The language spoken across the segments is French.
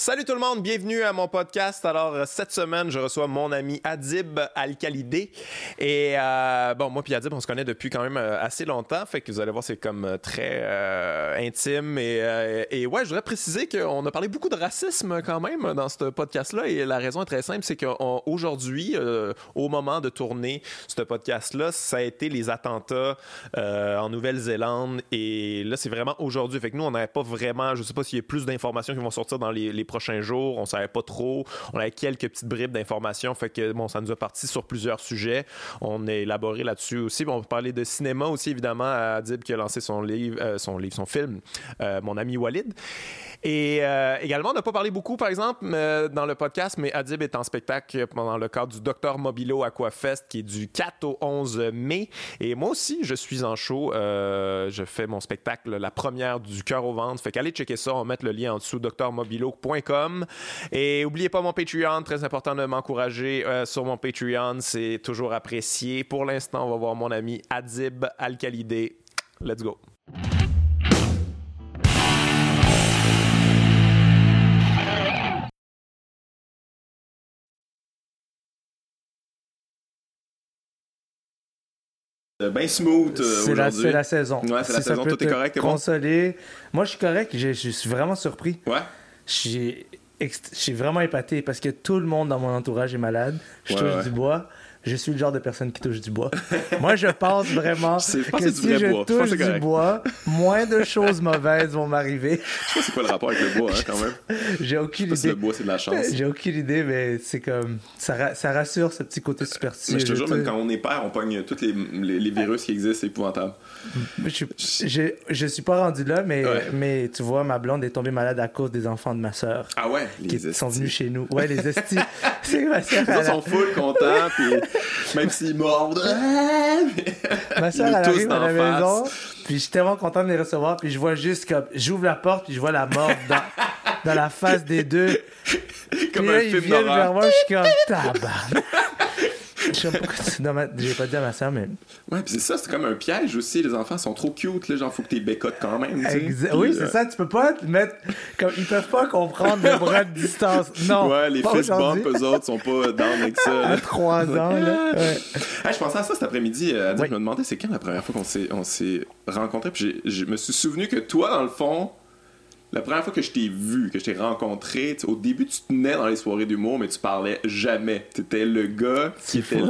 Salut tout le monde, bienvenue à mon podcast. Alors euh, cette semaine, je reçois mon ami Adib Al-Khalidé. Et euh, bon, moi puis Adib, on se connaît depuis quand même euh, assez longtemps, fait que vous allez voir, c'est comme très intime. Et, et ouais, je voudrais préciser qu'on a parlé beaucoup de racisme quand même dans ce podcast-là. Et la raison est très simple, c'est qu'aujourd'hui, au moment de tourner ce podcast-là, ça a été les attentats en Nouvelle-Zélande. Et là, c'est vraiment aujourd'hui. Fait que nous, on n'avait pas vraiment, je sais pas s'il y a plus d'informations qui vont sortir dans les, les prochains jours. On savait pas trop. On avait quelques petites bribes d'informations. Fait que bon, ça nous a parti sur plusieurs sujets. On a élaboré là-dessus aussi. On peut parler de cinéma aussi, évidemment, à Adib qui a lancé son livre, euh, son livre, son film, euh, Mon ami Walid. Et euh, également, on n'a pas parlé beaucoup, par exemple, dans le podcast, mais Adib est en spectacle pendant le cadre du Docteur Mobilo Aquafest qui est du 4 au 11 mai. Et moi aussi, je suis en show. Je fais mon spectacle, la première du cœur au ventre. Fait qu'allez checker ça. On va mettre le lien en dessous, docteurmobilo.com. Et oubliez pas mon Patreon. Très important de m'encourager euh, sur mon Patreon. C'est toujours apprécié. Pour l'instant, on va voir mon ami Adib Al-Khalidé. Let's go. Ben smooth euh, C'est la, aujourd'hui. c'est la saison. Ouais, c'est la Si saison. Tout est correct, bon? consoler. Moi, je suis correct. Je, je suis vraiment surpris. Ouais. Suis vraiment épaté parce que tout le monde dans mon entourage est malade. Je Ouais, touche ouais. du bois. Je suis le genre de personne qui touche du bois. Moi, je pense vraiment Je je pense que que si je bois. Je touche c'est du correct. bois, moins de choses mauvaises vont m'arriver. Je sais pas c'est quoi le rapport avec le bois, hein, quand même. J'ai aucune Parce que le idée. bois, c'est de la chance. J'ai aucune idée, mais c'est comme. Ça, ra- ça rassure ce petit côté superstitieux. Mais je te jure, Je même quand on est père, on pogne tous les, les, les virus qui existent, c'est épouvantable. Je, je, je suis pas rendu là, mais, Ouais. mais tu vois, ma blonde est tombée malade à cause des enfants de ma sœur. Ah ouais, qui les sont estis. venus chez nous. Ouais, les estis. c'est ma autres a- sont full contents, puis même s'ils mordent, Ma soeur, elle arrive à la maison, puis je suis tellement content de les recevoir, puis je vois juste comme. J'ouvre la porte, puis je vois la mort dans, dans la face des deux. comme puis là, un ils viennent vers moi, je suis comme. Tabarnak. Je sais pas mais j'ai pas dit à ma soeur, mais. Ouais, puis c'est ça, c'est comme un piège aussi. Les enfants sont trop cute, là, genre, faut que t'es bécotes quand même. Exa- oui, euh, c'est ça, tu peux pas te mettre. Comme, ils peuvent pas comprendre le bras de distance. Non. Ouais, les fist bump, eux autres, sont pas down avec ça. À là. 3 ans, là. Ouais. Hey, je pensais à ça cet après-midi. euh, Adib, Oui. Je me demandais c'est quand la première fois qu'on s'est, on s'est rencontrés. Puis j'ai- je me suis souvenu que toi, dans le fond, la première fois que je t'ai vu, que je t'ai rencontré, au début, tu tenais dans les soirées d'humour, mais tu parlais jamais. T'étais le gars qui était.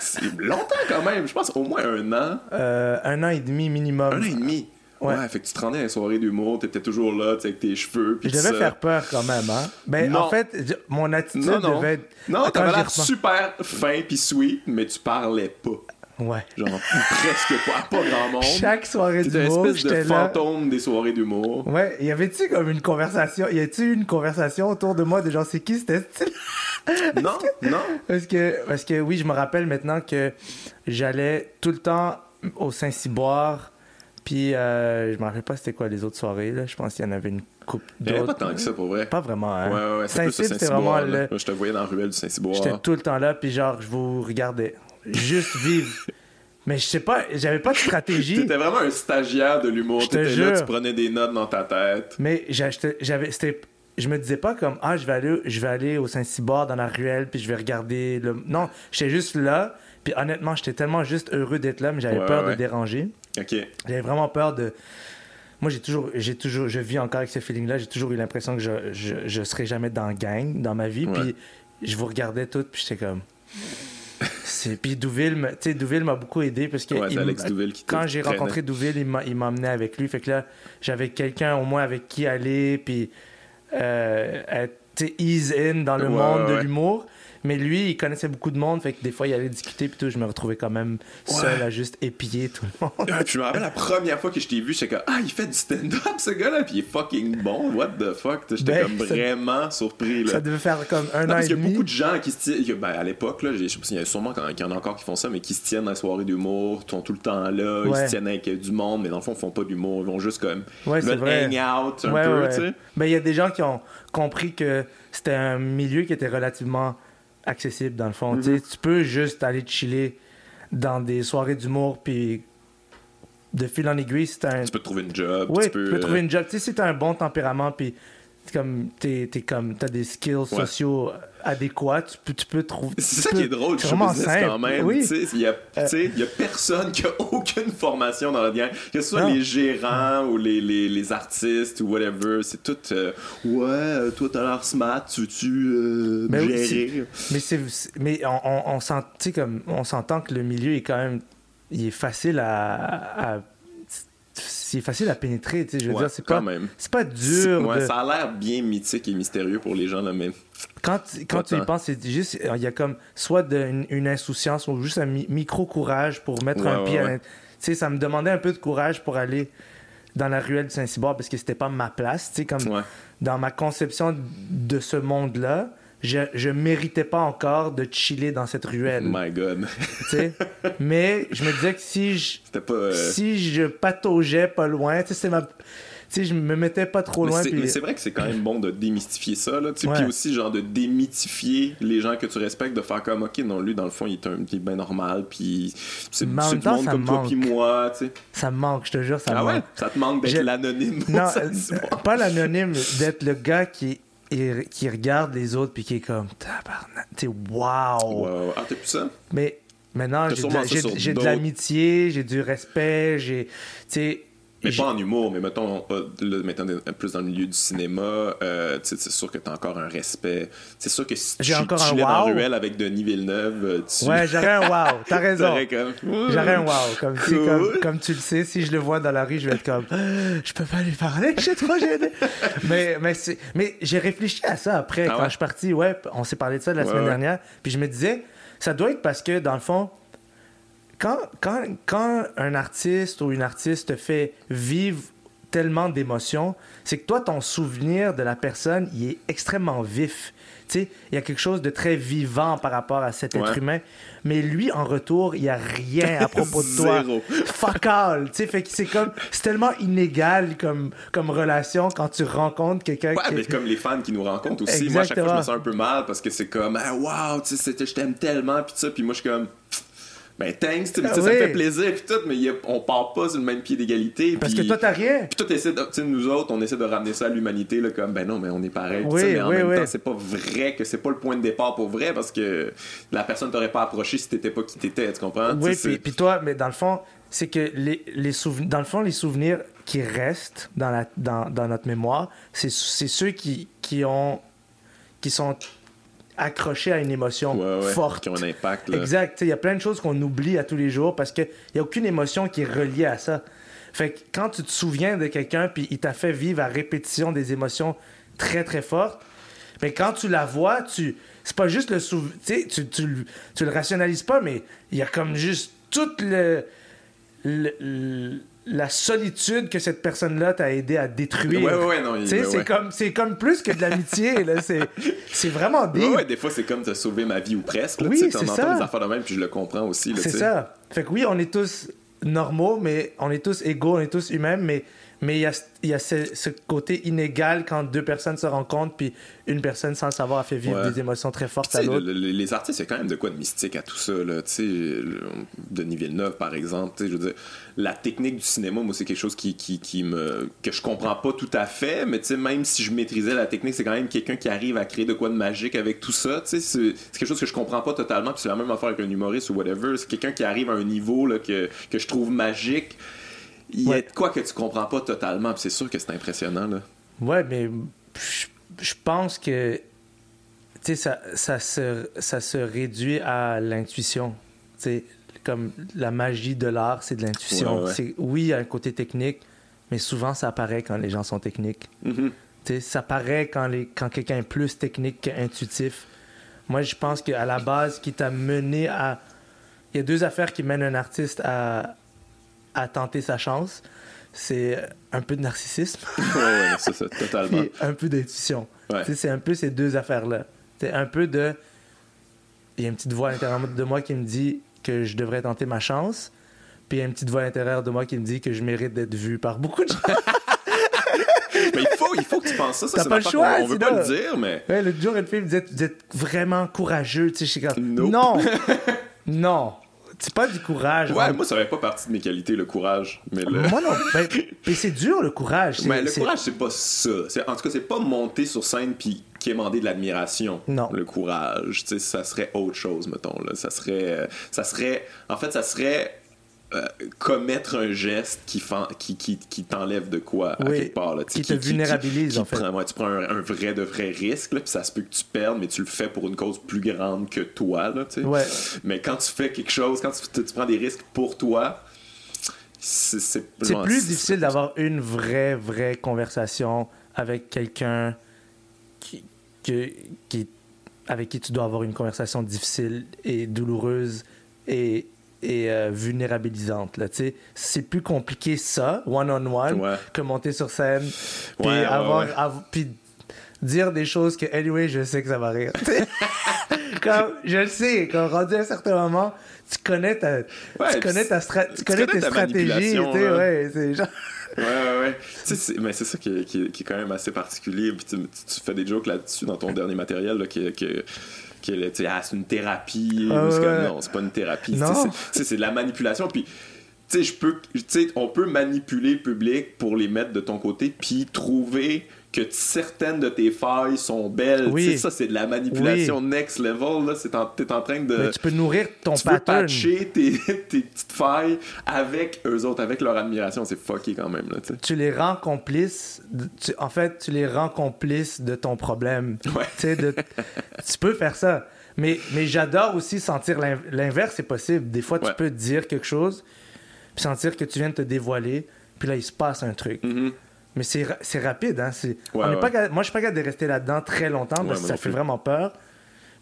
C'est longtemps quand même. Je pense au moins un an, Euh, un an et demi minimum. un an et demi? Ouais. Ouais. fait que tu te rendais dans les soirées d'humour, t'étais toujours là, avec tes cheveux. Je devais ça. faire peur quand même, hein. Ben, Non. en fait, mon attitude Non, non. devait être. Non, t'avais l'air super fin puis sweet, mais tu parlais pas. Ouais. Genre, presque pas. Pas grand monde. Chaque soirée T'étais une d'humour, espèce de là. fantôme des soirées d'humour. Ouais, y avait-tu comme une conversation, y a-tu une conversation autour de moi de genre c'est qui c'était Non, non. parce que parce que oui, je me rappelle maintenant que j'allais tout le temps au Saint-Cyboire puis euh, je me rappelle pas c'était quoi les autres soirées là, je pense qu'il y en avait une coupe Il d'autres. pas tant que ça pour vrai. Pas vraiment hein. Ouais, ouais, ouais. Le c'était Saint-Cyboire. vraiment là. le je te voyais dans la ruelle du Saint-Cyboire. J'étais tout le temps là, puis genre, je vous regardais. Juste vivre. Mais je sais pas, j'avais pas de stratégie. T'étais vraiment un stagiaire de l'humour. T'étais là, tu prenais des notes dans ta tête. Mais j'avais. C'était. Je me disais pas comme Ah, je vais aller, je vais aller au Saint-Cyboire dans la ruelle, puis je vais regarder le. Non, j'étais juste là. Puis honnêtement, j'étais tellement juste heureux d'être là, mais j'avais Ouais, peur ouais. de déranger. Ok. J'avais vraiment peur de. Moi, j'ai toujours, j'ai toujours, je vis encore avec ce feeling-là. J'ai toujours eu l'impression que je, je, je serais jamais dans gang dans ma vie. Ouais. Puis je vous regardais toutes, puis j'étais comme. C'est... Puis Douville, tu sais, Douville m'a beaucoup aidé parce que Ouais, il Alex Douville qui quand j'ai rencontré Douville, il m'a, il m'a emmené avec lui. Fait que là, j'avais quelqu'un au moins avec qui aller, puis euh, être, ease in dans le Ouais, monde de l'humour. Mais lui, il connaissait beaucoup de monde, fait que des fois, il allait discuter, puis tout. Je me retrouvais quand même seul Ouais. à juste épier tout le monde. Ah, puis je me rappelle la première fois que je t'ai vu, j'étais comme Ah, il fait du stand-up ce gars-là, puis il est fucking bon. What the fuck? J'étais Ben, comme ça- vraiment surpris. Là. Ça devait faire comme un Non, an parce et qu'il y a demi. beaucoup de gens qui se tiennent. que, Ben, à l'époque, là, je sais pas s'il y a sûrement qu'il y en a encore qui font ça, mais qui se tiennent dans les soirées d'humour, sont tout le temps là, ils Ouais. se tiennent avec euh, du monde, mais dans le fond, ils font pas d'humour, ils vont juste comme. Ouais, ils c'est vrai. hang out un Ouais, peu, ouais. tu sais. Ben, il y a des gens qui ont compris que c'était un milieu qui était relativement accessible, dans le fond. Tu sais, Tu peux juste aller chiller dans des soirées d'humour, puis de fil en aiguille, si t'as un... Tu peux trouver une job, Oui, tu peux. tu peux trouver une job. Tu sais, si t'as un bon tempérament, puis comme t'es t'es comme t'as des skills sociaux adéquats tu peux tu peux trouver C'est ça peux- qui est drôle, vraiment business simple. quand même. oui Euh. Il y, a- y a personne qui a aucune formation dans la gang. Que ce soit Non. les gérants ou les, les, les artistes ou whatever, c'est tout. euh, ouais, euh, toi t'as l'air smart, tu veux-tu euh, Mais oui, gérer? mais mais on, on, on sent- tu sais, comme on s'entend que le milieu est quand même il est facile à, à c'est facile à pénétrer tu sais je veux Ouais, dire c'est pas c'est pas dur Ouais, de- Ça a l'air bien mythique et mystérieux pour les gens, là, mais quand, quand tu y penses, c'est juste, il y a comme soit de- une, une insouciance ou juste un mi- micro-courage pour mettre Ouais, un pied à Tu sais, ça me demandait un peu de courage pour aller dans la ruelle de Saint-Cyboire parce que c'était pas ma place. Tu sais, comme dans ma conception de ce monde-là, je, je méritais pas encore de chiller dans cette ruelle. My God. Mais je me disais que si je, pas. euh, si je pataugeais pas loin, tu sais, c'est ma. Sais, je me mettais pas trop loin. mais c'est vrai que c'est quand même bon de démystifier ça, là. tu sais, Ouais. Puis aussi, genre, de démythifier les gens que tu respectes, de faire comme, ok, non, lui, dans le fond, il est, un, il est bien normal, puis c'est du temps, monde ça comme me toi, puis moi, tu sais. Ça me manque, je te jure, ça me Ah ouais? manque. Ça te manque d'être Je- l'anonyme? Non, euh, pas l'anonyme, d'être le gars qui, qui regarde les autres puis qui est comme tabarnak, tu. Ouais, ouais. Ah, t'as plus ça? Mais maintenant, j'ai de, l'amitié, j'ai du respect, j'ai. Tu sais. Mais pas en humour, mais mettons, là, maintenant, plus dans le milieu du cinéma, euh, tu c'est sûr que t'as encore un respect. C'est sûr que si tu encore dans wow. la ruelle avec Denis Villeneuve, euh, tu Ouais, j'aurais un wow, t'as raison. comme... J'aurais un wow. Comme, tu comme, comme tu le sais, si je le vois dans la rue, je vais être comme je peux pas lui parler, je suis trop gêné. mais mais, c'est- mais j'ai réfléchi à ça après, Ah quand ouais? je suis parti. Ouais, on s'est parlé de ça la Ouais, semaine ouais. dernière. Puis je me disais, ça doit être parce que, dans le fond, quand, quand, quand un artiste ou une artiste te fait vivre tellement d'émotions, c'est que toi, ton souvenir de la personne, il est extrêmement vif. Tu sais, il y a quelque chose de très vivant par rapport à cet être humain. Mais lui, en retour, il n'y a rien à propos de toi. Fuck all. Tu sais, fait que c'est comme, c'est tellement inégal comme, comme relation quand tu rencontres quelqu'un Ouais, qui... mais comme les fans qui nous rencontrent aussi. Moi, à chaque fois, je Exactement. me sens un peu mal parce que c'est comme, ah, wow, tu sais, je t'aime tellement, puis ça, puis moi, je suis comme, ben, thanks, tu sais, Ah ça me fait plaisir, puis tout, mais a- on part pas sur le même pied d'égalité. Parce que toi, t'as rien. Puis tout essaie de, tu sais, nous autres, on essaie de ramener ça à l'humanité, là, comme, ben non, mais on est pareil. Oui, mais en oui, même oui. temps, c'est pas vrai que c'est pas le point de départ pour vrai parce que la personne t'aurait pas approché si t'étais pas qui t'étais, tu comprends? Oui, puis, toi, mais dans le fond, c'est que les, les souvenirs, dans le fond, les souvenirs qui restent dans, la, dans, dans notre mémoire, c'est, c'est ceux qui, qui ont, qui sont accrochés à une émotion ouais, ouais, forte. qui ont un impact, là. Exact. Il y a plein de choses qu'on oublie à tous les jours parce qu'il n'y a aucune émotion qui est reliée à ça. Fait que quand tu te souviens de quelqu'un puis il t'a fait vivre à répétition des émotions très très fortes, mais quand tu la vois, tu c'est pas juste le souvenir, tu, tu, tu, le- tu le rationalises pas, mais il y a comme juste toute le, le- le- la solitude que cette personne-là t'a aidé à détruire. Ouais, ouais, ouais, non, il- c'est ouais. comme c'est comme plus que de l'amitié là, c'est c'est vraiment deep. Ouais, ouais, des fois, c'est comme t'as sauvé ma vie ou presque. Là, Oui, tu sais, t'en c'est entends ça. des affaires de même, puis je le comprends aussi. C'est ça. Fait que oui, on est tous normaux, mais on est tous égaux, on est tous humains, mais mais il y a, y a ce, ce côté inégal quand deux personnes se rencontrent, puis une personne, sans le savoir, a fait vivre Ouais. des émotions très fortes à l'autre. le- le- les artistes, il y a quand même de quoi de mystique à tout ça. Là. Tu sais, le- Denis Villeneuve, par exemple, tu sais, je veux dire, la technique du cinéma, moi, c'est quelque chose qui, qui, qui me, que je comprends pas tout à fait, mais tu sais, même si je maîtrisais la technique, c'est quand même quelqu'un qui arrive à créer de quoi de magique avec tout ça. Tu sais, C'est c'est quelque chose que je comprends pas totalement, puis c'est la même affaire avec un humoriste ou whatever. C'est quelqu'un qui arrive à un niveau là, que, que je trouve magique. Il y a de quoi que tu comprends pas totalement, puis c'est sûr que c'est impressionnant. Là. Ouais, mais je, je pense que ça, ça, se, ça se réduit à l'intuition. Comme la magie de l'art, c'est de l'intuition. Ouais, ouais. C'est Oui, il y a un côté technique, mais souvent ça apparaît quand les gens sont techniques. Tu sais, ça paraît quand, les, quand quelqu'un est plus technique qu'intuitif. Moi, je pense qu'à la base, qui t'a mené à. Il y a deux affaires qui mènent un artiste à, à tenter sa chance. C'est un peu de narcissisme ouais, ouais, c'est ça, totalement. un peu d'intuition. C'est un peu ces deux affaires-là. C'est un peu de. Il y a une petite voix à l'intérieur de moi qui me dit que je devrais tenter ma chance. Puis il y a une petite voix à l'intérieur de moi qui me dit que je mérite d'être vu par beaucoup de gens. Mais il faut, il faut que tu penses ça. ça T'as c'est pas le choix, qu'on- On veut pas le dire, mais. Ouais, l'autre jour, une fille me disait Vous êtes vraiment courageux. Tu sais, je Nope. Non Non C'est pas du courage. Ouais, hein. moi, ça fait pas partie de mes qualités, le courage. Mais le, Moi non. Ben, mais c'est dur le courage. mais le courage, c'est pas ça. C'est- En tout cas, c'est pas monter sur scène puis quémander de l'admiration. Non. Le courage, tu sais, ça serait autre chose, mettons. Là. Ça serait, euh, ça serait, en fait, ça serait euh, commettre un geste qui, fan- qui, qui, qui t'enlève de quoi à quelque part. Là, qui te vulnérabilise, qui en fait. prend- ouais, tu prends un, un vrai de vrai risque, puis ça se peut que tu perdes, mais tu le fais pour une cause plus grande que toi. Là. Ouais. Mais quand tu fais quelque chose, quand tu, tu prends des risques pour toi, c'est c'est C'est genre, plus difficile d'avoir une vraie, vraie conversation avec quelqu'un qui, que- qui, avec qui tu dois avoir une conversation difficile et douloureuse et, et euh, vulnérabilisante. C'est plus compliqué ça, one-on-one, Ouais. que monter sur scène puis Ouais, ouais, avoir, ouais. av- puis dire des choses que, anyway, je sais que ça va rire. Comme, je le sais, quand rendu à un certain moment, tu connais ta, tu connais ta, stra- tu tu connais connais tes ta stratégies, tu manipulation, sais, là. ouais, c'est genre... Ouais, ouais, ouais. Tu sais, c'est- mais c'est ça qui est, qui, est, qui est quand même assez particulier. Puis tu, tu fais des jokes là-dessus dans ton dernier matériel, là, ah, c'est une thérapie. C'est ouais. non, c'est pas une thérapie. C'est- C'est de la manipulation. Puis, tu sais, je peux, tu sais, on peut manipuler le public pour les mettre de ton côté, puis trouver que certaines de tes failles sont belles. Oui. Tu sais, ça, c'est de la manipulation next level. Là. C'est en, t'es en train de Mais tu peux nourrir ton tu pattern. patcher tes, tes petites failles avec eux autres, avec leur admiration. C'est fucké quand même, là, tu sais. Tu les rends complices. de- tu- en fait, tu les rends complices de ton problème. Ouais. Tu sais, de- tu peux faire ça. Mais, mais j'adore aussi sentir l'in- l'inverse, c'est possible. Des fois, tu Ouais. peux dire quelque chose, puis sentir que tu viens de te dévoiler, puis là, il se passe un truc. Mhm. Mais c'est ra- c'est rapide. Hein? Ouais, on est ouais. Pas moi, je suis pas capable de rester là-dedans très longtemps parce que ça fait plus. vraiment peur.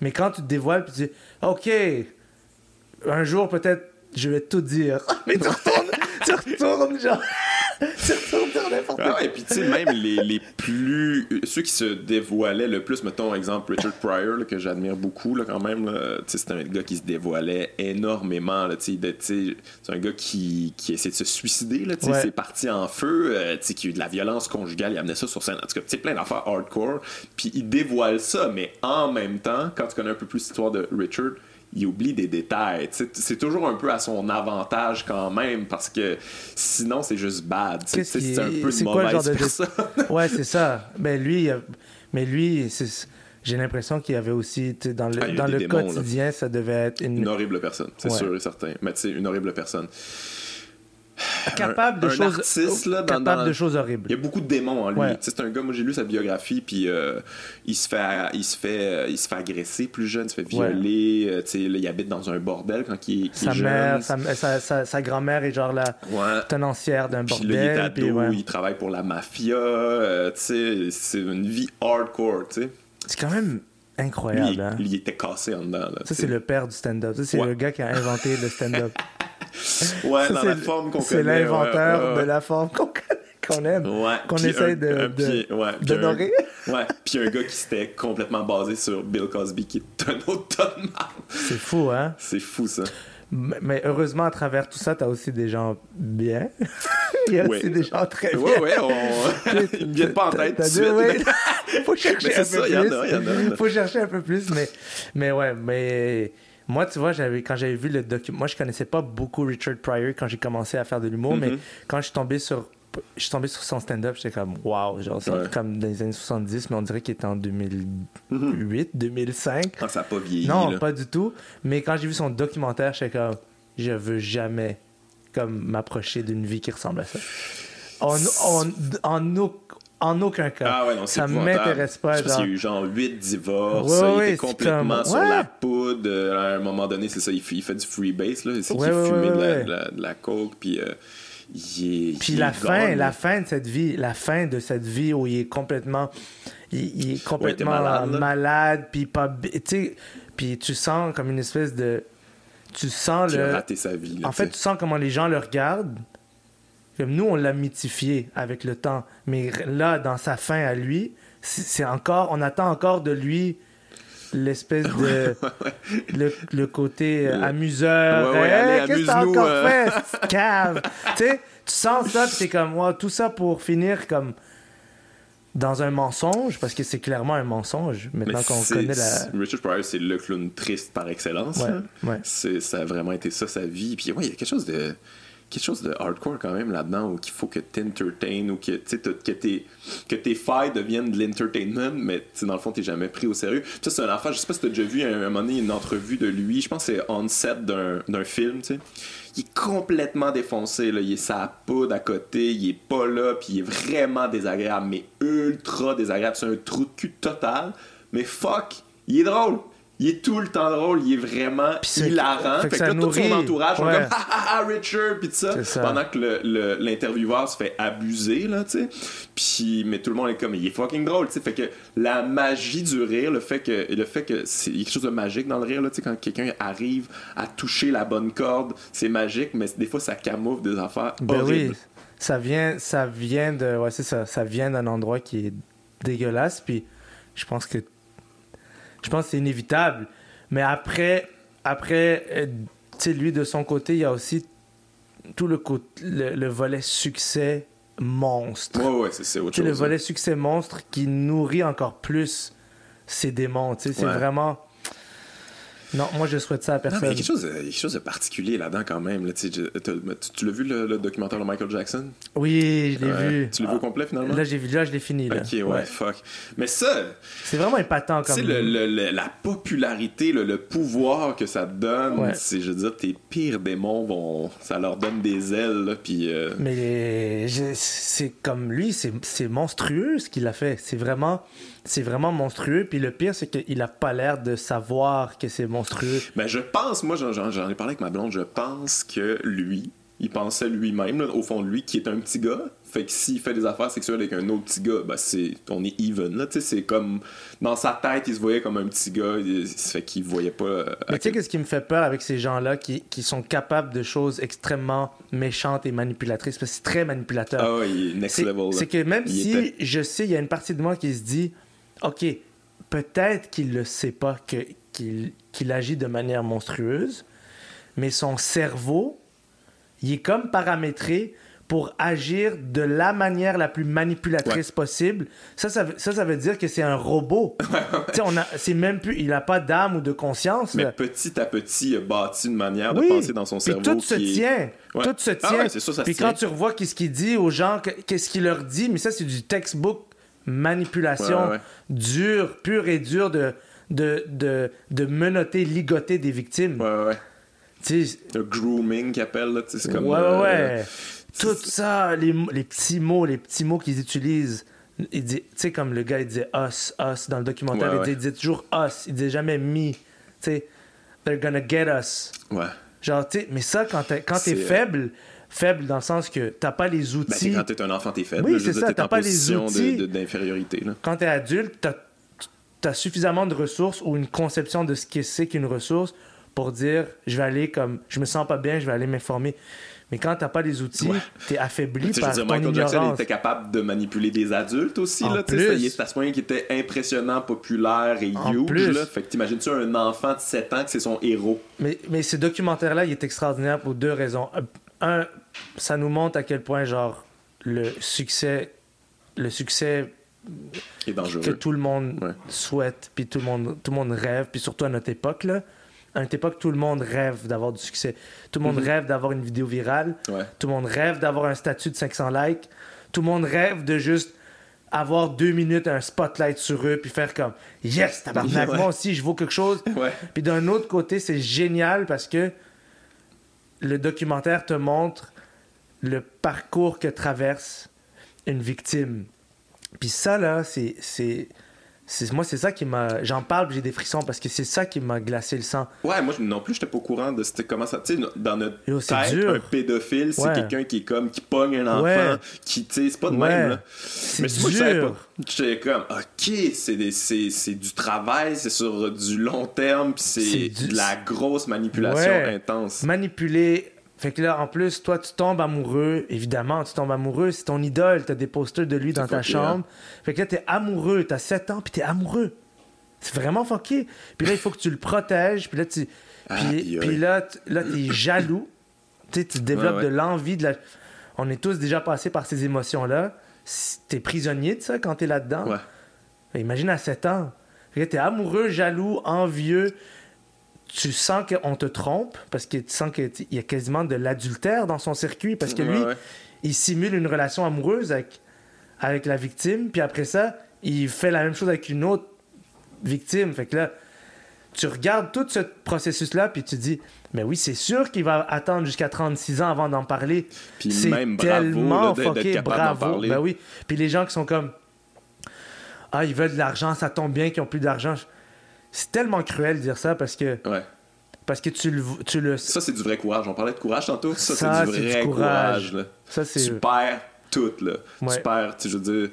Mais quand tu te dévoiles, puis tu dis OK, un jour, peut-être, je vais tout dire. Mais tu retournes, tu retournes, genre. Ah quoi. ouais, puis tu sais, même les, les plus. Ceux qui se dévoilaient le plus, mettons, exemple, Richard Pryor, là, que j'admire beaucoup, là, quand même. c'est un gars qui se dévoilait énormément. C'est un gars qui, qui essaie de se suicider. Là, tu sais, Ouais. C'est parti en feu. euh, tu sais, qui a eu de la violence conjugale. Il amenait ça sur scène. En tout cas, tu sais, plein d'affaires hardcore. Puis il dévoile ça, mais en même temps, quand tu connais un peu plus l'histoire de Richard, il oublie des détails. C'est toujours un peu à son avantage quand même, parce que sinon, c'est juste bad. C'est un peu une quoi le genre mauvaise de- personne. Ouais, c'est ça. Mais lui, mais lui, j'ai l'impression qu'il y avait aussi, dans le, Ah, dans le démons, là. quotidien, ça devait être une, Une horrible personne, c'est Ouais. sûr et certain. Mais tu sais, une horrible personne. capable de un choses, artiste, là, dans- capable dans- de choses Il y horribles. a beaucoup de démons en lui. Ouais. C'est un gars, moi j'ai lu sa biographie, puis euh, il, se fait, il, se fait, euh, il se fait agresser plus jeune, il se fait violer. euh, tu sais, il habite dans un bordel quand il, est- qu'il est Sa jeune. mère, sa, sa, sa- sa grand-mère est genre la Ouais. tenancière d'un Puis là, il est bordel. ado, puis il travaille pour la mafia. euh, tu sais, c'est une vie hardcore, tu sais. C'est quand même Lui, incroyable. il, hein. il était cassé en dedans. Là, Ça, c'est le père du stand-up. Ça, c'est le gars qui a inventé le stand-up. Ouais, dans c'est la forme qu'on connaît. C'est l'inventeur ouais, ouais, ouais. de la forme qu'on connaît- qu'on aime. Ouais, qu'on un- de- ouais, d'honorer. Ouais, puis un gars qui s'était complètement basé sur Bill Cosby, qui est un autre. C'est fou, hein? C'est fou, ça. Mais mais heureusement, à travers tout ça, t'as aussi des gens bien. Il y a aussi des gens très bien. Ouais, ouais, on... ils me viennent pas en tête tout de suite. ouais. Faut chercher un peu ça, plus. y en a, il y en a. Faut chercher un peu plus, mais, mais ouais, mais moi, tu vois, j'avais, quand j'avais vu le document, moi, je connaissais pas beaucoup Richard Pryor quand j'ai commencé à faire de l'humour, mais Mhm. quand je suis tombé sur, je suis tombé sur son stand-up, j'étais comme, wow, genre, c'est Ouais. comme dans les années 70, mais on dirait qu'il était en 2008, 2005. Ah, ça a pas vieilli. Non, là. pas du tout. Mais quand j'ai vu son documentaire, j'étais comme, je veux jamais comme m'approcher d'une vie qui ressemble à ça. En, en, en, en aucun cas. Ah ouais, non, ça m'intéresse pas. Je pense qu'il y a eu genre 8 divorces. Ouais, il ouais, était complètement comme- sur la poudre. Euh, À un moment donné, c'est ça, il fait, il fait du freebase. Là. C'est qu'il fumait de, la, de la- de la coke. Puis euh, il est. Puis il la fin, gone, la fin de cette vie, la fin de cette vie où il est complètement, il, il est complètement malade, malade, puis pas, tu sais, puis tu sens comme une espèce de, tu sens a le, raté sa vie. là, En fait, tu tu sens comment les gens le regardent. Comme nous, on l'a mythifié avec le temps. Mais là, dans sa fin à lui, c'est encore, on attend encore de lui l'espèce de le, le côté euh, amuseur. Ouais, ouais, Hey, allez, Qu'est-ce que t'as encore euh. fait, cave? tu sais, tu sens ça, puis t'es comme, wow, tout ça pour finir comme dans un mensonge, parce que c'est clairement un mensonge, maintenant Mais qu'on connaît la... Richard Pryor, c'est le clown triste par excellence. Ouais, là. ouais. C'est- Ça a vraiment été ça, sa vie. Puis ouais, il y a quelque chose de quelque chose de hardcore quand même là-dedans où qu'il faut que t'entertaines ou que, tes, que tes failles deviennent de l'entertainment, mais dans le fond, t'es jamais pris au sérieux. Ça, c'est un enfant, je sais pas si t'as déjà vu un, un moment donné une entrevue de lui, je pense que c'est on set d'un d'un film, tu sais. Il est complètement défoncé, là. il est sa poudre à côté, il est pas là, puis il est vraiment désagréable, mais ultra désagréable. C'est un trou de cul total, mais fuck, il est drôle. Il est tout le temps drôle, il est vraiment hilarant. fait que Fait que ça là, tout son entourage Ouais. comme ah ah ah Richard puis tout ça, ça. pendant que le- l'intervieweur se fait abuser là, tu sais. Puis mais tout le monde est comme il est fucking drôle, tu sais. Fait que la magie du rire, le fait que le fait que c'est il y a quelque chose de magique dans le rire là, tu sais quand quelqu'un arrive à toucher la bonne corde, c'est magique, mais des fois ça camoufle des affaires Ben horribles. oui, ça vient, ça vient de, ouais c'est ça, ça vient d'un endroit qui est dégueulasse. Puis je pense que, je pense que c'est inévitable. Mais après, après, euh, lui de son côté, il y a aussi tout le, le, le volet succès monstre. Ouais ouais, c'est autre le chose. hein. volet succès monstre qui nourrit encore plus ses démons. C'est Ouais. vraiment. Non, moi je souhaite ça à Non, mais il y personne. a quelque chose, de- il y a quelque chose de particulier là-dedans quand même. Là, tu, tu, tu l'as vu le, le documentaire de Michael Jackson? Oui, je l'ai vu. Tu l'as vu au complet finalement? Là, j'ai vu, là, je l'ai fini. Là. Ok, ouais, fuck. Mais ça, C'est vraiment épatant tu comme. sais, le- la popularité, le, le pouvoir que ça te donne, Ouais. c'est, je veux dire, tes pires démons vont. Ça leur donne des ailes, là, puis. euh, Mais c'est comme lui, c'est monstrueux ce qu'il a fait. C'est vraiment, c'est vraiment monstrueux. Puis le pire, c'est qu'il a pas l'air de savoir que c'est monstrueux. Ben, je pense, moi, j'en, ai parlé avec ma blonde, je pense que lui, il pensait lui-même, au fond de lui, qui est un petit gars. Fait que s'il fait des affaires sexuelles avec un autre petit gars, ben c'est, on est even, là, tu sais, c'est comme, dans sa tête, il se voyait comme un petit gars, il, fait qu'il voyait pas... euh, Mais tu sais, qu'est-ce qui me fait peur avec ces gens-là qui, qui sont capables de choses extrêmement méchantes et manipulatrices, parce que c'est très manipulateur. Ah est next C'est level, c'est que même Il si était- je sais, il y a une partie de moi qui se dit, OK, peut-être qu'il ne sait pas que- qu'il qu'il agit de manière monstrueuse, mais son cerveau, il est comme paramétré pour agir de la manière la plus manipulatrice possible. Ça ça, veut- ça, ça veut dire que c'est un robot. On a, c'est même plus, il n'a pas d'âme ou de conscience. Mais là. petit à petit, il a bâti une manière Oui. de penser dans son Puis cerveau tout se est- tient. Ouais. Tout se Ah tient. ouais, c'est sûr, ça Puis tient. quand tu revois qu'est-ce qu'il dit aux gens, que- qu'est-ce qu'il leur dit, mais ça, c'est du textbook manipulation Ouais, ouais, ouais. dure, pure et dure de, de, de, de menotter, ligoter des victimes. Ouais, ouais. Le grooming qu'il appelle, là, tu sais, c'est comme... ouais, euh, ouais, Tout ça, les, les petits mots, les petits mots qu'ils utilisent. Il dit, tu sais, comme le gars, il disait us, us dans le documentaire, il, disait, il disait toujours us, il disait jamais me. Tu sais, they're gonna get us. Ouais. Genre, tu sais, mais ça, quand t'es, quand t'es C'est, euh, faible, dans le sens que t'as pas les Ben, c'est outils. quand t'es un enfant, t'es faible. Oui, là, je c'est ça, t'as pas les outils. d'infériorité, là. quand t'es adulte, t'as, t'as suffisamment de ressources ou une conception de ce que c'est qu'une ressource pour dire, je vais aller comme, je me sens pas bien, je vais aller m'informer. Mais quand t'as pas les outils, Ouais. t'es affaibli Tu sais, je par veux dire, ton Michael Jackson était capable de manipuler des adultes aussi. En Là, tu sais, c'était à ce point qu'il était impressionnant, populaire et En huge. plus. Là. Fait que t'imagines-tu un enfant de 7 ans que c'est son héros? Mais, mais ce documentaire-là, il est extraordinaire pour deux raisons. Un, ça nous montre à quel point, genre, le succès, le succès Il est dangereux. que tout le monde Ouais. souhaite, puis tout le monde, tout le monde rêve, puis surtout à notre époque, là. À notre époque, tout le monde rêve d'avoir du succès. Tout le monde Mhm. rêve d'avoir une vidéo virale. Ouais. Tout le monde rêve d'avoir un statut de 500 likes. Tout le monde rêve de juste avoir deux minutes, un spotlight sur eux, puis faire comme Yes, tabarnak, Ouais. moi aussi, je vaux quelque chose. Ouais. Puis d'un autre côté, c'est génial parce que le documentaire te montre le parcours que traverse une victime. Puis ça, là, c'est. C'est, moi, c'est ça qui m'a. J'en parle, j'ai des frissons parce que c'est ça qui m'a glacé le sang. Ouais, moi non plus, j'étais pas au courant de c'était comment ça. Tu sais, dans notre Yo, tête, dur. un pédophile, c'est Ouais. quelqu'un qui est comme, qui pogne un enfant, Ouais. qui, tu sais, c'est pas de Ouais. même, là. C'est Mais moi, je savais dur. pas. J'étais comme, ok, c'est, du travail, c'est sur du long terme, c'est, du- de la grosse manipulation intense. Manipuler. Fait que là, en plus, toi, tu tombes amoureux. Évidemment, tu tombes amoureux. C'est ton idole. T'as des posters de lui dans ta fucké, chambre. Fait que là, t'es amoureux. T'as 7 ans, puis t'es amoureux. C'est vraiment fucké. Puis là, il faut que tu le protèges. Puis là, tu... Puis, aïe. puis là, t'es jaloux. Tu sais, tu développes Ouais, ouais. de l'envie. De la... On est tous déjà passés par ces émotions-là. t'es prisonnier de ça quand t'es là-dedans. Ouais. Imagine à 7 ans. Tu es amoureux, jaloux, envieux. Tu sens qu'on te trompe parce que tu sens qu'il y a quasiment de l'adultère dans son circuit parce que lui, ouais. il simule une relation amoureuse avec, avec la victime, puis après ça, il fait la même chose avec une autre victime. Fait que là, tu regardes tout ce processus-là, puis tu dis, mais oui, c'est sûr qu'il va attendre jusqu'à 36 ans avant d'en parler. Puis même bravo, tellement d'être fucké, bravo. Ben oui. Puis les gens qui sont comme, ah, ils veulent de l'argent, ça tombe bien qu'ils ont plus d'argent. C'est tellement cruel de dire ça parce que, Ouais. parce que tu le, tu le, Ça, c'est du vrai courage. On parlait de courage tantôt. Ça, Ça, c'est du vrai courage. courage. là. ça c'est, Tu perds tout, là. Ouais. Tu perds, tu je veux dire,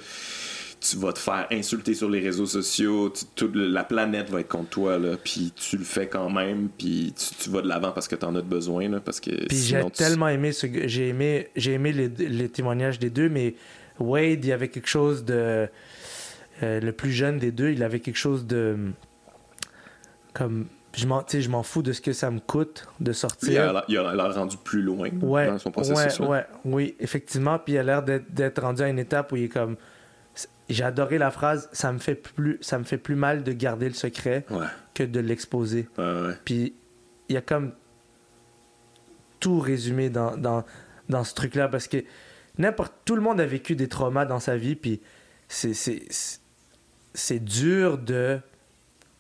tu vas te faire insulter sur les réseaux sociaux, tu- toute la planète va être contre toi, là, puis tu le fais quand même, puis tu, tu vas de l'avant parce que t'en as besoin, là, parce que Puis j'ai tu- tellement aimé ce j'ai aimé j'ai aimé les, les témoignages des deux mais Wade il y avait quelque chose de euh, le plus jeune des deux il avait quelque chose de comme je m'en je m'en fous de ce que ça me coûte de Lui, il sortir a il a l'air rendu plus loin ouais dans son processus. ouais, ouais. oui effectivement puis il a l'air d'être d'être rendu à une étape où il est comme j'ai adoré la phrase ça me fait plus ça me fait plus mal de garder le secret que de l'exposer. Puis il y a comme tout résumé dans, dans, dans ce truc-là parce que n'importe tout le monde a vécu des traumas dans sa vie puis c'est c'est- c'est dur de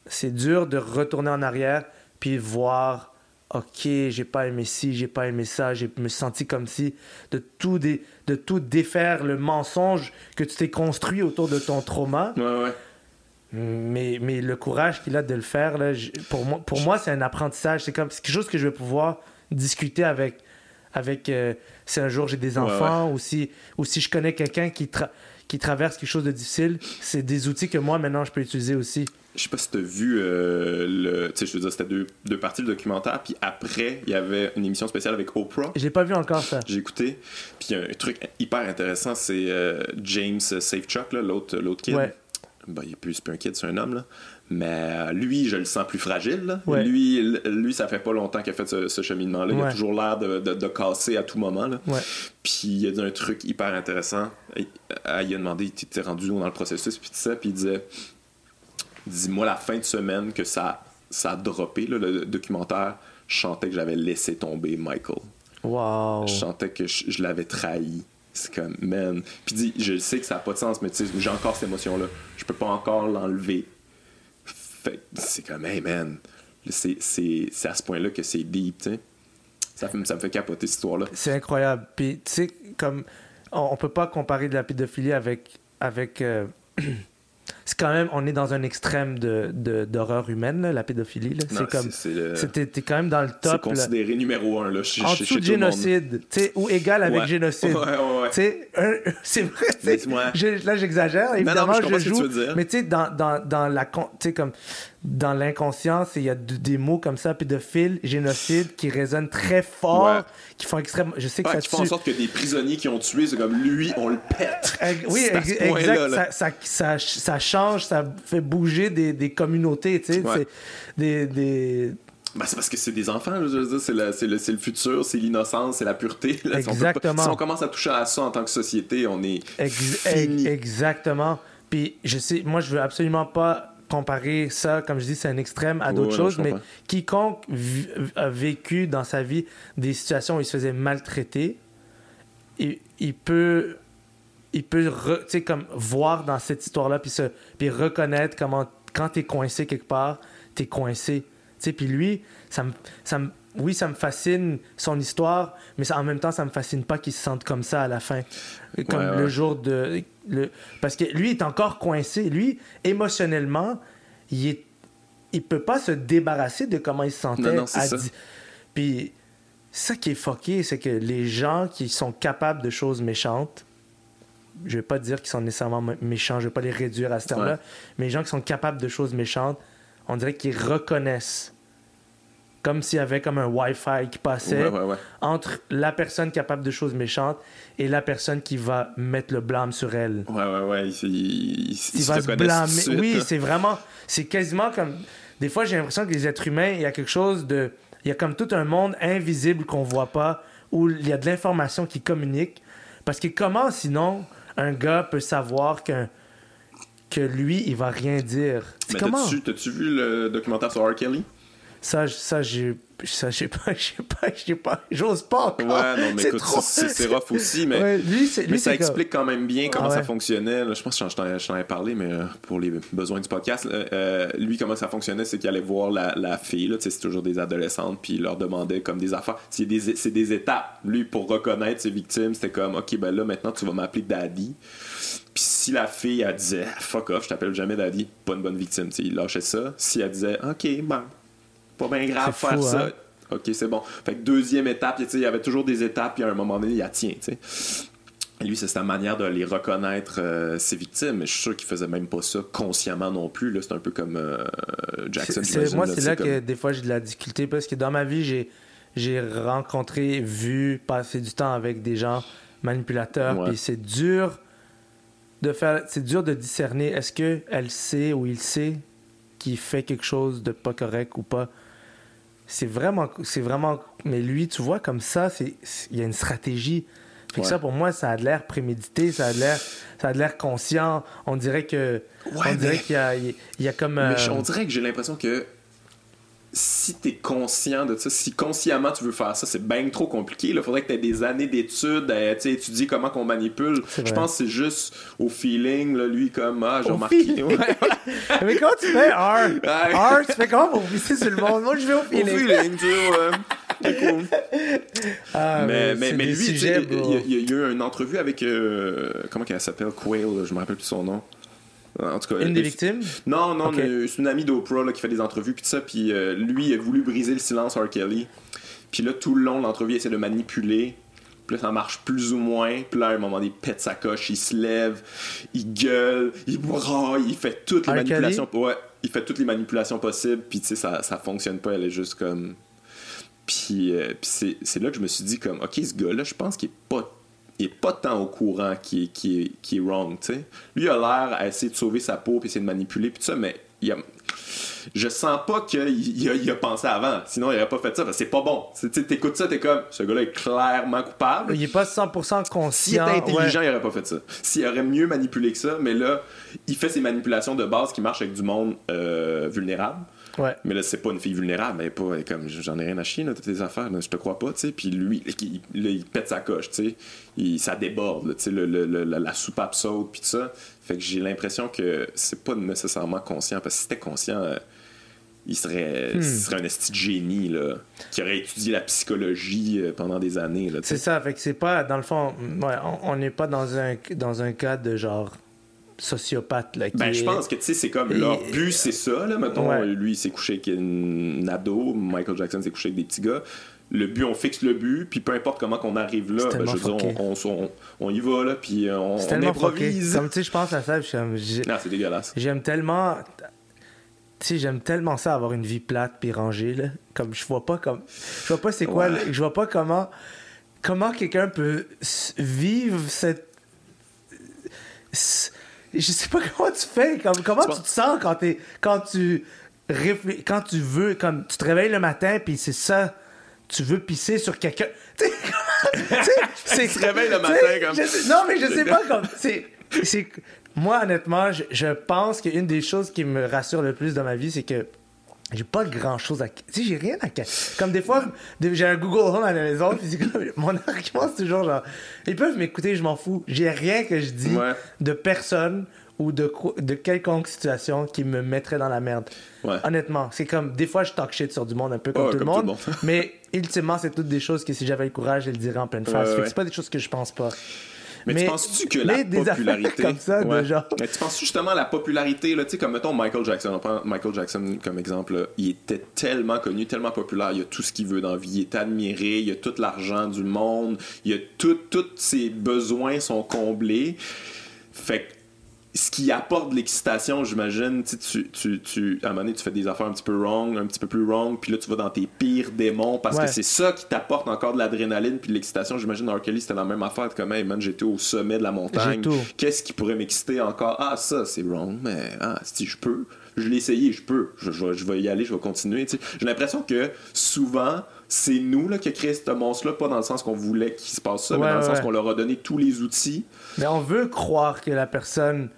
c'est dur de retourner en arrière puis voir ok j'ai pas aimé ci j'ai pas aimé ça j'ai me senti comme si de tout dé- de tout défaire le mensonge que tu t'es construit autour de ton trauma Ouais, ouais. mais, mais le courage qu'il a de le faire, là, pour moi, pour moi c'est un apprentissage. C'est comme quelque chose que je vais pouvoir discuter avec, avec euh, si un jour j'ai des Ouais, enfants ou, si, ou si je connais quelqu'un qui, tra- qui traverse quelque chose de difficile. C'est des outils que moi, maintenant, je peux utiliser aussi. Je sais pas si t'as vu euh, le. Tu sais, je veux dire, c'était deux, deux parties le documentaire, puis après, il y avait une émission spéciale avec Oprah. Je l'ai pas vu encore, ça. J'ai écouté. Puis il un truc hyper intéressant, c'est euh, James Safechuck, là, l'autre, kid. Ouais. Ben, il est plus, c'est plus un kid, c'est un homme. Là. Mais euh, lui, je le sens plus fragile. là. Ouais. Lui, lui, ça fait pas longtemps qu'il a fait ce, ce cheminement-là. Il a Ouais. toujours l'air de, de, de casser à tout moment. Là. Ouais. Puis il a dit un truc hyper intéressant. Il, euh, il a demandé, tu t'es rendu où dans le processus, puis tout ça, puis il disait, dis-moi la fin de semaine que ça, ça a droppé, là, le documentaire, je sentais que j'avais laissé tomber Michael. Wow. Je sentais que je, je l'avais trahi. C'est comme, man. Puis dis, je sais que ça n'a pas de sens, mais tu sais, j'ai encore cette émotion-là. Je peux pas encore l'enlever. Fait c'est comme, hey, man. C'est, à ce point-là que c'est deep, tu sais. Ça, ça me fait capoter cette histoire-là. C'est incroyable. Puis, tu sais, comme. On, on peut pas comparer de la pédophilie avec. avec euh, c'est quand même. On est dans un extrême de, de- d'horreur humaine, là, la pédophilie. là. Non, C'est comme. c'est, t'es quand même dans le c'est top. là. considéré numéro un, là, chez, En dessous de génocide, ou égal avec Ouais. génocide. Ouais, un- c'est vrai, je- là j'exagère, non, évidemment, je je joue, mais tu sais, dans, dans, dans la, tu sais, comme, dans l'inconscience, il y a des mots comme ça, pédophile, génocide, qui résonnent très fort, Ouais. qui font extrêmement, je sais que Ouais, ça qui font en tue. sorte que des prisonniers qui ont tué, c'est comme lui, on le pète. Oui, ex- exact. là. Ça, ça, ça, ça change, ça fait bouger des, des communautés, tu sais. Ouais. Des, des... Ben, c'est parce que c'est des enfants, je veux dire, c'est, le, c'est le futur, c'est l'innocence, c'est la pureté. là. Si on peut pas- Exactement. Si on commence à toucher à ça en tant que société, on est Ex- fini. ex- exactement. Puis je sais, moi je veux absolument pas comparer ça, comme je dis, c'est un extrême à d'autres Ouais, choses, mais quiconque a vécu dans sa vie des situations où il se faisait maltraiter, il, il peut il peut re- comme voir dans cette histoire-là puis, se, puis reconnaître comment quand t'es coincé quelque part, t'es coincé. Puis lui, ça me, ça me- oui, ça me fascine son histoire, mais en même temps, ça me fascine pas qu'il se sente comme ça à la fin. Comme Ouais, le jour de. Le, parce que lui est encore coincé. Lui, émotionnellement, il est. Il peut pas se débarrasser de comment il se sentait. Non, non, c'est à ça. Puis, ça qui est fucké, c'est que les gens qui sont capables de choses méchantes, je vais pas dire qu'ils sont nécessairement mé- méchants, je vais pas les réduire à ce terme-là, Ouais. mais les gens qui sont capables de choses méchantes, on dirait qu'ils reconnaissent. Comme s'il y avait comme un Wi-Fi qui passait Ouais, ouais, ouais. entre la personne capable de choses méchantes et la personne qui va mettre le blâme sur elle. Ouais, ouais, ouais. Il, il, il- Il ils va se blâmer. suite, Oui, c'est vraiment. C'est quasiment comme. Des fois, j'ai l'impression que les êtres humains, il y a quelque chose de. Il y a comme tout un monde invisible qu'on voit pas, où il y a de l'information qui communique. Parce que comment, sinon, un gars peut savoir que, que lui, il va rien dire? Mais comment? t'as-tu vu le documentaire sur R. Kelly? Ça, ça, j'ai. Ça, j'ai pas, j'ai pas, j'ai pas, j'ose pas encore. Ouais, non, mais C'est écoute, trop- c'est, rough aussi, mais. Ouais, lui, Mais ça comme- explique quand même bien comment Ah ouais. ça fonctionnait. là. Je pense que je t'en, avais parlé, mais euh, pour les besoins du podcast, là, euh, lui, comment ça fonctionnait, c'est qu'il allait voir la, la fille, là, tu sais, c'est toujours des adolescentes, puis il leur demandait comme des affaires. C'est des, c'est des étapes. Lui, pour reconnaître ses victimes, c'était comme, OK, ben là, maintenant, tu vas m'appeler Daddy. Puis si la fille, elle disait, fuck off, je t'appelle jamais Daddy, pas une bonne victime, tu sais, il lâchait ça. Si elle disait, OK, ben, pas bien grave faire fou, ça. hein? OK, c'est bon. Fait que deuxième étape, il y avait toujours des étapes, puis à un moment donné, il y a tient, tu sais. Lui, c'est sa manière de les reconnaître, euh, ses victimes. Mais je suis sûr qu'il faisait même pas ça consciemment non plus. C'est un peu comme euh, Jackson. J'imagine, moi, c'est là que des fois j'ai de la difficulté parce que dans ma vie, j'ai, rencontré, vu, passé du temps avec des gens manipulateurs. Puis c'est dur de faire, c'est dur de discerner est-ce que elle sait ou il sait qu'il fait quelque chose de pas correct ou pas? C'est vraiment, c'est vraiment. Mais lui, tu vois, comme ça, c'est, il y a une stratégie. Fait que Ouais. ça, pour moi, ça a de l'air prémédité, ça a de l'air, ça a de l'air conscient. On dirait que, Ouais, on dirait mais- qu'il y a, il y a comme. Mais euh, on dirait que j'ai l'impression que si t'es conscient de ça, si consciemment tu veux faire ça, c'est bien trop compliqué. Il faudrait que tu aies des années d'études, à tu sais, étudier comment qu'on manipule. Je pense que c'est juste au feeling, là, lui, comme, ah, j'ai remarqué. feeling. Ouais, Mais comment tu fais, R? R, tu fais comment pour visser sur le monde? Moi, je vais au Au feeling. feeling, tu cool. Ah, mais, mais, mais lui, tu sujets, il y, a- il y a eu une entrevue avec. euh, comment qu'elle s'appelle? Quail, je me rappelle plus son nom. En tout cas, Une des elle- victimes? Non, non, Ok. une- c'est une amie d'Oprah là, qui fait des entrevues, puis tout ça, puis euh, lui, il a voulu briser le silence, R. Kelly. Puis là, tout le long de l'entrevue, il essaie de manipuler. Puis là, ça marche plus ou moins. Puis là, à un moment il pète sa coche, il se lève, il gueule, il braille, il fait toutes les R. manipulations. Ouais, il fait toutes les manipulations possibles, puis tu sais, ça, ça fonctionne pas, elle est juste comme. Puis, euh, puis c'est, c'est là que je me suis dit, comme, ok, ce gars-là, je pense qu'il est pas. Il est pas tant au courant qui est, qui est, qui est wrong, tu sais. Lui a l'air à essayer de sauver sa peau, puis essayer de manipuler, puis tout ça, mais il a, je sens pas qu'il il a, il a pensé avant. Sinon, il aurait pas fait ça, parce que c'est pas bon. T'écoutes ça, t'es comme, ce gars-là est clairement coupable. Il est pas 100% S'il était conscient. intelligent, ouais. il aurait pas fait ça. S'il aurait mieux manipulé que ça, mais là, il fait ses manipulations de base qui marchent avec du monde euh, vulnérable. Ouais. Mais là, c'est pas une fille vulnérable, est pas comme j'en ai rien à chier, là, toutes tes affaires, là, je te crois pas, tu sais. Puis lui, il, là, il pète sa coche, tu sais. Il- Ça déborde, tu sais, le, le- le- la, soupape saute, puis tout ça. Fait que j'ai l'impression que c'est pas nécessairement conscient, parce que si c'était conscient, euh, il serait, Hmm. serait un esti de génie, là, qui aurait étudié la psychologie euh, pendant des années, là, C'est ça, fait que c'est pas, dans le fond, ouais, on- on n'est pas dans un, dans un cas de genre sociopathe. Là, qui Ben, je pense que, tu sais, c'est comme Et- leur but, c'est ça, là. Mettons, Ouais. lui, il s'est couché avec une ado, Michael Jackson s'est couché avec des petits gars. Le but, on fixe le but, puis peu importe comment qu'on arrive là, ben, je veux dire, on, on- on- on y va, là, puis euh, on, on fucké. improvise. Comme tu sais, je pense à ça, puis je suis Non, c'est dégueulasse. j'aime tellement. Tu sais, j'aime tellement ça avoir une vie plate puis rangée là. Comme je vois pas comme je vois pas c'est quoi Ouais. je vois pas comment comment quelqu'un peut vivre cette je sais pas comment tu fais comme comment Tu te sens quand t'es quand tu quand tu veux comme tu te réveilles le matin puis c'est ça tu veux pisser sur quelqu'un. Tu sais tu sais, c'est Tu te réveilles le matin comme- je non mais je sais pas comme c'est moi honnêtement je, je pense qu'une des choses qui me rassure le plus dans ma vie c'est que j'ai pas grand chose à tu sais j'ai rien à comme des fois j'ai un Google Home à la maison puis comme mon argument c'est toujours genre ils peuvent m'écouter je m'en fous j'ai rien que je dis Ouais. de personne ou de de quelconque situation qui me mettrait dans la merde Ouais. honnêtement c'est comme des fois je talk shit sur du monde un peu comme, Ouais, tout, le comme tout le monde, monde. mais ultimement c'est toutes des choses que si j'avais le courage je le dirais en pleine face c'est pas des choses que je pense pas Mais, Mais- tu penses-tu que la popularité. comme ça, de genre- Mais tu penses justement la popularité, là, tu sais, comme mettons Michael Jackson. On prend Michael Jackson comme exemple. là. il était tellement connu, tellement populaire. Il a tout ce qu'il veut dans la vie. Il est admiré. Il a tout l'argent du monde. Il a tout, tous ses besoins sont comblés. Fait que ce qui apporte de l'excitation, j'imagine, tu, tu, tu, à un moment donné, tu fais des affaires un petit peu wrong, un petit peu plus wrong, puis là, tu vas dans tes pires démons parce Ouais. que c'est ça qui t'apporte encore de l'adrénaline puis de l'excitation. J'imagine, R. Kelly, c'était la même affaire. Comme, hey, man, j'étais au sommet de la montagne. Qu'est-ce qui pourrait m'exciter encore? Ah, ça, c'est wrong, mais ah, si je peux. je l'ai essayé, je peux, je, je vais- je vais y aller, je vais continuer. J'ai l'impression que souvent, c'est nous là, qui a créé ce monstre-là, pas dans le sens qu'on voulait qu'il se passe ça, mais dans le ouais, sens qu'on leur a donné tous les outils. Mais on veut croire que la personne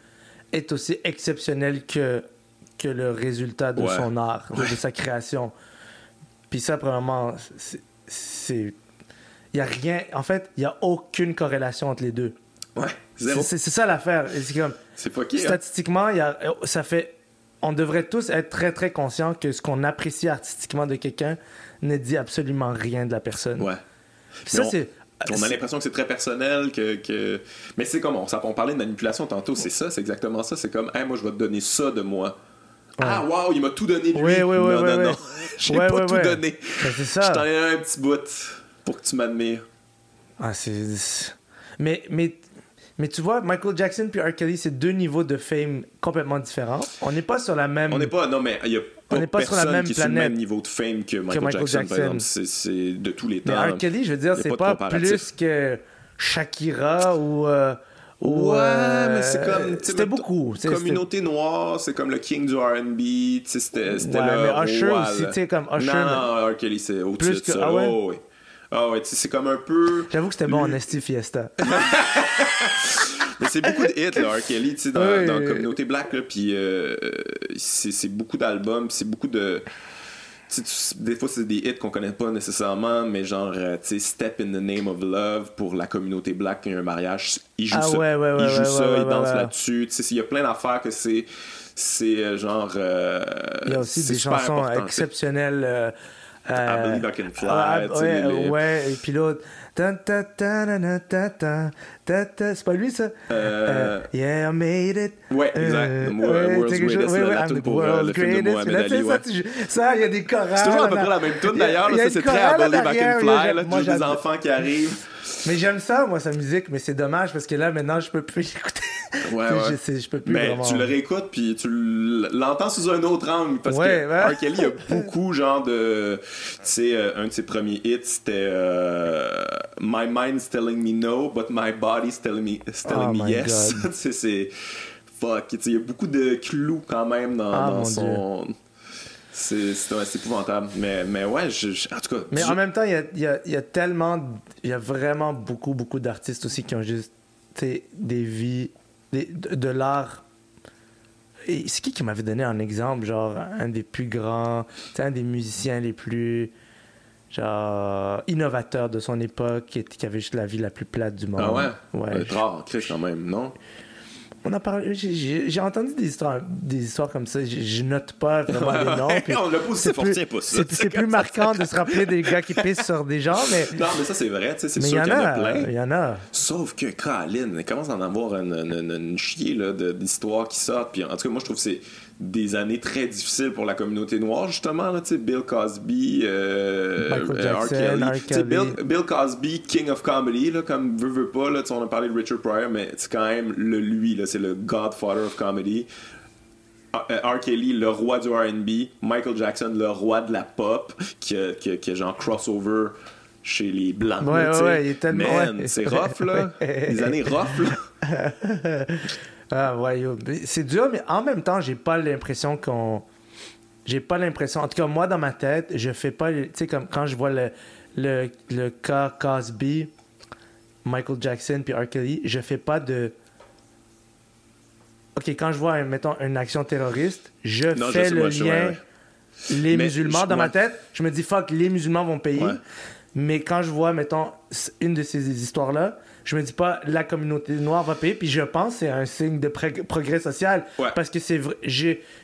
est aussi exceptionnelle que, que le résultat de Ouais. son art, de, Ouais. de sa création. Puis ça, premièrement, c'est-. Il n'y a rien. En fait, il n'y a aucune corrélation entre les deux. Ouais, C'est zéro. c'est- c'est ça l'affaire. C'est comme. C'est fucké. hein. Statistiquement, y a, ça fait. On devrait tous être très très conscients que ce qu'on apprécie artistiquement de quelqu'un ne dit absolument rien de la personne. Ouais. Puis ça, on- c'est. On a l'impression que c'est très personnel, que, que... mais c'est comme on, on parlait de manipulation tantôt, c'est ça, c'est exactement ça. C'est comme, hey, moi je vais te donner ça de moi. Ah, waouh, il m'a tout donné de lui. Ouais, ouais, ouais, non, non, non, j'ai pas tout donné. Ben, c'est Je ça. t'en ai un petit bout pour que tu m'admires. Ah, c'est. Mais, mais, mais tu vois, Michael Jackson puis R. Kelly, c'est deux niveaux de fame complètement différents. On n'est pas sur la même. On n'est pas, non, mais il y a pas, On n'est pas sur la même qui est sur le planète même niveau de fame que Michael, Michael Jackson, Jackson. par exemple. C'est, c'est de tous les Mais temps. R. Kelly, je veux dire, c'est pas plus que Shakira ou. euh, ou, Ouais, euh, mais c'est comme. C'était beaucoup. C'est- Communauté noire, c'est comme le king du RB. C'était, c'était Ouais, le mais Usher aussi, tu sais, comme Usher, Non, non, R. Kelly, c'est au-dessus de ça. ah ouais? Oh, ouais. Ah ouais, c'est comme un peu. J'avoue que c'était bon en Esti Fiesta. Mais c'est beaucoup de hits, là, R. Kelly, tu sais, dans, la communauté black, là, puis euh, c'est, beaucoup d'albums, c'est beaucoup de. tu des fois, c'est des hits qu'on connaît pas nécessairement, mais genre, euh, tu sais, Step in the Name of Love pour la communauté black, y a un mariage, il joue Ah ça. ouais, ouais, ouais, il joue ouais, ça, ouais, il ouais, danse ouais. là-dessus. Tu sais, il y a plein d'affaires que c'est. C'est euh, genre. euh, Il y a aussi des chansons exceptionnelles. euh, I Believe I Can Fly. ah, ouais, les- ouais, et puis l'autre. C'est pas lui ça? Euh, Euh, yeah, I made it. Ouais, exact. Euh, The ouais, World's Greatest, la- tune pour, euh, le film de. Mohamed Ali, ça, il y a des chorales. C'est toujours à peu près la même tune d'ailleurs. Ça, c'est très arrière, Can là, Fly. des j'adore. enfants qui arrivent. Mais j'aime ça, moi, sa musique, mais c'est dommage parce que là, maintenant, je peux plus l'écouter. Ouais, Je- ouais. c'est- je peux plus Mais vraiment. tu le réécoutes puis tu l'entends sous un autre angle parce Ouais, que. R. Kelly a beaucoup genre de tu sais euh, un de ses premiers hits c'était euh, My mind's telling me no but my body's telling me, is telling Oh me yes God. Tu sais, c'est fuck il y a beaucoup de clous quand même dans, Ah, dans son c'est c'est épouvantable mais mais ouais je, je- en tout cas Mais en même temps, il y a, il y a- il y a tellement. Il y a vraiment beaucoup, beaucoup d'artistes aussi qui ont juste des vies. des- de, de l'art. Et c'est qui qui m'avait donné un exemple, genre un des plus grands, un des musiciens les plus genre innovateurs de son époque, qui, qui avait juste la vie la plus plate du monde. ah ouais, Ouais. ouais rare Chris quand même non? On a parlé, j'ai- entendu des histoires, des histoires comme ça. Je, je note pas vraiment les noms. puis on l'a pas aussi pas ça c'est- plus marquant de se rappeler des gars qui pissent sur des gens, mais non mais ça c'est vrai tu sais c'est sûr en qu'il y en a plein il y en a. Sauf que Colin, il commence à en avoir une, une, une chier d'histoires qui sortent. Puis en tout cas, moi, je trouve que c'est des années très difficiles pour la communauté noire, justement. Là, tu sais, Bill Cosby, euh, euh, R. Kelly. Bill, Bill Cosby, King of Comedy, là, comme veut, veut pas. Là, on a parlé de Richard Pryor, mais c'est quand même le lui. C'est le Godfather of Comedy. Euh, R. Kelly, le roi du RB, Michael Jackson, le roi de la pop, qui qui a genre crossover chez les Blancs. Ouais, là, ouais, il est tellement- Man, c'est rough, là. Les années rough, là. Ah ouais, c'est dur, mais en même temps, j'ai pas l'impression qu'on. J'ai pas l'impression. En tout cas, moi, dans ma tête, je fais pas. Tu sais, comme quand je vois le, le, le cas Cosby, Michael Jackson puis R. Kelly, je fais pas de. Ok, quand je vois, mettons, une action terroriste, je Non, fais le moi, je- lien. ouais, ouais. Les Mais musulmans, je- dans ma tête, je me dis, fuck, les musulmans vont payer. Mais quand je vois, mettons, une de ces histoires-là, je me dis pas la communauté noire va payer, puis je pense que c'est un signe de progrès social. Ouais. Parce que c'est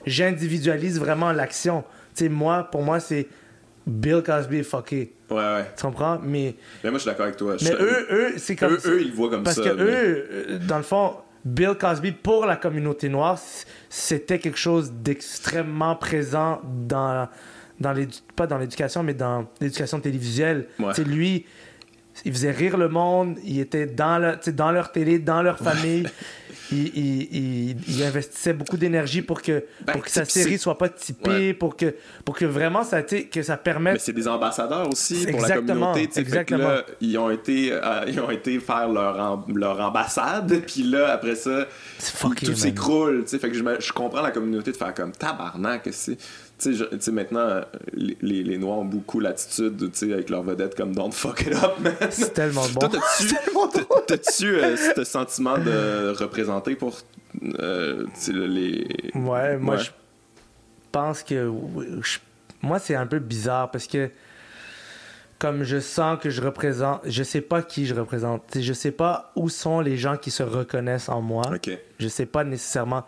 j'individualise vraiment l'action. Tu sais, moi, pour moi, c'est Bill Cosby est fucké. Ouais, ouais. Tu comprends? Mais, Mais moi, je suis d'accord avec toi. Je mais suis- eux, eux, c'est comme. eux, eux, ils le voient comme Parce ça. que mais- eux, euh, dans le fond, Bill Cosby, pour la communauté noire, c'était quelque chose d'extrêmement présent dans, dans pas dans l'éducation, mais dans l'éducation télévisuelle. Ouais. Lui, il faisait rire le monde, il était dans, le, dans leur télé, dans leur famille. il, il- il- il investissait beaucoup d'énergie pour que, Ben, pour que sa série soit pas typée, Ouais. pour, que, pour que vraiment ça, que ça Mais permette. c'est des ambassadeurs aussi pour Exactement, la communauté. exactement. là, ils ont été, euh, ils ont été faire leur, leur ambassade, puis là, après ça, tout, fucké, tout man. s'écroule. Fait que je, je comprends la communauté de faire comme tabarnak. c'est- Tu sais, maintenant, les, les- les Noirs ont beaucoup l'attitude, tu sais, avec leur vedette comme Don't fuck it up, man. C'est tellement bon. Toi, t'as-tu, t'as- t'as-tu euh, ce sentiment de représenter pour euh, les. Ouais, moi Ouais. je pense que je- moi c'est un peu bizarre parce que comme je sens que je représente, je sais pas qui je représente, je sais pas où sont les gens qui se reconnaissent en moi. Je sais pas nécessairement.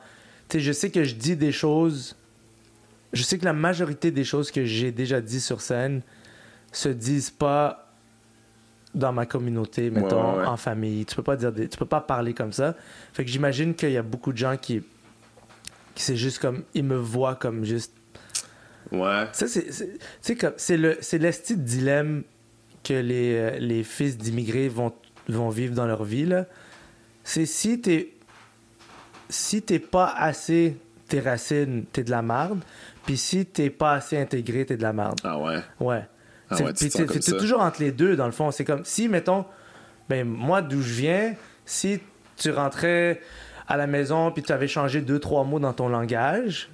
Tu sais, je sais que je dis des choses. Je sais que la majorité des choses que j'ai déjà dit sur scène se disent pas dans ma communauté, mettons, ouais, ouais. en famille. Tu peux pas dire des- tu peux pas parler comme ça. Fait que j'imagine qu'il y a beaucoup de gens qui qui c'est juste comme ils me voient comme juste Ouais. ça c'est c'est- comme le c'est l'esti de dilemme que les, euh, les fils d'immigrés vont vont vivre dans leur vie là. C'est si t'es si t'es pas assez tes racines, t'es de la merde. Puis si t'es pas assez intégré, t'es de la merde. Ah ouais? Ouais. Ah ouais, puis te sens c'est- comme c'est ça. toujours entre les deux, dans le fond. C'est comme si, mettons, ben, moi, d'où je viens, si tu rentrais à la maison puis tu avais changé deux, trois mots dans ton langage,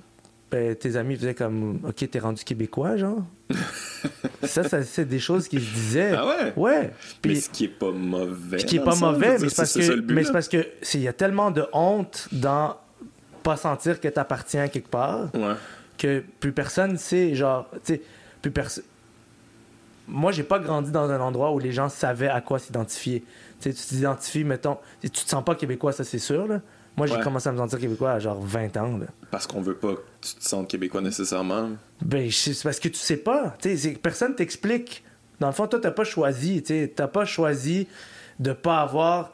ben, tes amis faisaient comme Ok, t'es rendu québécois, genre. ça, ça c'est des choses qu'ils se disaient. Ah ouais? Ouais. Mais Puis, ce qui est pas mauvais. ce qui est pas mauvais, mais c'est parce parce que il y a tellement de honte dans pas sentir que t'appartiens quelque part Ouais. Que plus personne sait, genre, tu sais, plus personne. Moi, j'ai pas grandi dans un endroit où les gens savaient à quoi s'identifier. Tu sais, tu t'identifies, mettons, tu te sens pas québécois, ça c'est sûr, là. Moi, j'ai Ouais. commencé à me sentir québécois à genre 20 ans, là. Parce qu'on veut pas que tu te sentes québécois nécessairement. Ben, c'est parce que tu sais pas. Personne t'explique. Dans le fond, toi, t'as pas choisi. T'as pas choisi de pas avoir.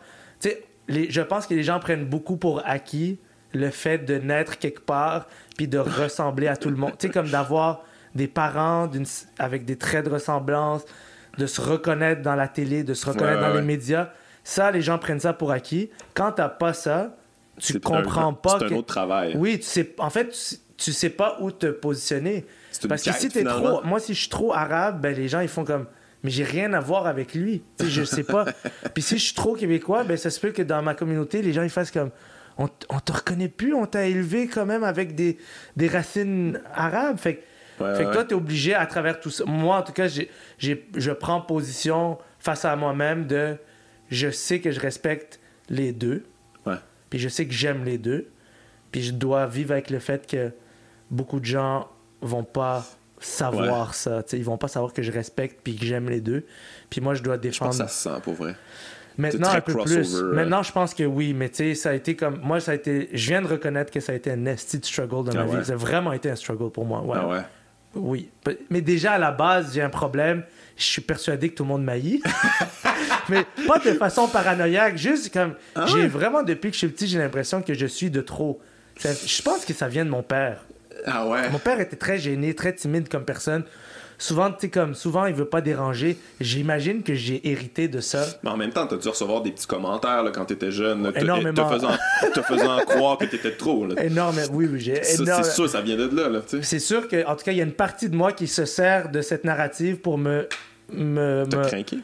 Les- je pense que les gens prennent beaucoup pour acquis le fait de naître quelque part puis de ressembler à tout le monde. Tu sais, comme d'avoir des parents avec des traits de ressemblance, de se reconnaître dans la télé, de se reconnaître Ouais, dans ouais. les médias. Ça, les gens prennent ça pour acquis. Quand t'as pas ça, tu comprends un- pas C'est que- un autre travail. oui, tu sais, en fait, tu, tu sais pas où te positionner. Parce que si t'es trop. Moi, si je suis trop arabe, ben les gens, ils font comme. Mais j'ai rien à voir avec lui. Tu sais, je sais pas. Puis si je suis trop québécois, ben ça se peut que dans ma communauté, les gens, ils fassent comme. On, te reconnaît plus, on t'a élevé quand même avec des, des racines arabes. Fait, que- Ouais, fait que ouais. toi, t'es obligé à travers tout ça. Moi, en tout cas, j'ai, j'ai- je prends position face à moi-même de. Je sais que je respecte les deux. Ouais. Puis je sais que j'aime les deux. Puis je dois vivre avec le fait que beaucoup de gens vont pas savoir ça. Tu sais, ils vont pas savoir que je respecte puis que j'aime les deux. Puis moi, je dois Je pense défendre. que ça se sent pour vrai. Maintenant, un peu plus. euh. Maintenant, je pense que oui, mais tu sais, ça a été comme. Moi, ça a été. Je viens de reconnaître que ça a été un nasty struggle dans Ah ma ouais? vie. Ça a vraiment été un struggle pour moi. Ouais. Ah ouais? Oui. Mais déjà, à la base, j'ai un problème. Je suis persuadé que tout le monde m'haït. mais pas de façon paranoïaque. Juste comme. Ah j'ai vraiment, depuis que je suis petit, j'ai l'impression que je suis de trop. Ça- je pense que ça vient de mon père. Ah ouais? Mon père était très gêné, très timide comme personne. Souvent, tu sais, comme souvent, il veut pas déranger. J'imagine que j'ai hérité de ça. Mais en même temps, t'as dû recevoir des petits commentaires là, quand t'étais jeune, là, Énormément. te faisant, te faisant croire que t'étais trop. Là. Énorme, oui, oui, j'ai C'est sûr, ça vient de là. là. C'est sûr que, en tout cas, il y a une partie de moi qui se sert de cette narrative pour me. me,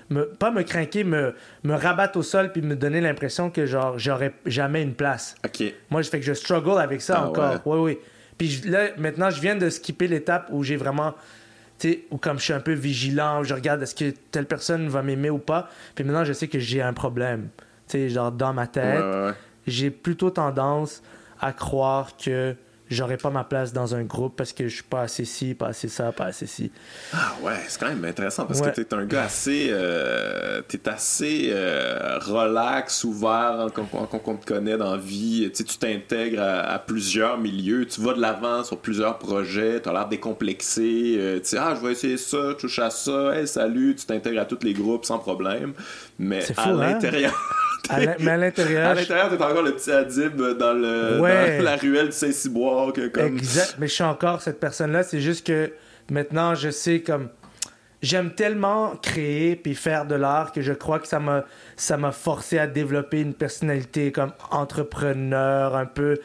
me- pas me craquer, me, me rabattre au sol puis me donner l'impression que genre j'aurais jamais une place. Ok. Moi, je fais que je struggle avec ça Ah encore. Oui, oui. Puis je- là, maintenant, je viens de skipper l'étape où j'ai vraiment. Où comme je suis un peu vigilant, je regarde est-ce que telle personne va m'aimer ou pas. Puis maintenant, je sais que j'ai un problème. Tu sais, genre dans ma Ouais, tête, ouais, ouais. j'ai plutôt tendance à croire que j'aurais pas ma place dans un groupe parce que je suis pas assez ci, pas assez ça, pas assez ci. Ah ouais, c'est quand même intéressant parce Ouais. que t'es un gars assez. euh, t'es assez euh, relax, ouvert en- quand, quand on te connaît dans la vie. Tu sais, tu t'intègres à, à plusieurs milieux, tu vas de l'avant sur plusieurs projets, t'as l'air décomplexé. euh, tu ah, je vais essayer ça, je touche à ça, hey, salut, tu t'intègres à tous les groupes sans problème. Mais C'est à fou, hein? À mais à À l'intérieur, je- l'intérieur, t'es encore le petit Adib dans, le, Ouais. dans la ruelle du Saint-Cyboire. Comme... Exact. Mais je suis encore cette personne-là. C'est juste que maintenant, je sais comme. J'aime tellement créer puis faire de l'art que je crois que ça m'a ça m'a forcé à développer une personnalité comme entrepreneur un peu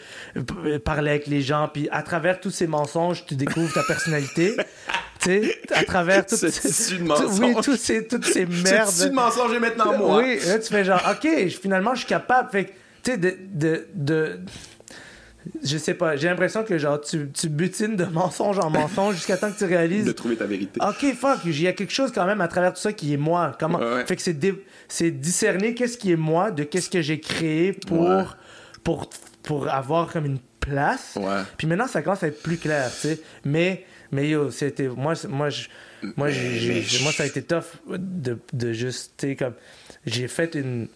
euh, parler avec les gens puis à travers tous ces mensonges tu découvres ta personnalité tu sais à travers tout Ce tissu de mensonges. oui tous ces toutes ces Ce merdes tissu de mensonge est maintenant moi. oui là tu fais genre ok finalement je suis capable fait tu sais de, de, de je sais pas j'ai l'impression que genre tu, tu butines de mensonge en mensonge jusqu'à temps que tu réalises De trouver ta vérité. Ok, fuck, il y a quelque chose quand même à travers tout ça qui est moi. Comment... Ouais. Fait que c'est, dé- c'est discerner qu'est-ce qui est moi de qu'est-ce que j'ai créé pour, Ouais. pour, pour avoir comme une place. Ouais. Puis maintenant, ça commence à être plus clair, tu sais. Mais, mais yo, c'était. Moi, moi, je- moi, j'ai- j'ai- moi, ça a été tough de, de juste, tu sais, comme. J'ai fait une.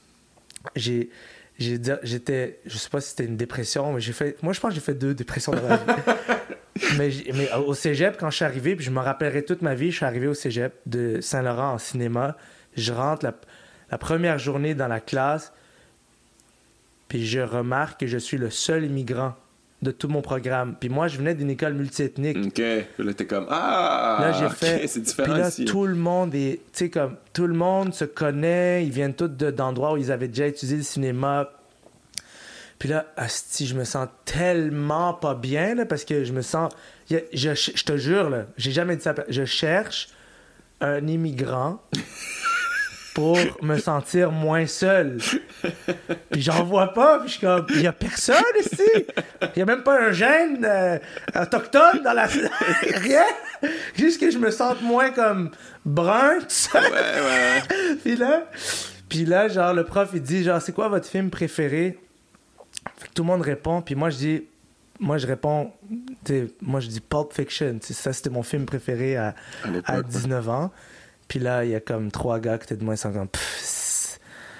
J'ai. J'étais. Je sais pas si c'était une dépression, mais j'ai fait. Moi, je pense que j'ai fait deux dépressions dans ma vie. mais, mais au cégep, quand je suis arrivé, puis je me rappellerai toute ma vie, je suis arrivé au cégep de Saint-Laurent en cinéma. Je rentre la, la première journée dans la classe, puis je remarque que je suis le seul immigrant de tout mon programme. Puis moi, je venais d'une école multiethnique. Ok. Là, t'es comme Ah Là, j'ai fait. C'est Puis différent là, ici. tout le monde est. Tu sais, comme. Tout le monde se connaît. Ils viennent tous de- d'endroits où ils avaient déjà étudié le cinéma. Puis là, asti, je me sens tellement pas bien, là, parce que je me sens. je, je te jure, là, j'ai jamais dit ça. Je cherche un immigrant pour me sentir moins seul. Puis j'en vois pas, puis je suis comme, il y a personne ici. Il y a même pas un gène euh, autochtone dans la... Rien. Juste que je me sente moins comme brun, tout ça. Ouais, ouais. Puis là, puis là, genre, le prof, il dit, genre, c'est quoi votre film préféré? Fait que tout le monde répond, puis moi, je dis, moi, je réponds, moi, je dis Pulp Fiction. Ça, c'était mon film préféré à, À à ouais. 19 ans. Puis là, il y a comme trois gars qui étaient de moins 50. Pff, c'est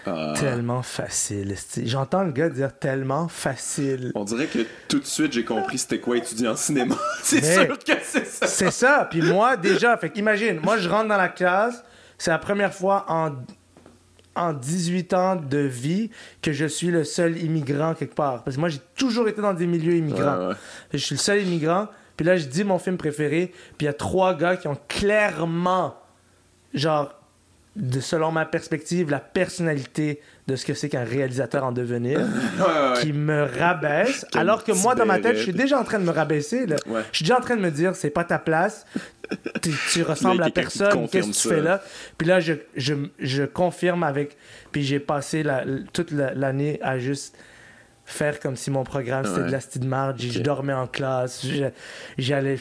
Ah. Tellement facile. J'entends le gars dire tellement facile. On dirait que tout de suite, j'ai compris c'était quoi étudier en cinéma. c'est sûr que c'est ça. C'est ça. Puis moi, déjà, fait imagine, moi, je rentre dans la classe. C'est la première fois en, en 18 ans de vie que je suis le seul immigrant quelque part. Parce que moi, j'ai toujours été dans des milieux immigrants. Ouais, ouais. Je suis le seul immigrant. Puis là, je dis mon film préféré. Puis il y a trois gars qui ont clairement, genre, de, selon ma perspective, la personnalité de ce que c'est qu'un réalisateur en devenir, Ouais, ouais, ouais. qui me rabaisse. Alors que moi, dans ma tête, je suis déjà en train de me rabaisser. Là. Ouais. Je suis déjà en train de me dire, c'est pas ta place. Tu, tu ressembles à personne. Qu'est-ce que tu fais là? Puis là, je, je, je confirme avec. Puis j'ai passé la- toute la- l'année à juste faire comme si mon programme c'était Ouais. de la de marge. Je dormais en classe. J'allais.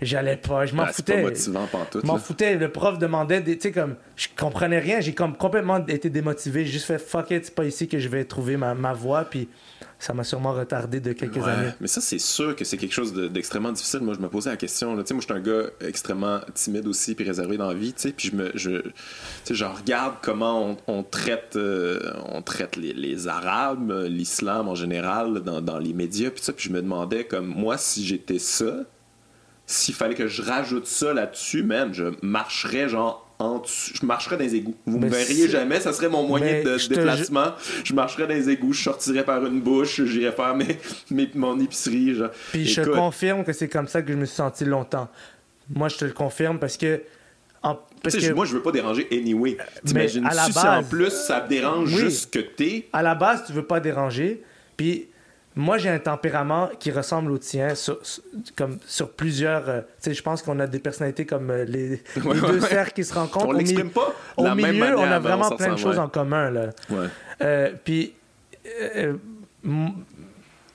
J'allais pas. Je m'en Ah, foutais. Je m'en foutais. Le prof demandait, tu sais, comme, je comprenais rien. J'ai comme complètement été démotivé. J'ai juste fait fuck it, c'est pas ici que je vais trouver ma, ma voie. Puis ça m'a sûrement retardé de quelques Ouais, années. mais ça, c'est sûr que c'est quelque chose de- d'extrêmement difficile. Moi, je me posais la question. Là. Moi, je suis un gars extrêmement timide aussi, puis réservé dans la vie. Puis je me, je, regarde comment on, on traite, euh, on traite les, les Arabes, euh, l'islam en général, dans les médias. Puis ça, puis je me demandais, comme moi, si j'étais ça, s'il fallait que je rajoute ça là-dessus, man, je marcherais genre en je marcherais dans les égouts. Vous me Mais verriez jamais, ça serait mon moyen de je te déplacement. Je marcherais dans les égouts, je sortirais par une bouche, j'irais faire mes, mes- mon épicerie. Genre. Puis je Écoute, confirme que c'est comme ça que je me suis senti longtemps. Moi, je te le confirme parce que. en- parce que Moi, je veux pas déranger anyway. T'imagines à la si en base- plus ça dérange Oui. juste que t'es. à la base, tu veux pas déranger. Puis moi, j'ai un tempérament qui ressemble au tien sur, sur- comme sur plusieurs. euh, tu sais, je pense qu'on a des personnalités comme euh, les, deux ouais. cercles qui se rencontrent. On l'exprime pas? Au la même milieu, manière, on a vraiment plein de choses ouais. en commun. Là. Euh, puis. euh,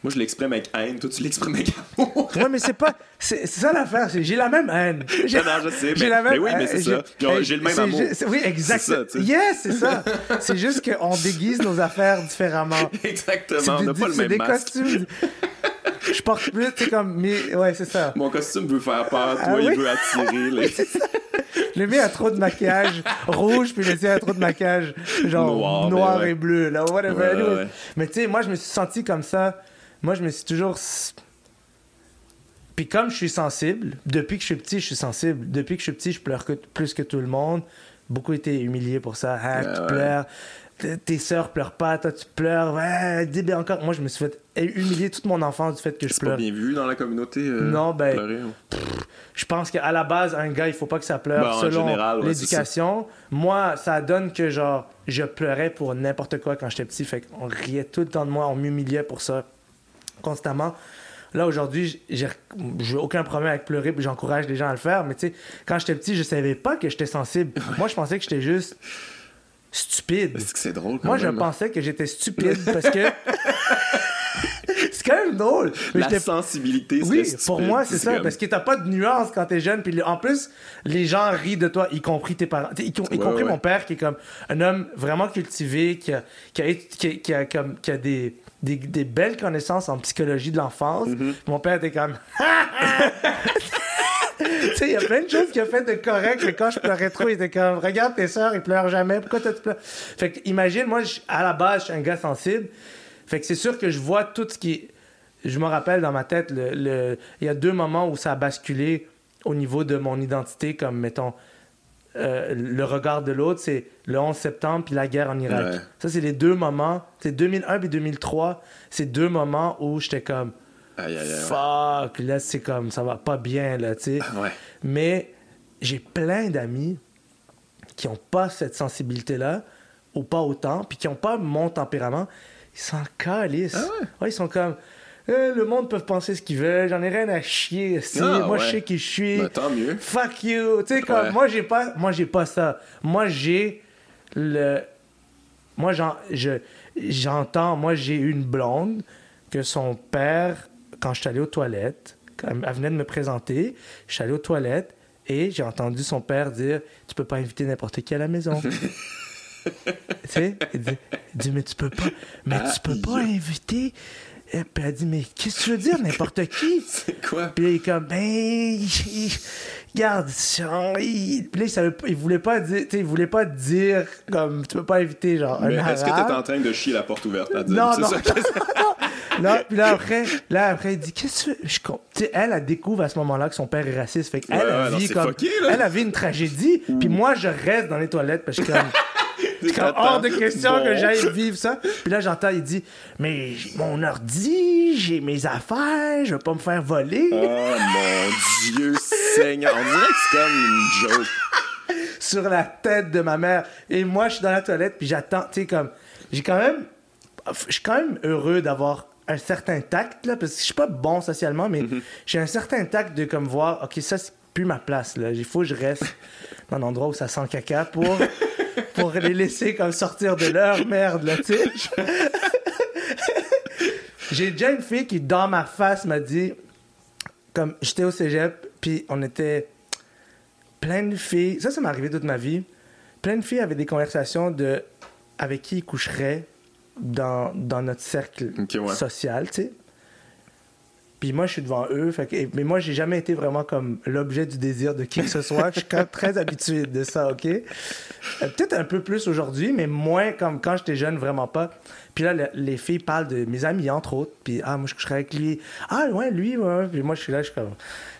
Moi, je l'exprime avec haine, toi, tu l'exprimes avec amour. ouais, mais c'est pas. C'est ça l'affaire. J'ai la même haine. J'ai Non, non, je sais, mais- la même mais oui, mais c'est ça. J'ai le même amour. Oui, exact. C'est yes, c'est ça. c'est juste qu'on déguise nos affaires différemment. Exactement, C'est on n'a pas le c'est même des masque. costumes. Je porte plus, tu sais, comme. Mais, ouais, c'est ça. Mon costume veut faire peur, toi, Ah il oui? veut attirer. les- Le mien a trop de maquillage rouge, puis le tien a trop de maquillage genre Noir, noir, ben ouais. et bleu. Là, whatever. Ouais, Anyways. ouais. Mais tu sais, moi, je me suis senti comme ça. Moi, je me suis toujours. Puis comme je suis sensible, depuis que je suis petit, je suis sensible. Depuis que je suis petit, je pleure que- plus que tout le monde. Beaucoup été humilié pour ça. Ouais, tu ouais. pleures. Tes sœurs pleurent pas, toi tu pleures. Ouais, dis bien encore. Moi, je me suis fait humilier toute mon enfance du fait que je C'est pas pleure. bien vu dans la communauté. euh, Non, ben, pleurer, ou- Je pense qu'à la base, un gars, il faut pas que ça pleure Ben, en selon ouais, l'éducation. Moi, ça donne que genre, je pleurais pour n'importe quoi quand j'étais petit. Fait qu'on riait tout le temps de moi, on m'humiliait pour ça constamment. Là, aujourd'hui, j'ai aucun problème avec pleurer, puis j'encourage les gens à le faire. Mais tu sais, quand j'étais petit, je savais pas que j'étais sensible. Moi, je pensais que j'étais juste stupide. Est-ce que c'est drôle quand Moi, je hein? pensais que j'étais stupide parce que. c'est quand même drôle. Mais La sensibilité, serait oui, pour moi, c'est ça. comme- Parce que t'as pas de nuance quand t'es jeune. Puis en plus, les gens rient de toi, y compris tes parents. Y, Ouais, compris ouais. mon père, qui est comme un homme vraiment cultivé, qui a, qui a, qui a- qui a comme, qui a des, des, des belles connaissances en psychologie de l'enfance. Mm-hmm. Mon père était comme. Tu sais, il y a plein de choses qu'il a fait de correct, mais quand je pleurais trop, il était comme Regarde tes sœurs, ils pleurent jamais, pourquoi toi tu pleures? Fait que, imagine, moi, à la base, je suis un gars sensible. Fait que c'est sûr que je vois tout ce qui. Je me rappelle dans ma tête, le, le- il y a deux moments où ça a basculé au niveau de mon identité, comme mettons. Euh, le regard de l'autre, c'est le 11 septembre puis la guerre en Irak. Ouais. Ça, c'est les deux moments. C'est 2001 puis 2003. C'est deux moments où j'étais comme Aïe, aïe, aïe. ouais. fuck, là, c'est comme ça va pas bien, là, tu sais. Ouais. Mais j'ai plein d'amis qui ont pas cette sensibilité-là, ou pas autant, puis qui ont pas mon tempérament. Ils s'en calissent. Ah ils sont comme. Eh, le monde peut penser ce qu'ils veulent, j'en ai rien à chier. si. Ah, moi, ouais. je sais qui je suis. Ben, tant mieux. Fuck you. Tu sais, comme, Ouais. moi, j'ai pas, moi, j'ai pas ça. Moi, j'ai le. Moi, j'en- je- j'entends, moi, j'ai une blonde que son père, quand je suis allé aux toilettes, quand elle venait de me présenter, je suis allé aux toilettes et j'ai entendu son père dire Tu peux pas inviter n'importe qui à la maison. tu sais, il dit, il dit, Mais tu peux pas, mais tu peux pas inviter. Et puis elle dit Mais qu'est-ce que tu veux dire, n'importe qui? C'est quoi? puis là, il est comme, ben, il- regarde, ça, il... Puis là, il, savait il voulait pas dire, il voulait pas dire, comme, tu peux pas éviter, genre, un Mais est-ce que t'es en train de chier la porte ouverte à dire? Non, non, ça que- Là, puis là, après, là, après, il dit, qu'est-ce que tu veux? Je elle, elle découvre à ce moment-là que son père est raciste. Fait qu'elle, Ouais, elle ouais, non, vit comme, fucké, elle a vu une tragédie. Puis moi, je reste dans les toilettes parce que comme, c'est comme hors de question Bon. que j'aille vivre ça. Puis là, j'entends, il dit, mais mon ordi, j'ai mes affaires, je vais pas me faire voler. Oh mon Dieu Seigneur. On dirait que c'est comme une joke. sur la tête de ma mère. Et moi, je suis dans la toilette, puis j'attends, tu sais, comme, j'ai quand même, je suis quand même heureux d'avoir un certain tact, là, parce que je suis pas bon socialement, mais j'ai un certain tact de, comme, voir, OK, ça, c'est plus ma place, là. Il faut que je reste un endroit où ça sent caca pour, pour les laisser, comme, sortir de leur merde, là, tu sais. J'ai déjà une fille qui, dans ma face, m'a dit, comme, j'étais au cégep, puis on était plein de filles, ça, ça m'est arrivé toute ma vie. Plein de filles avaient des conversations de avec qui ils coucheraient dans, dans notre cercle ouais. social, tu sais. Puis moi, je suis devant eux. Fait que- mais moi, j'ai jamais été vraiment comme l'objet du désir de qui que ce soit. Je suis quand même très habitué de ça, OK? Euh, Peut-être un peu plus aujourd'hui, mais moins comme quand j'étais jeune, vraiment pas. Puis là, le- les filles parlent de mes amis, entre autres. Puis, ah, moi, je coucherais avec lui. Ah, ouais, lui, ouais. Puis moi, je suis là, je suis comme...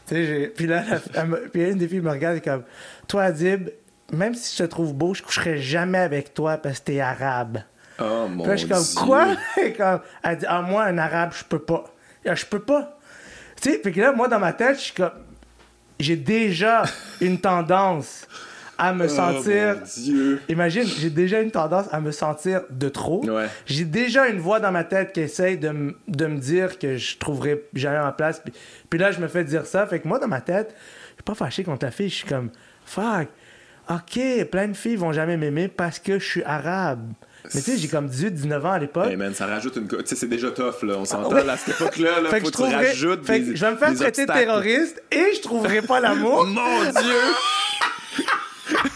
Tu sais, j'ai- puis là, la- puis une des filles me regarde et comme... Toi, Adib, même si je te trouve beau, je coucherais jamais avec toi parce que t'es arabe. Oh mon Puis là, je suis comme, Dieu. quoi? Comme, elle dit, ah, moi, un arabe, je peux pas. Ah, Je peux pas. Tu sais, puis que là, moi, dans ma tête, je suis comme, j'ai déjà une tendance à me Oh sentir. mon Dieu. Imagine, j'ai déjà une tendance à me sentir de trop. Ouais. J'ai déjà une voix dans ma tête qui essaye de, m- de me dire que je trouverai jamais ma place. Puis, puis là, je me fais dire ça. Fait que moi, dans ma tête, je suis pas fâché contre ta fille. Je suis comme, fuck, ok, plein de filles vont jamais m'aimer parce que je suis arabe. Mais tu sais, j'ai comme 18, 19 ans à l'époque. Hey man, ça rajoute une. Tu sais, c'est déjà tough, là. On s'entend, ouais. là, à cette époque-là, là, fait que faut je que tu rajoutes fait que je vais me faire traiter de terroriste et je trouverai pas l'amour. Mon Dieu!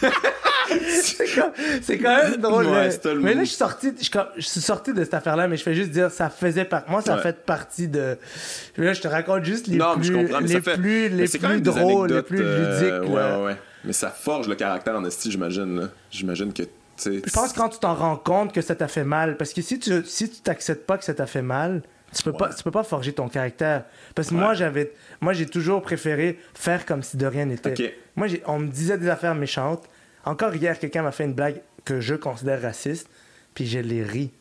c'est quand même drôle. Ouais, mais là, je suis sorti, je, suis sorti de cette affaire-là, mais je fais juste dire, ça faisait par... Moi, ça Ouais. fait partie de. Là, je te raconte juste les non, plus, mais les fait. plus, les plus drôles, les plus euh, ludiques. ouais, là. ouais, ouais. Mais ça forge le caractère en esti, j'imagine. J'imagine que, Je pense que quand tu t'en rends compte que ça t'a fait mal, parce que si tu si tu t'acceptes pas que ça t'a fait mal, tu peux pas tu peux pas forger ton caractère. Parce que moi j'avais moi j'ai toujours préféré faire comme si de rien n'était. Ok. Moi j'ai- on me disait des affaires méchantes. Encore hier quelqu'un m'a fait une blague que je considère raciste. Puis je l'ai ri.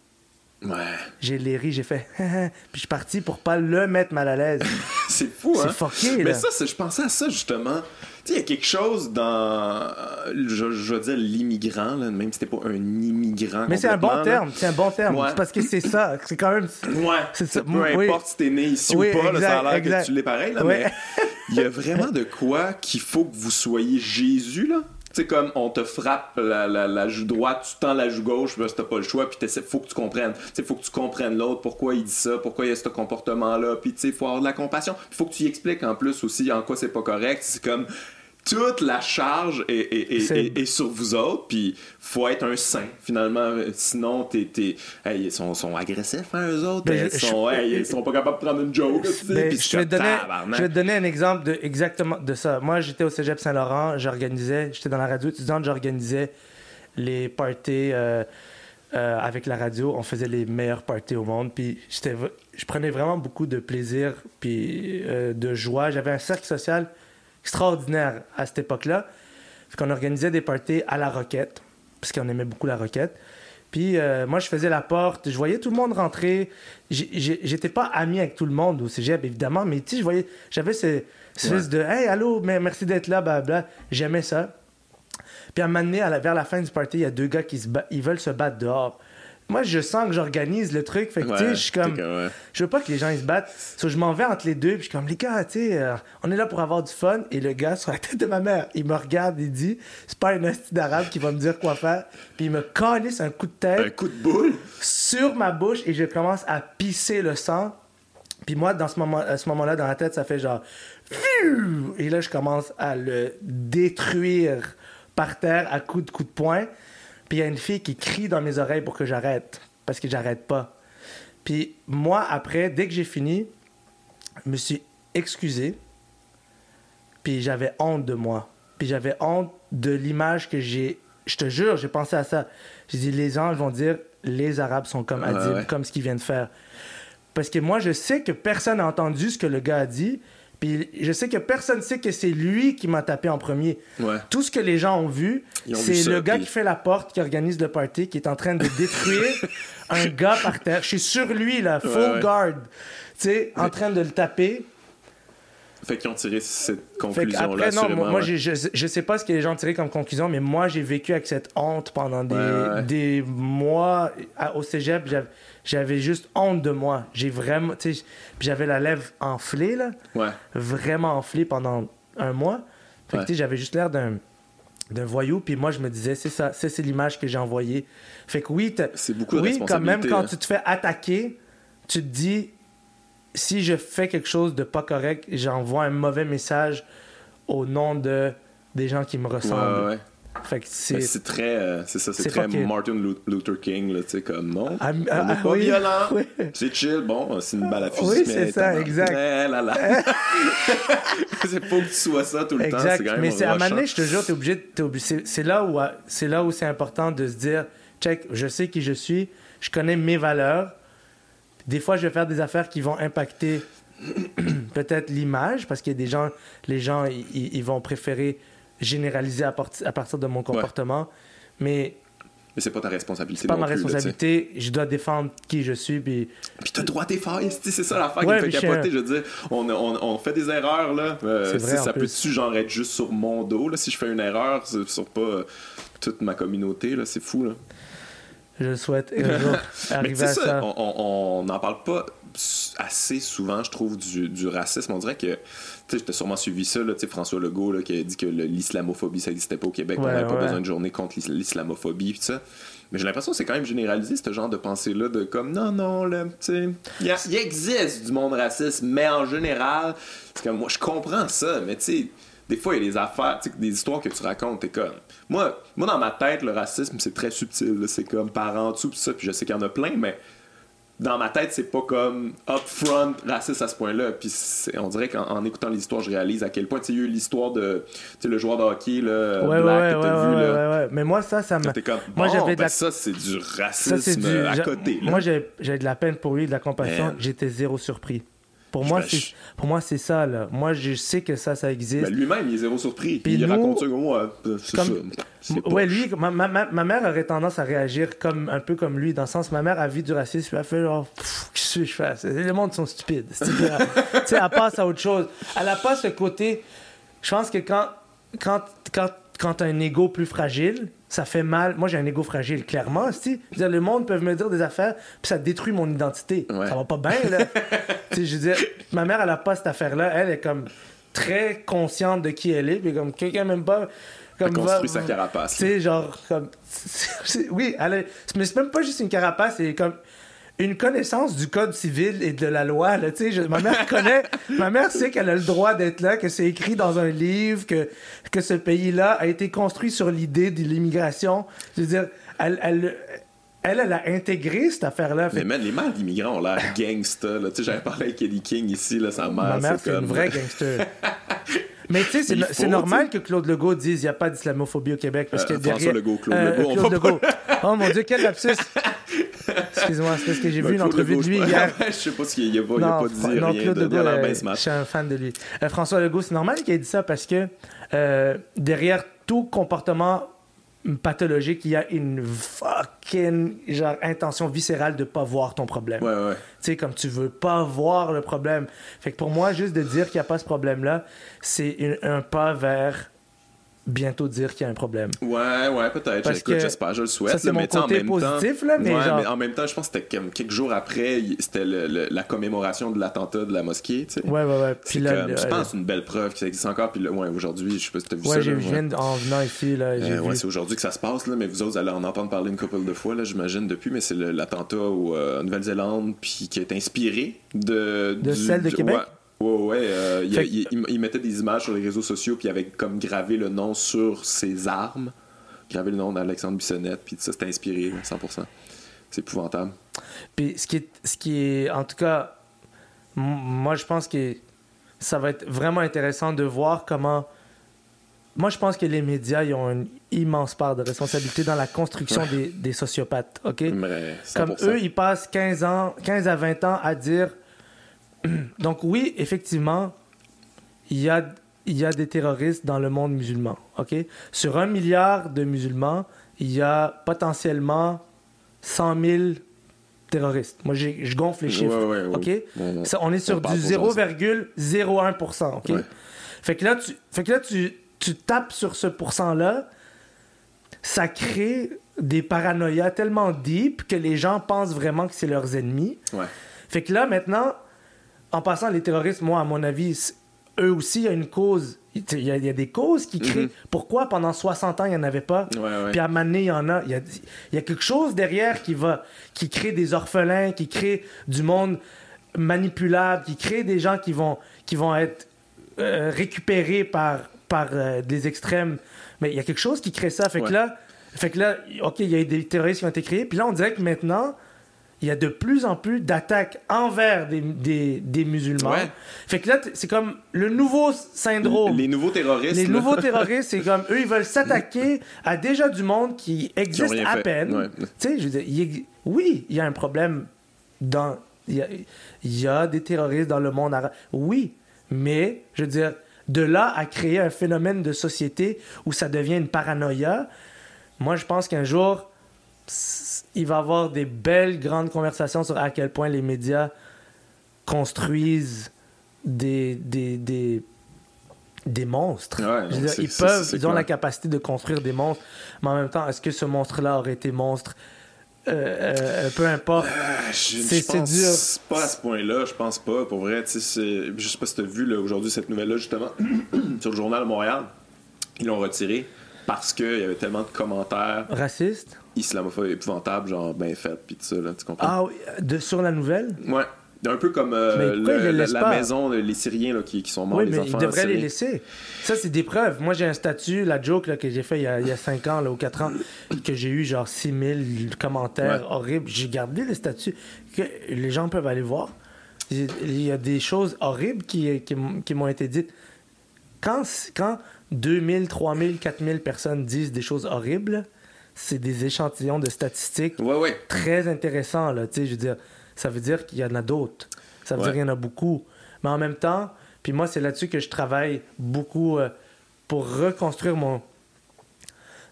Ouais. J'ai les ri, j'ai fait puis je suis parti pour pas le mettre mal à l'aise. c'est fou, hein? C'est fucké, Mais là. ça, c'est- je pensais à ça, justement. Sais, il y a quelque chose dans, euh, je, je veux dire, l'immigrant, là, même si t'es pas un immigrant Mais c'est un bon là. terme, c'est un bon terme. Ouais. C'est parce que c'est ça, c'est quand même. Ouais, C'est ça. Peu Oui. importe si t'es né ici Oui, ou pas, là, ça a l'air exact. que tu l'es pareil, là, Oui. mais il y a vraiment de quoi qu'il faut que vous soyez Jésus, là. Tu sais, comme on te frappe la, la- la joue droite, tu tends la joue gauche, parce que t'as pas le choix, puis faut que tu comprennes. Tu faut que tu comprennes l'autre, pourquoi il dit ça, pourquoi il y a ce comportement-là, puis tu sais, faut avoir de la compassion. Puis faut que tu y expliques en plus aussi en quoi c'est pas correct. C'est comme toute la charge est, est- est- C'est- est- est sur vous autres, puis faut être un saint, finalement. Sinon, t'es, t'es- hey, ils sont, sont agressifs, hein, eux autres. Ben, ils, sont, je- hey, ils sont pas capables de prendre une joke, Ben, je, vais te donner, tabarnak. je vais te donner un exemple de, exactement de ça. Moi, j'étais au cégep Saint-Laurent, j'organisais, j'étais dans la radio étudiante, j'organisais les parties euh, euh, avec la radio. On faisait les meilleurs parties au monde. Puis j'étais je prenais vraiment beaucoup de plaisir puis euh, de joie. J'avais un cercle social extraordinaire à cette époque-là. Fait qu'on organisait des parties à la Roquette, parce qu'on aimait beaucoup la Roquette. Puis euh, moi, je faisais la porte, je voyais tout le monde rentrer. J'étais pas ami avec tout le monde au cégep, évidemment, mais tu sais, je voyais, j'avais ce, ce Ouais. de Hey, allô, mais merci d'être là, blablabla. J'aimais ça. Puis à un moment donné, à la- vers la fin du party, il y a deux gars qui se ils veulent se battre dehors. Moi, je sens que j'organise le truc. Fait que, tu sais, je suis comme. Je veux pas que les gens ils se battent. So, je m'en vais entre les deux, puis je suis comme, les gars, tu sais, euh, on est là pour avoir du fun. Et le gars, sur la tête de ma mère, il me regarde, il dit, c'est pas un hostie d'arabe qui va me dire quoi faire. Puis il me calisse un coup de tête Un coup de boule? sur ma bouche et je commence à pisser le sang. Puis moi, dans ce moment, à ce moment-là, dans la tête, ça fait genre. Et là, je commence à le détruire par terre à coups de coups de poing. Puis il y a une fille qui crie dans mes oreilles pour que j'arrête. Parce que j'arrête pas. Puis moi, après, dès que j'ai fini, je me suis excusé. Puis j'avais honte de moi. Puis j'avais honte de l'image que j'ai. Je te jure, j'ai pensé à ça. J'ai dit, les gens vont dire, les Arabes sont comme Ouais, Adib, ouais. comme ce qu'ils viennent faire. Parce que moi, je sais que personne n'a entendu ce que le gars a dit. Puis je sais que personne sait que c'est lui qui m'a tapé en premier. Ouais. Tout ce que les gens ont vu, c'est le gars puis- qui fait la porte, qui organise le party, qui est en train de détruire un gars par terre. Je suis sur lui, là, full Ouais, ouais. guard. Tu sais, en train de le taper. Fait qu'ils ont tiré cette conclusion-là. après, non, moi, moi, ouais. je, je sais pas ce que les gens ont tiré comme conclusion, mais moi, j'ai vécu avec cette honte pendant des, Ouais, ouais, ouais. des mois à- au cégep. j'avais- juste honte de moi. J'ai vraiment, j'avais la lèvre enflée, là, Ouais. vraiment enflée pendant un mois. Fait que, j'avais juste l'air d'un d'un voyou, puis moi, je me disais, c'est ça, c'est l'image que j'ai envoyée. Fait que oui, C'est beaucoup de oui, quand même, quand hein. tu te fais attaquer, tu te dis, si je fais quelque chose de pas correct, j'envoie un mauvais message au nom de des gens qui me ressemblent. ouais, ouais. Fait que c'est... Très, euh, c'est ça, c'est très. Martin Lu- Luther King, là, tu sais, comme non. Ah, on ah, pas oui, violent. oui. C'est chill, bon, c'est une balle à fusil. Oui, mais c'est ça, exact. eh là là. c'est faut que tu sois ça tout le temps. Exact. C'est quand même Mais c'est à un moment donné, je te jure, t'es obligé, de- t'es obligé- c'est- là où c'est là où c'est important de se dire, check, je sais qui je suis, je connais mes valeurs. Des fois, je vais faire des affaires qui vont impacter peut-être l'image, parce qu'il y a des gens, les gens, ils- vont préférer généraliser à, parti- à partir de mon comportement. Mais Mais c'est pas ta responsabilité. c'est pas non ma plus, là, responsabilité. Je dois défendre qui je suis. Puis Puis t'as le droit à tes failles, c'est ça l'affaire Ouais, qui me fait capoter. Je veux dire, on, on, on fait des erreurs, là. Euh, C'est vrai, ça peut-tu, genre, être juste sur mon dos, là, si je fais une erreur, sur, sur pas toute ma communauté, là, c'est fou, là. Je souhaite un jour arriver à ça, ça. on- on on n'en parle pas assez souvent, je trouve, du, du racisme. On dirait que, tu sais, t'as sûrement suivi ça, là, tu sais, François Legault, là, qui a dit que l'islamophobie, ça n'existait pas au Québec, qu'on Ouais, n'avait pas besoin de journée contre l'is- l'islamophobie, pis ça. Mais j'ai l'impression que c'est quand même généralisé, ce genre de pensée-là, de comme, non, non, là, tu sais, il existe du monde raciste, mais en général, c'est comme, moi, je comprends ça, mais tu sais, des fois, il y a des affaires, des histoires que tu racontes, t'es comme. Moi, moi, dans ma tête, le racisme, c'est très subtil, là, c'est comme par en dessous, pis ça, puis je sais qu'il y en a plein, mais dans ma tête, c'est pas comme upfront raciste à ce point-là. Puis on dirait qu'en en écoutant l'histoire, je réalise à quel point, tu sais, il y a eu l'histoire de, le joueur de hockey, là, Ouais, Black, ouais, que ouais, t'as vu, ouais, là. ouais, ouais. Mais moi, ça, ça me. Comme, Moi, bon, j'avais de ben la- ça, c'est du racisme du. à côté, là. Moi, j'avais de la peine pour lui, de la compassion. J'étais zéro surpris. Pour moi, c'est pour moi c'est ça là. Moi, je sais que ça, ça existe. Ben, lui-même, il est zéro surpris. Puis il nous- raconte ça comme moi. C'est Comme- Ouais, lui, ma, ma, ma- mère aurait tendance à réagir comme un peu comme lui, dans le sens, ma mère a vu du racisme, elle fait genre, qu'est-ce que je fais? Les mondes sont stupides. Tu sais, elle passe à autre chose. Elle a pas ce côté. Je pense que quand, quand, quand, quand t'as un ego plus fragile, ça fait mal. Moi, j'ai un ego fragile, clairement. si. Le monde peut me dire des affaires, puis ça détruit mon identité. Ouais. Ça va pas bien, là. je veux dire, ma mère, elle a pas cette affaire-là. Elle est comme très consciente de qui elle est, puis comme quelqu'un même pas. Elle Comme construit va- sa carapace. tu sais, genre, comme. oui, elle est- mais c'est même pas juste une carapace, c'est comme une connaissance du code civil et de la loi. Là, je- ma mère connaît. ma mère sait qu'elle a le droit d'être là, que c'est écrit dans un livre, que, que ce pays-là a été construit sur l'idée de l'immigration. Je veux dire, elle. elle elle, elle a intégré cette affaire-là. Mais man, les mâles d'immigrants ont l'air gangsta. Là. Tu sais, j'avais parlé avec Eddie King ici, là, sa mère. Ma mère, c'est comme... une vraie gangster. Mais tu sais, c'est Il normal que Claude Legault dise qu'il n'y a pas d'islamophobie au Québec. Parce Euh, que François derrière... Legault, Claude Euh, Legault, on Claude pas- Legault. Oh mon Dieu, quel lapsus! Excuse-moi, c'est parce que j'ai Ben, vu une entrevue Legault, de lui je- hier. je sais pas ce qu'il il a pas, il a pas dit non, rien Claude de, il Legault, euh, je suis un fan de lui. Euh, François Legault, c'est normal qu'il ait dit ça parce que euh, derrière tout comportement pathologique, il y a une fucking genre, intention viscérale de pas voir ton problème. Ouais, ouais. Tu sais, comme tu veux pas voir le problème. Fait que pour moi, juste de dire qu'il n'y a pas ce problème-là, c'est un pas vers bientôt dire qu'il y a un problème. Ouais, ouais, peut-être. Écoute, j'espère, je le souhaite. ça, c'est là, mon mais sais, en côté même positif, temps, là, mais ouais, genre- mais en même temps, je pense que c'était comme quelques jours après, c'était le- le- la commémoration de l'attentat de la mosquée, tu sais. Ouais, ouais, ouais. Puis là, comme, le- je pense que c'est une belle preuve que ça existe encore. Puis ouais, aujourd'hui, je sais pas si t'as vu ouais, ça. j'ai- là, je ouais. en venant ici, là, Euh, ouais, c'est aujourd'hui que ça se passe, là, mais vous autres allez en entendre parler une couple de fois, là, j'imagine, depuis, mais c'est le- l'attentat au, euh, en Nouvelle-Zélande, puis qui est inspiré de... De du- celle de du- Québec? Ouais, ouais, euh, il, Fait que- il- il- il mettait des images sur les réseaux sociaux, puis il avait comme gravé le nom sur ses armes, gravé le nom d'Alexandre Bissonnette, puis ça, c'était inspiré, là, 100%. C'est épouvantable. Puis ce qui est, ce qui est en tout cas, moi je pense que ça va être vraiment intéressant de voir comment. Moi je pense que les médias ils ont une immense part de responsabilité dans la construction des, des sociopathes, ok? Comme 100%. eux, ils passent 15 ans, 15 à 20 ans à dire. Donc oui, effectivement, il y a, il y a des terroristes dans le monde musulman. ok? Sur un milliard de musulmans, il y a potentiellement 100 000 terroristes. Moi, je gonfle les chiffres. Ouais, ouais, ouais. ok? Ouais, ouais. Ça, on est sur On du pour gens. 0,01%. ok? Fait que là, tu, fait que là tu, tu tapes sur ce pourcent-là, ça crée des paranoïas tellement deep que les gens pensent vraiment que c'est leurs ennemis. Fait que là, maintenant, en passant, les terroristes, moi, à mon avis, eux aussi, il y a une cause. Il y a, il y a des causes qui créent. Mhm. Pourquoi pendant 60 ans, il n'y en avait pas? Ouais, ouais. Puis à Mané, il y en a. Il y a, il y a quelque chose derrière qui va, qui crée des orphelins, qui crée du monde manipulable, qui crée des gens qui vont, qui vont être euh, récupérés par, par euh, des extrêmes. Mais il y a quelque chose qui crée ça. Fait que là, fait que là, OK, il y a eu des terroristes qui ont été créés. Puis là, on dirait que maintenant, il y a de plus en plus d'attaques envers des, des, des musulmans. Ouais. Fait que là, c'est comme le nouveau syndrome. Les nouveaux terroristes. Les là. nouveaux terroristes, c'est comme eux, ils veulent s'attaquer à déjà du monde qui existe à fait. peine. Ouais. Tu sais, je veux dire, il ex- oui, il y a un problème dans. Il y a, il y a des terroristes dans le monde arabe. Oui, mais je veux dire, de là à créer un phénomène de société où ça devient une paranoïa, moi, je pense qu'un jour, il va y avoir des belles grandes conversations sur à quel point les médias construisent des, des, des, des monstres. Ouais, dire, ils peuvent, ils ont la capacité de construire des monstres, mais en même temps, est-ce que ce monstre-là aurait été monstre? Euh, euh, Peu importe. Ah, C'est- je c'est pense dur. pas à ce point-là, je pense pas. Pour vrai, tu je sais pas si t'as vu là, aujourd'hui cette nouvelle-là, justement, sur le journal de Montréal. Ils l'ont retiré parce qu'il y avait tellement de commentaires Raciste islamophobes épouvantables, genre ben fait, pis tout ça, là, tu comprends? Ah oui, de, sur la nouvelle? Ouais. Un peu comme euh, le- la, la maison, les Syriens là, qui, qui sont morts, Oui, les mais enfants ils devraient les laisser. Ça, c'est des preuves. Moi, j'ai un statut, la joke là, que j'ai fait il y, a, il y a 5 ans là, ou 4 ans, que j'ai eu genre 6000 commentaires Ouais. horribles. J'ai gardé le statut que les gens peuvent aller voir. Il y a des choses horribles qui, qui, qui m'ont été dites. Quand, quand 2000, 3000, 4000 personnes disent des choses horribles, c'est des échantillons de statistiques Ouais, ouais. très intéressant là je veux dire ça veut dire qu'il y en a d'autres ça veut Ouais. dire qu'il y en a beaucoup Mais en même temps, puis moi, c'est là-dessus que je travaille beaucoup euh, pour reconstruire mon.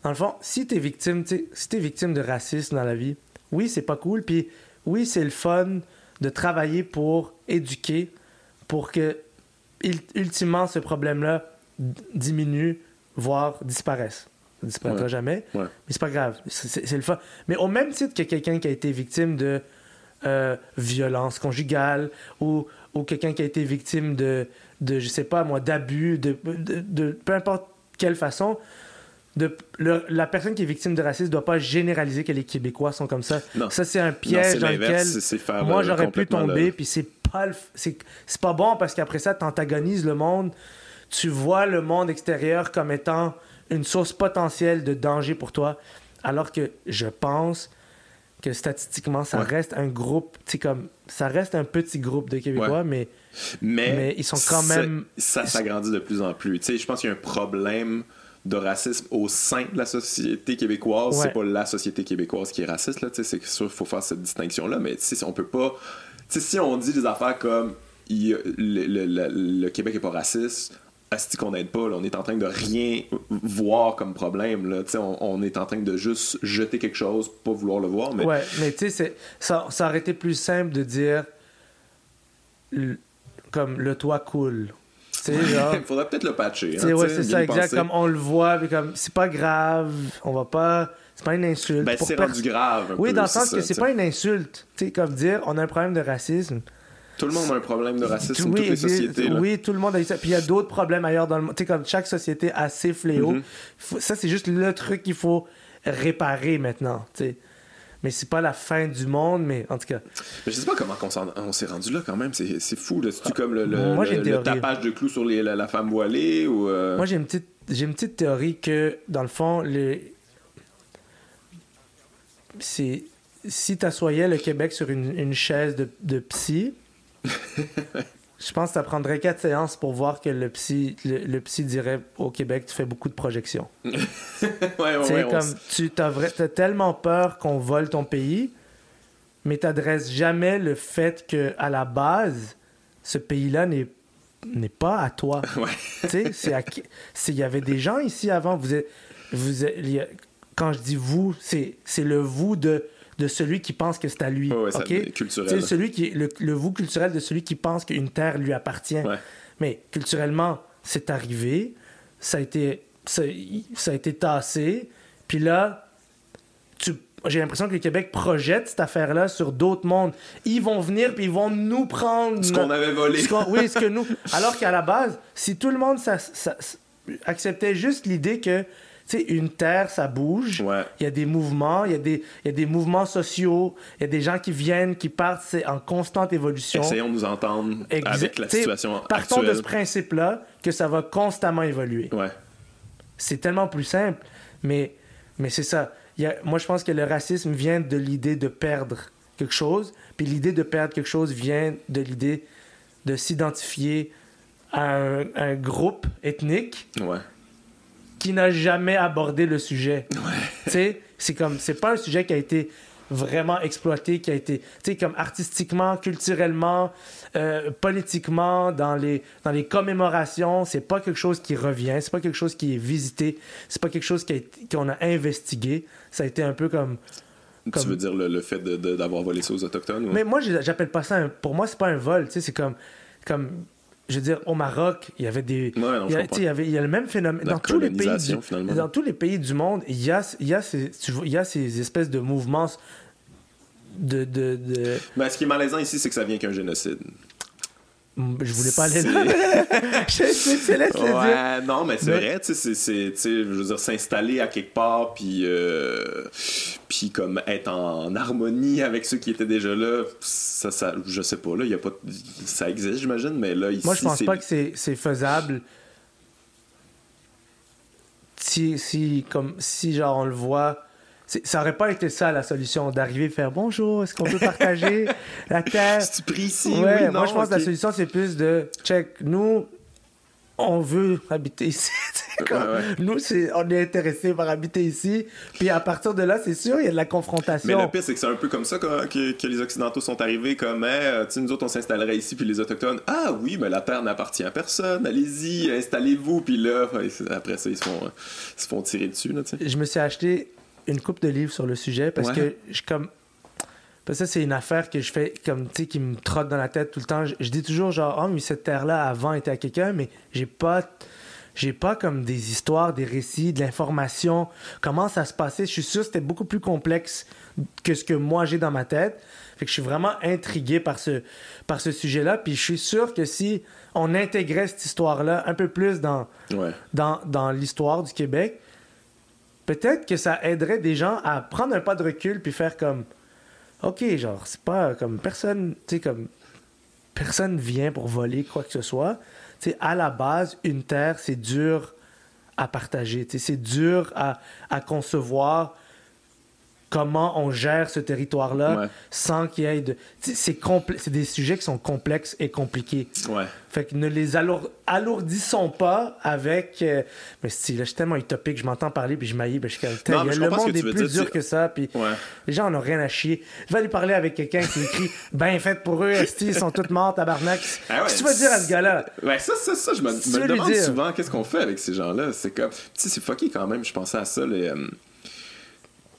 Dans le fond, si t'es victime, si t'es victime de racisme dans la vie, oui, c'est pas cool. Puis oui, c'est le fun de travailler pour éduquer, pour que ul- ultimement ce problème-là diminue, voire disparaisse. Ça disparaîtra Ouais. jamais, Ouais. mais c'est pas grave. C'est le fun. Mais au même titre que quelqu'un qui a été victime de euh, violence conjugale ou, ou quelqu'un qui a été victime de, de je sais pas moi, d'abus, de, de, de- peu importe quelle façon, de, le- la personne qui est victime de racisme doit pas généraliser que les Québécois sont comme ça. Non. Ça, c'est un Non, piège c'est dans lequel faire, moi euh, j'aurais pu tomber, puis c'est pas c'est pas bon parce qu'après ça, t'antagonises le monde. Tu vois le monde extérieur comme étant une source potentielle de danger pour toi, alors que je pense que statistiquement, ça Ouais. reste un groupe, tu sais, comme ça reste un petit groupe de Québécois, mais Mais, Mais ils sont quand même- Ça, s'agrandit de plus en plus. Tu sais, je pense qu'il y a un problème de racisme au sein de la société québécoise. Ouais. C'est pas la société québécoise qui est raciste, là. Tu sais, c'est sûr qu'il faut faire cette distinction-là. Mais tu sais, on peut pas. Tu sais, si on dit des affaires comme il y a- le, le- le- le Québec est pas raciste. Asti qu'on n'aide pas, là. on est en train de rien voir comme problème. Là. On, on est en train de juste jeter quelque chose, pas vouloir le voir. Mais ouais, mais tu sais, ça, ça aurait été plus simple de dire le- comme le toit coule. Genre. il faudrait peut-être le patcher. Hein, ouais, c'est ça, exact. penser. Comme on le voit, puis comme c'est pas grave, on va pas. C'est pas une insulte. Ben, c'est rendu grave. Oui, peu, dans le sens ça, que c'est pas une insulte. Tu sais, comme dire, on a un problème de racisme. Tout le monde a un problème de racisme, Tout- toutes les sociétés. là. Oui, tout le monde a ça. Puis il y a d'autres problèmes ailleurs dans le monde. Tu sais, comme chaque société a ses fléaux. Mhm. Ça, c'est juste le truc qu'il faut réparer maintenant. Tu sais. Mais c'est pas la fin du monde, mais en tout cas. Mais je sais pas comment on, s'est rendu là quand même. C'est fou. là. C'est-tu comme le, le- Moi, j'ai le- une le théorie. tapage de clous sur les- la, la femme voilée ou. euh, Moi, j'ai une petite, j'ai une petite théorie que, dans le fond, c'est si t'assoyais le Québec sur une, une chaise de, de psy, je pense que ça prendrait quatre séances pour voir que le psy, le, le psy dirait au Québec, tu fais beaucoup de projections. ouais, ouais, Tu sais, ouais, on comme s- tu t'as vra- t'as tellement peur qu'on vole ton pays, mais t'adresses jamais le fait que à la base, ce pays-là n'est n'est pas à toi. Ouais. Tu sais, c'est à qui- c'est- il y avait des gens ici avant. Vous êtes, vous êtes- quand je dis vous, c'est le vous de de celui qui pense que c'est à lui. Ouais, ouais, ça- ok? culturel. Celui qui le, le vous culturel de celui qui pense qu'une terre lui appartient. Ouais. Mais culturellement, c'est arrivé, ça a été, ça, ça a été tassé, puis là, tu, j'ai l'impression que le Québec projette cette affaire-là sur d'autres mondes. Ils vont venir, puis ils vont nous prendre. Ce qu'on avait volé. ce oui, ce que nous. Alors qu'à la base, si tout le monde ça- ça- acceptait juste l'idée que, sais, une terre, ça bouge. Ouais. Il y a des mouvements, il y a des, y a des mouvements sociaux, il y a des gens qui viennent, qui partent, c'est en constante évolution. Essayons de nous entendre Exa- avec la situation Partons actuelle. de ce principe-là que ça va constamment évoluer. Ouais. C'est tellement plus simple, mais, mais c'est ça. Il y a- moi, je pense que le racisme vient de l'idée de perdre quelque chose, puis l'idée de perdre quelque chose vient de l'idée de s'identifier à un, un groupe ethnique Ouais. Qui n'a jamais abordé le sujet. Tu sais, c'est comme c'est pas un sujet qui a été vraiment exploité, qui a été, tu sais, comme artistiquement, culturellement, euh, politiquement, dans les, dans les commémorations, c'est pas quelque chose qui revient, c'est pas quelque chose qui est visité, c'est pas quelque chose qui a qu'on a investigué. Ça a été un peu comme. Comme- Tu veux dire le, le fait d'avoir volé ça aux Autochtones? ou- Mais moi, j'appelle pas ça un... Pour moi, c'est pas un vol, tu sais, c'est comme... comme... Je veux dire, au Maroc, il y avait des... Ouais, non, il, y a, il y avait, il y a le même phénomène. La Dans tous, les pays du, finalement. dans tous les pays du monde, il y a, il y a, ces, il y a ces espèces de mouvements de... de, de- Ben, ce qui est malaisant ici, c'est que ça vient qu'un génocide. Je voulais pas aller là. laisse le dire. Non, mais c'est Mais- vrai, tu sais, c'est- c'est, je veux dire, s'installer à quelque part, puis, euh, puis comme être en harmonie avec ceux qui étaient déjà là, ça, ça je sais pas, là, y a pas, ça existe, j'imagine, mais là, ici, Moi, je pense c'est- pas que c'est c'est faisable. Si, si, comme, si, genre, on le voit. Ça aurait pas été ça la solution, d'arriver et faire bonjour, est-ce qu'on peut partager la terre? Si tu pries ici, Ouais, oui, non, moi je pense que la solution c'est plus de check, nous, on veut habiter ici. Comme, Ouais, ouais. Nous, c'est, on est intéressé par habiter ici. Puis à partir de là, c'est sûr, il y a de la Mais confrontation. le pire, c'est que c'est un peu comme ça que, que- que les Occidentaux sont arrivés, comme, hein, euh, tu sais, nous autres, on s'installerait ici, puis les Autochtones, ah oui, mais la terre n'appartient à personne, allez-y, installez-vous, puis là, après ça, ils se font, euh, ils se font tirer dessus, là. Je me suis acheté une coupe de livres sur le sujet parce Ouais. que je comme. Parce que ça, c'est une affaire que je fais, comme, tu sais, qui me trotte dans la tête tout le temps. Je, je dis toujours, genre, oh, mais cette terre-là avant était à quelqu'un, mais j'ai pas. J'ai pas comme des histoires, des récits, de l'information, comment ça se passait? Je suis sûr que c'était beaucoup plus complexe que ce que moi j'ai dans ma tête. Fait que je suis vraiment intrigué par ce, par ce sujet-là. Puis je suis sûr que si on intégrait cette histoire-là un peu plus dans, Ouais. dans, dans l'histoire du Québec, peut-être que ça aiderait des gens à prendre un pas de recul puis faire comme OK, genre, c'est pas comme personne, tu sais, comme personne vient pour voler quoi que ce soit. Tu à la base, une terre, c'est dur à partager. C'est dur à, à concevoir comment on gère ce territoire-là Ouais. sans qu'il y ait de. C'est des sujets qui sont complexes et compliqués. Ouais. Fait que ne les alour- alourdissons pas avec. euh, Mais si, là, je suis tellement utopique, je m'entends parler, puis je maillis, puis je suis comme. Non, mais Tain, je le monde est plus dire, dur tu- que ça, puis Ouais. les gens en ont rien à chier. Je vais aller parler avec quelqu'un qui écrit Ben fait pour eux, esti, ils sont tous morts, tabarnak. Ah Qu'est-ce que tu vas dire à ce gars-là? Ouais, ça, ça, ça, je me, demande dire. souvent, qu'est-ce qu'on fait avec ces gens-là? C'est comme, tu sais, c'est fucké quand même, je pensais à ça, les... euh,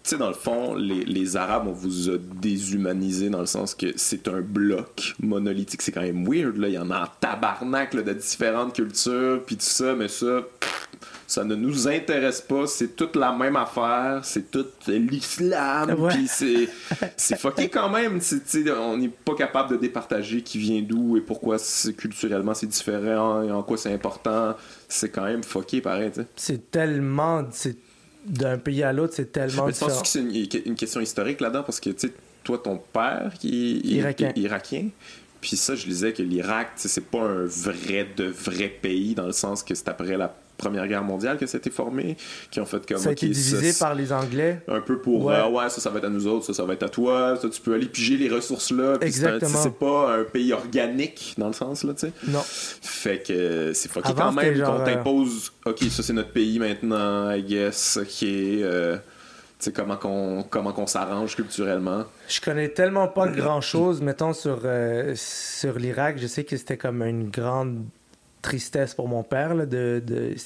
sais, dans le fond, les, les Arabes, on vous a déshumanisé dans le sens que c'est un bloc monolithique. C'est quand même weird, là. Il y en a en tabarnak, là, de différentes cultures, puis tout ça, mais ça, ça ne nous intéresse pas. C'est toute la même affaire. C'est tout l'islam, Ouais. puis c'est c'est fucké quand même. C'est- on n'est pas capable de départager qui vient d'où et pourquoi c'est- culturellement c'est différent et en quoi c'est important. C'est quand même fucké pareil. C'est tellement. c'est- D'un pays à l'autre, c'est tellement Mais tu penses différent. que c'est une, une question historique là-dedans? Parce que tu sais, toi, ton père qui est Irakien. est irakien. Puis ça, je lisais que l'Irak, c'est pas un vrai de vrai pays dans le sens que c'est après la Première Guerre mondiale que c'était formé, qui ont fait comme Ça a été divisé ça, par les Anglais. un peu pour Ouais. ouais. ouais ça ça va être à nous autres ça ça va être à toi ça tu peux aller piger les ressources là Exactement. c'est pas un pays organique dans le sens là tu sais Non. fait que euh, c'est fucké Avant, quand même qu'on t'impose ok ça c'est notre pays maintenant I guess ok euh, comment qu'on s'arrange culturellement Je connais tellement pas grand chose, mettons, sur, euh, sur l'Irak. Je sais que c'était comme une grande tristesse pour mon père. là,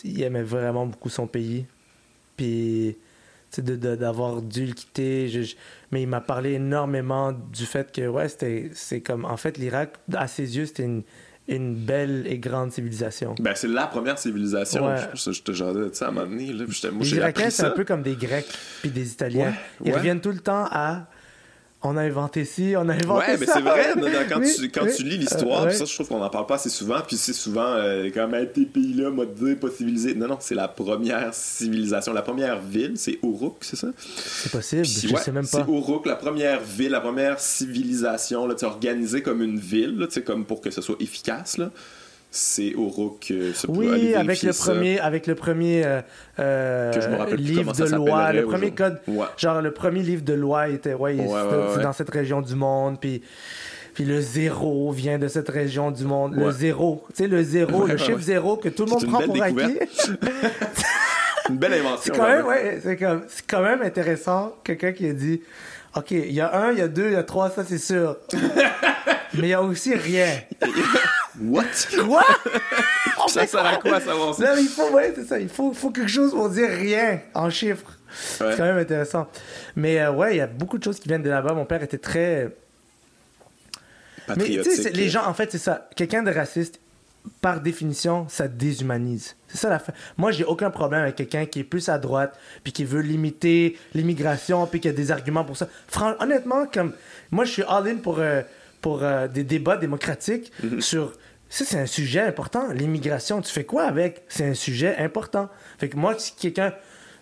il aimait vraiment beaucoup son pays. Puis, de- d'avoir dû le quitter. mais il m'a parlé énormément du fait que, ouais, c'était c'est comme. En fait, l'Irak, à ses yeux, c'était une, une belle et grande civilisation. ben c'est la première civilisation Ouais. je, je te de ça à un moment donné là, puis moi Les Irakiens, c'est un peu comme des Grecs puis des Italiens. Ouais, Ils ouais. reviennent tout le temps à. On a inventé ci, on a inventé Ouais, mais c'est vrai, quand, Oui, tu, quand oui. tu lis l'histoire, Euh, ouais. ça, je trouve qu'on en parle pas assez souvent, puis c'est souvent euh, comme hey, tes pays-là, te dire, pas civilisé. Non, non, c'est la première civilisation. La première ville, c'est Uruk, c'est ça? C'est possible, Puis, je ouais, sais même C'est pas. Uruk, la première ville, la première civilisation, là, organisée comme une ville, là, comme pour que ce soit efficace, là. C'est peut aller Oui, avec le premier, avec le premier euh, euh, livre de loi, le premier code, Ouais. genre le premier livre de loi était, ouais, Ouais, dans cette région du monde, puis puis le zéro vient de cette région du monde, le zéro, tu sais le zéro, le chiffre zéro que tout le monde prend pour acquis. Une belle invention. C'est quand même, ouais, c'est comme, c'est quand même intéressant, quelqu'un qui a dit, OK, il y a un, il y a deux, il y a trois, ça c'est sûr. Mais il y a aussi rien. What? Quoi? On Ça sert à quoi, savoir ça? Non, mais il faut, ouais, c'est ça. Il faut, faut quelque chose pour dire rien en chiffres. Ouais. C'est quand même intéressant. Mais euh, ouais, il y a beaucoup de choses qui viennent de là-bas. Mon père était très. Mais tu sais, les gens, en fait, c'est ça. Quelqu'un de raciste, par définition, ça déshumanise. C'est ça la fin. Moi, j'ai aucun problème avec quelqu'un qui est plus à droite, puis qui veut limiter l'immigration, puis qui a des arguments pour ça. Fran- honnêtement, comme moi, je suis all-in pour, euh, pour euh, des débats démocratiques sur. Ça, c'est un sujet important. L'immigration, tu fais quoi avec? C'est un sujet important. Fait que moi, si quelqu'un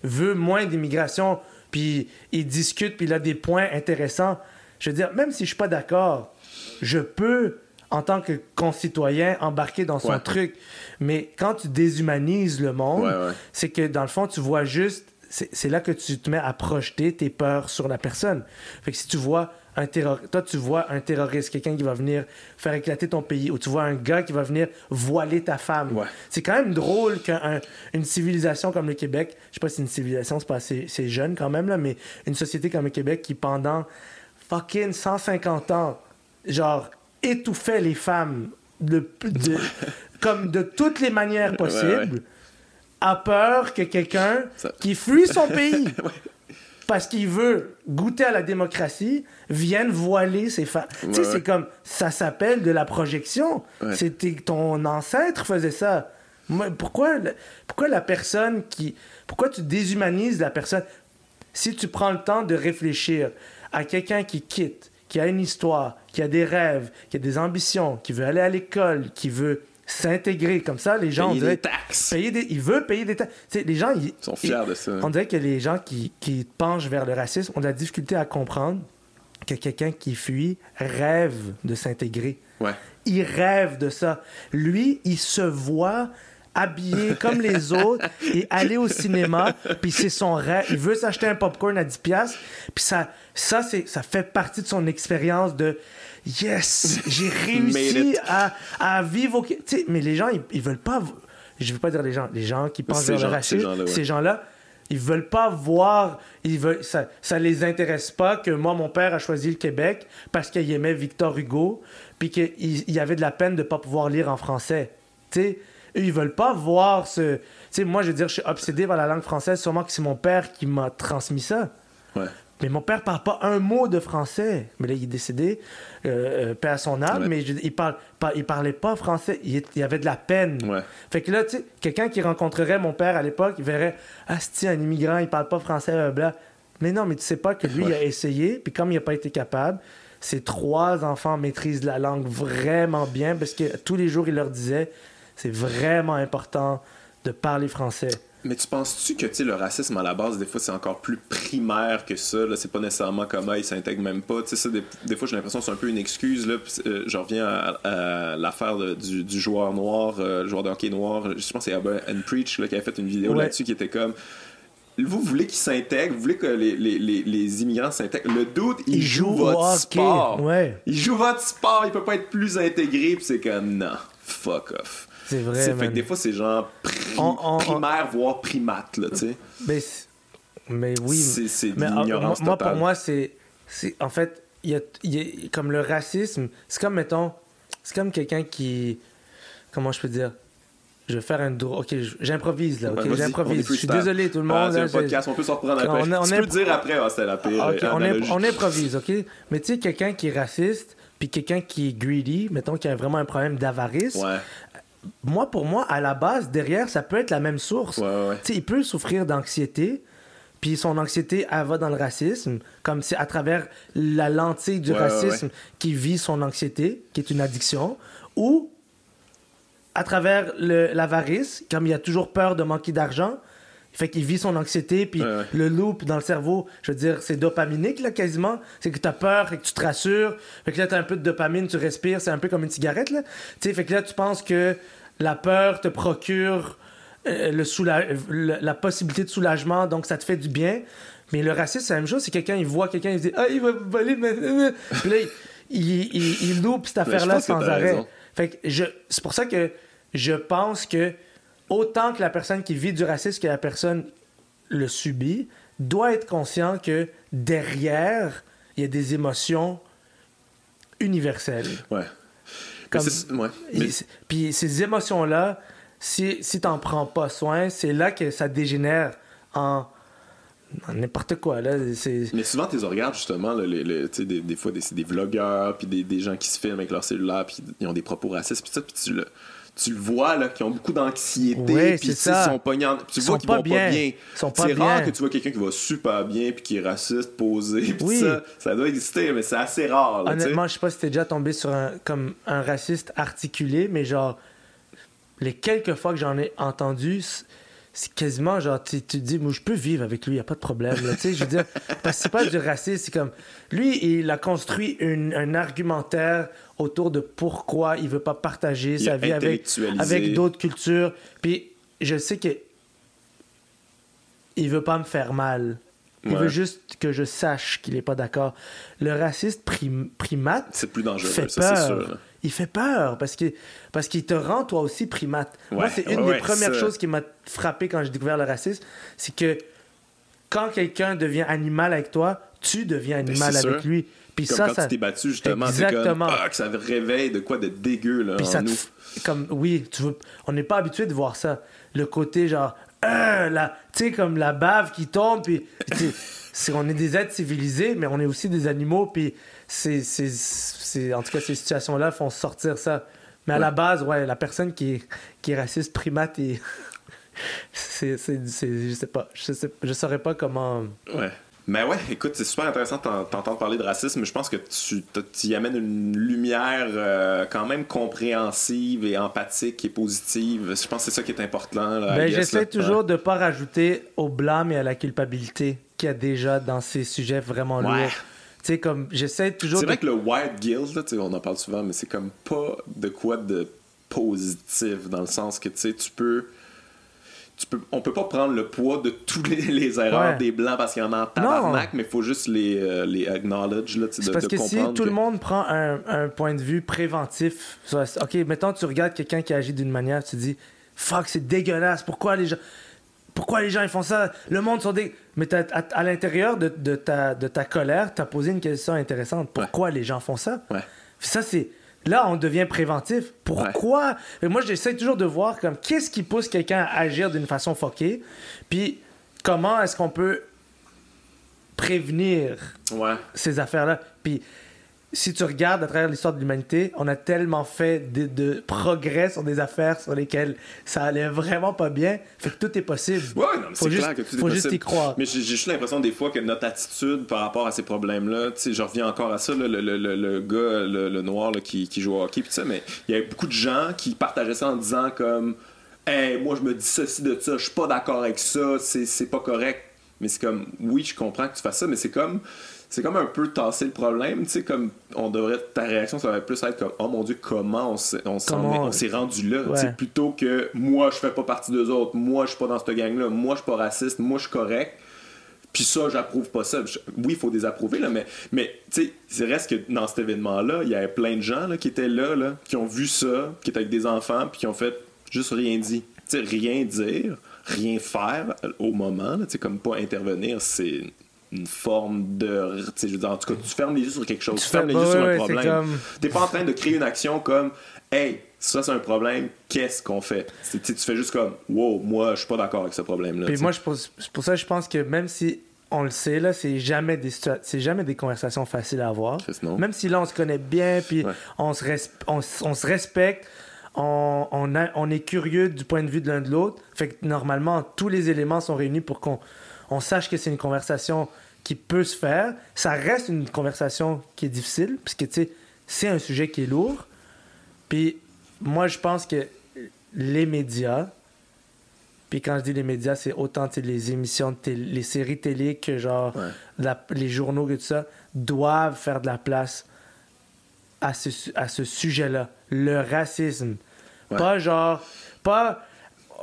veut moins d'immigration, puis il discute, puis il a des points intéressants, je veux dire, même si je suis pas d'accord, je peux, en tant que concitoyen, embarquer dans son Ouais. truc. Mais quand tu déshumanises le monde, Ouais, ouais. c'est que dans le fond, tu vois juste c'est c'est là que tu te mets à projeter tes peurs sur la personne. Fait que si tu vois un terroriste, toi tu vois un terroriste, quelqu'un qui va venir faire éclater ton pays, ou tu vois un gars qui va venir voiler ta femme. Ouais. C'est quand même drôle qu'une civilisation comme le Québec, je sais pas si c'est une civilisation, c'est pas assez jeune quand même là, mais une société comme le Québec qui pendant fucking 150 ans, genre étouffait les femmes de, de- comme de toutes les manières possibles, ouais. a peur que quelqu'un Ça- qui fuit son pays parce qu'il veut goûter à la démocratie vienne voiler ses femmes. tu sais, Ouais, c'est comme ça s'appelle de la projection. Ouais. C'était ton ancêtre faisait ça. Pourquoi, pourquoi la personne qui. Pourquoi tu déshumanises la personne? Si tu prends le temps de réfléchir à quelqu'un qui quitte, qui a une histoire, qui a des rêves, qui a des ambitions, qui veut aller à l'école, qui veut s'intégrer comme ça, les gens Payer dirait- des taxes. payer des- il veut payer des taxes. Les gens, ils, Ils sont fiers de ça. On dirait que les gens qui, qui penchent vers le racisme ont de la difficulté à comprendre que quelqu'un qui fuit rêve de s'intégrer. Ouais. Il rêve de ça. Lui, il se voit habillé comme les autres et aller au cinéma, puis c'est son rêve. Il veut s'acheter un popcorn à 10 pièces, puis ça, ça, c'est, ça fait partie de son expérience de yes, j'ai réussi à, à vivre au... Sais, mais les gens, ils, ils veulent pas... Je veux pas dire les gens, les gens qui pensent vers le gens- racisme, ces gens-là, ouais. gens-là, ils veulent pas voir, ils veulent, ça, ça les intéresse pas que moi, mon père a choisi le Québec parce qu'il aimait Victor Hugo, puis qu'il il y avait de la peine de pas pouvoir lire en français. Tu sais, ils veulent pas voir ce. Tu sais, moi, je veux dire, je suis obsédé par la langue française, sûrement que c'est mon père qui m'a transmis ça. Ouais. Mais mon père parle pas un mot de français. Mais là, il est décédé, euh, euh, paix à son âme, Ouais. mais je- il, parle, pas- il parlait pas français. Il, il avait de la peine. Ouais. Fait que là, tu sais, quelqu'un qui rencontrerait mon père à l'époque, il verrait Ah, c'est un immigrant, il parle pas français, blablabla. Mais non, mais tu sais pas que lui, il a essayé, puis comme il a pas été capable, ses trois enfants maîtrisent la langue vraiment bien parce que tous les jours, il leur disait c'est vraiment important de parler français. Mais tu penses-tu que le racisme à la base, des fois, c'est encore plus primaire que ça? Là, c'est pas nécessairement comme ah, il s'intègre même pas. Ça, des, des fois, j'ai l'impression que c'est un peu une excuse. Là, Puis, euh, je reviens à, à l'affaire du, du joueur noir, euh, le joueur de hockey noir. Je pense que c'est Abba and Preach là, qui a fait une vidéo Ouais. là-dessus qui était comme. Vous voulez qu'ils s'intègrent, vous voulez que les, les, les, les immigrants s'intègrent. Le doute, il, Il joue, joue votre hockey, sport. ouais. Il joue votre sport, il peut pas être plus intégré. Puis c'est comme, non, fuck off. C'est vrai, Fait que des fois, c'est genre pri- On- on- primaire, voire primate, là, tu sais. Mais, mais oui. C'est- ah, l'ignorance moi, totale. pour moi, c'est. En fait, il y a, y a- comme le racisme, c'est comme, mettons, c'est comme quelqu'un qui. Comment je peux dire Je vais faire un drôle. Ok, j'improvise là. Ok, Ouais, est j'improvise. Je suis désolé, tout le Ah, monde. c'est podcast, on peut s'en reprendre après. On on tu peux dire après, ah, c'était la pire on, on improvise, ok? Mais tu sais, quelqu'un qui est raciste, puis quelqu'un qui est greedy, mettons qui a vraiment un problème d'avarice, Ouais, moi, pour moi, à la base, derrière, ça peut être la même source. ouais, ouais. Tu sais, il peut souffrir d'anxiété, puis son anxiété, elle va dans le racisme, comme c'est à travers la lentille du Ouais, racisme qui vit son anxiété, qui est une addiction, ou à travers l'avarice, comme il a toujours peur de manquer d'argent, fait qu'il vit son anxiété, puis Ouais, ouais. le loop dans le cerveau, je veux dire, c'est dopaminique, là, quasiment. C'est que tu as peur et que tu te rassures. Fait que là, tu as un peu de dopamine, tu respires, c'est un peu comme une cigarette, là. Tu sais, fait que là, tu penses que la peur te procure euh, le soula- le- la possibilité de soulagement, donc ça te fait du bien. Mais le racisme, c'est la même chose. C'est quelqu'un, il voit quelqu'un, il se dit Ah, il va voler. Puis là, il, il, il, il loupe cette affaire-là sans t'as arrêt. raison. Fait que je, c'est pour ça que je pense que autant que la personne qui vit du racisme que la personne le subit, doit être conscient que derrière, il y a des émotions universelles. Ouais. Comme- ouais. Mais- Puis ces émotions-là, si, si t'en prends pas soin, c'est là que ça dégénère en, n'importe quoi. Là. Mais souvent, tu les regardes justement, là, les- les- tu sais, des, des fois, des, c'est des vlogueurs, puis des, des gens qui se filment avec leur cellulaire, puis ils ont des propos racistes, puis ça, puis tu le, tu le vois, là, qui ont beaucoup d'anxiété, Ouais, puis ça. ils sont pognants, tu Ils vois sont qu'ils pas vont pas bien. C'est rare que tu vois quelqu'un qui va super bien, puis qui est raciste, posé, puis Oui. ça, ça doit exister, mais c'est assez rare, là. Honnêtement, je sais pas si t'es déjà tombé sur un, comme un raciste articulé, mais genre, les quelques fois que j'en ai entendu, c'est quasiment genre, tu, te dis, moi, je peux vivre avec lui, y a pas de problème. là. Je veux dire, parce que c'est pas du racisme, c'est comme, lui, il a construit une- un argumentaire autour de pourquoi il veut pas partager Il sa vie avec, avec d'autres cultures. Puis, je sais que il veut pas me faire mal. Il Ouais. veut juste que je sache qu'il est pas d'accord. Le raciste prim- primate C'est plus dangereux, fait ça, c'est sûr. Il fait peur parce que parce qu'il te rend toi aussi primate. Moi, c'est une ouais, des premières ça. choses qui m'a frappé quand j'ai découvert le racisme, c'est que quand quelqu'un devient animal avec toi, tu deviens animal c'est avec sûr. lui. Puis Comme ça, quand ça, tu t'es battu, justement, c'est comme Exactement. ah, que ça réveille de quoi de dégueu là, Puis en ça nous. comme oui, tu veux, on n'est pas habitué de voir ça. Le côté genre euh, la, tu sais comme la bave qui tombe puis on est des êtres civilisés mais on est aussi des animaux puis c'est c'est c'est en tout cas ces situations là font sortir ça. Mais à Ouais. la base, ouais, la personne qui est qui est raciste primate et c'est c'est c'est- je sais pas, je sais je saurais pas comment Ouais. Mais ouais, écoute, c'est super intéressant de t'en- t'entendre parler de racisme. Je pense que tu y amènes une lumière euh, quand même compréhensive et empathique et positive. Je pense que c'est ça qui est important. Ben, j'essaie toujours de pas rajouter au blâme et à la culpabilité qu'il y a déjà dans ces sujets vraiment Ouais. lourds. Tu sais, comme j'essaie toujours C'est de vrai que le white guilt, là, on en parle souvent, mais c'est comme pas de quoi de positif dans le sens que tu sais, tu peux. Tu peux, on peut pas prendre le poids de tous les, erreurs Ouais. des blancs parce qu'il y en a en tabarnak, mais il faut juste les, euh, les acknowledge là, de, parce de que si comprendre tout que- le monde prend un, un point de vue préventif, ok, mettons tu regardes quelqu'un qui agit d'une manière, tu te dis fuck c'est dégueulasse, pourquoi les gens, pourquoi les gens ils font ça, le monde sont des, mais à, à l'intérieur de, de ta de ta colère, t'as posé une question intéressante, pourquoi les gens font ça? Ouais. Ça c'est là on devient préventif. Pourquoi? Moi j'essaie toujours de voir comme qu'est-ce qui pousse quelqu'un à agir d'une façon fuckée, puis comment est-ce qu'on peut prévenir Ouais. ces affaires-là? Puis si tu regardes à travers l'histoire de l'humanité, on a tellement fait de, de progrès sur des affaires sur lesquelles ça allait vraiment pas bien. Fait que tout est possible. Ouais, non, mais c'est juste- clair que tout est faut juste possible. y croire. Mais j'ai juste l'impression des fois que notre attitude par rapport à ces problèmes-là, tu sais, je reviens encore à ça, là, le, le, le, le gars, le, noir là, qui, qui joue au hockey, puis ça, mais il y avait beaucoup de gens qui partageaient ça en disant comme, hey, moi je me dis ceci de ça, je suis pas d'accord avec ça, c'est pas correct. Mais c'est comme, oui, je comprends que tu fasses ça, mais c'est comme, c'est comme un peu tasser le problème, tu sais, comme, on devrait, ta réaction, ça va plus être comme, oh mon dieu, comment on s'est on s'est rendu là, Ouais. plutôt que moi je fais pas partie d'eux autres, moi je suis pas dans cette gang là, moi je suis pas raciste, moi je suis correct. Puis ça, j'approuve pas ça. Oui, il faut désapprouver, là, mais, mais tu sais, reste que dans cet événement-là, il y avait plein de gens là, qui étaient là, là, qui ont vu ça, qui étaient avec des enfants, puis qui ont fait juste rien dit. Tu sais, rien dire, rien faire au moment, tu sais, comme pas intervenir, c'est une forme de. tu sais, Je veux dire, en tout cas, tu fermes les yeux sur quelque chose, tu, Tu fermes les yeux ouais, sur un problème. comme- T'es pas en train de créer une action comme Hey, ça c'est un problème, qu'est-ce qu'on fait? Tu fais juste comme Wow, moi je suis pas d'accord avec ce problème-là. Puis moi, c'est pour ça que je pense que même si on le sait, là, c'est jamais des c'est jamais des conversations faciles à avoir. Même si là, on se connaît bien, puis Ouais. on, se res- on, on se respecte, on, on, a- on est curieux du point de vue de l'un de l'autre. Fait que normalement, tous les éléments sont réunis pour qu'on on sache que c'est une conversation qui peut se faire. Ça reste une conversation qui est difficile, puisque tu sais, c'est un sujet qui est lourd. Puis moi, je pense que les médias, puis quand je dis les médias, c'est autant les émissions de télé, les séries télé que genre Ouais. la- les journaux et tout ça, doivent faire de la place à ce, à ce sujet-là. Le racisme. Ouais. Pas genre. Pas.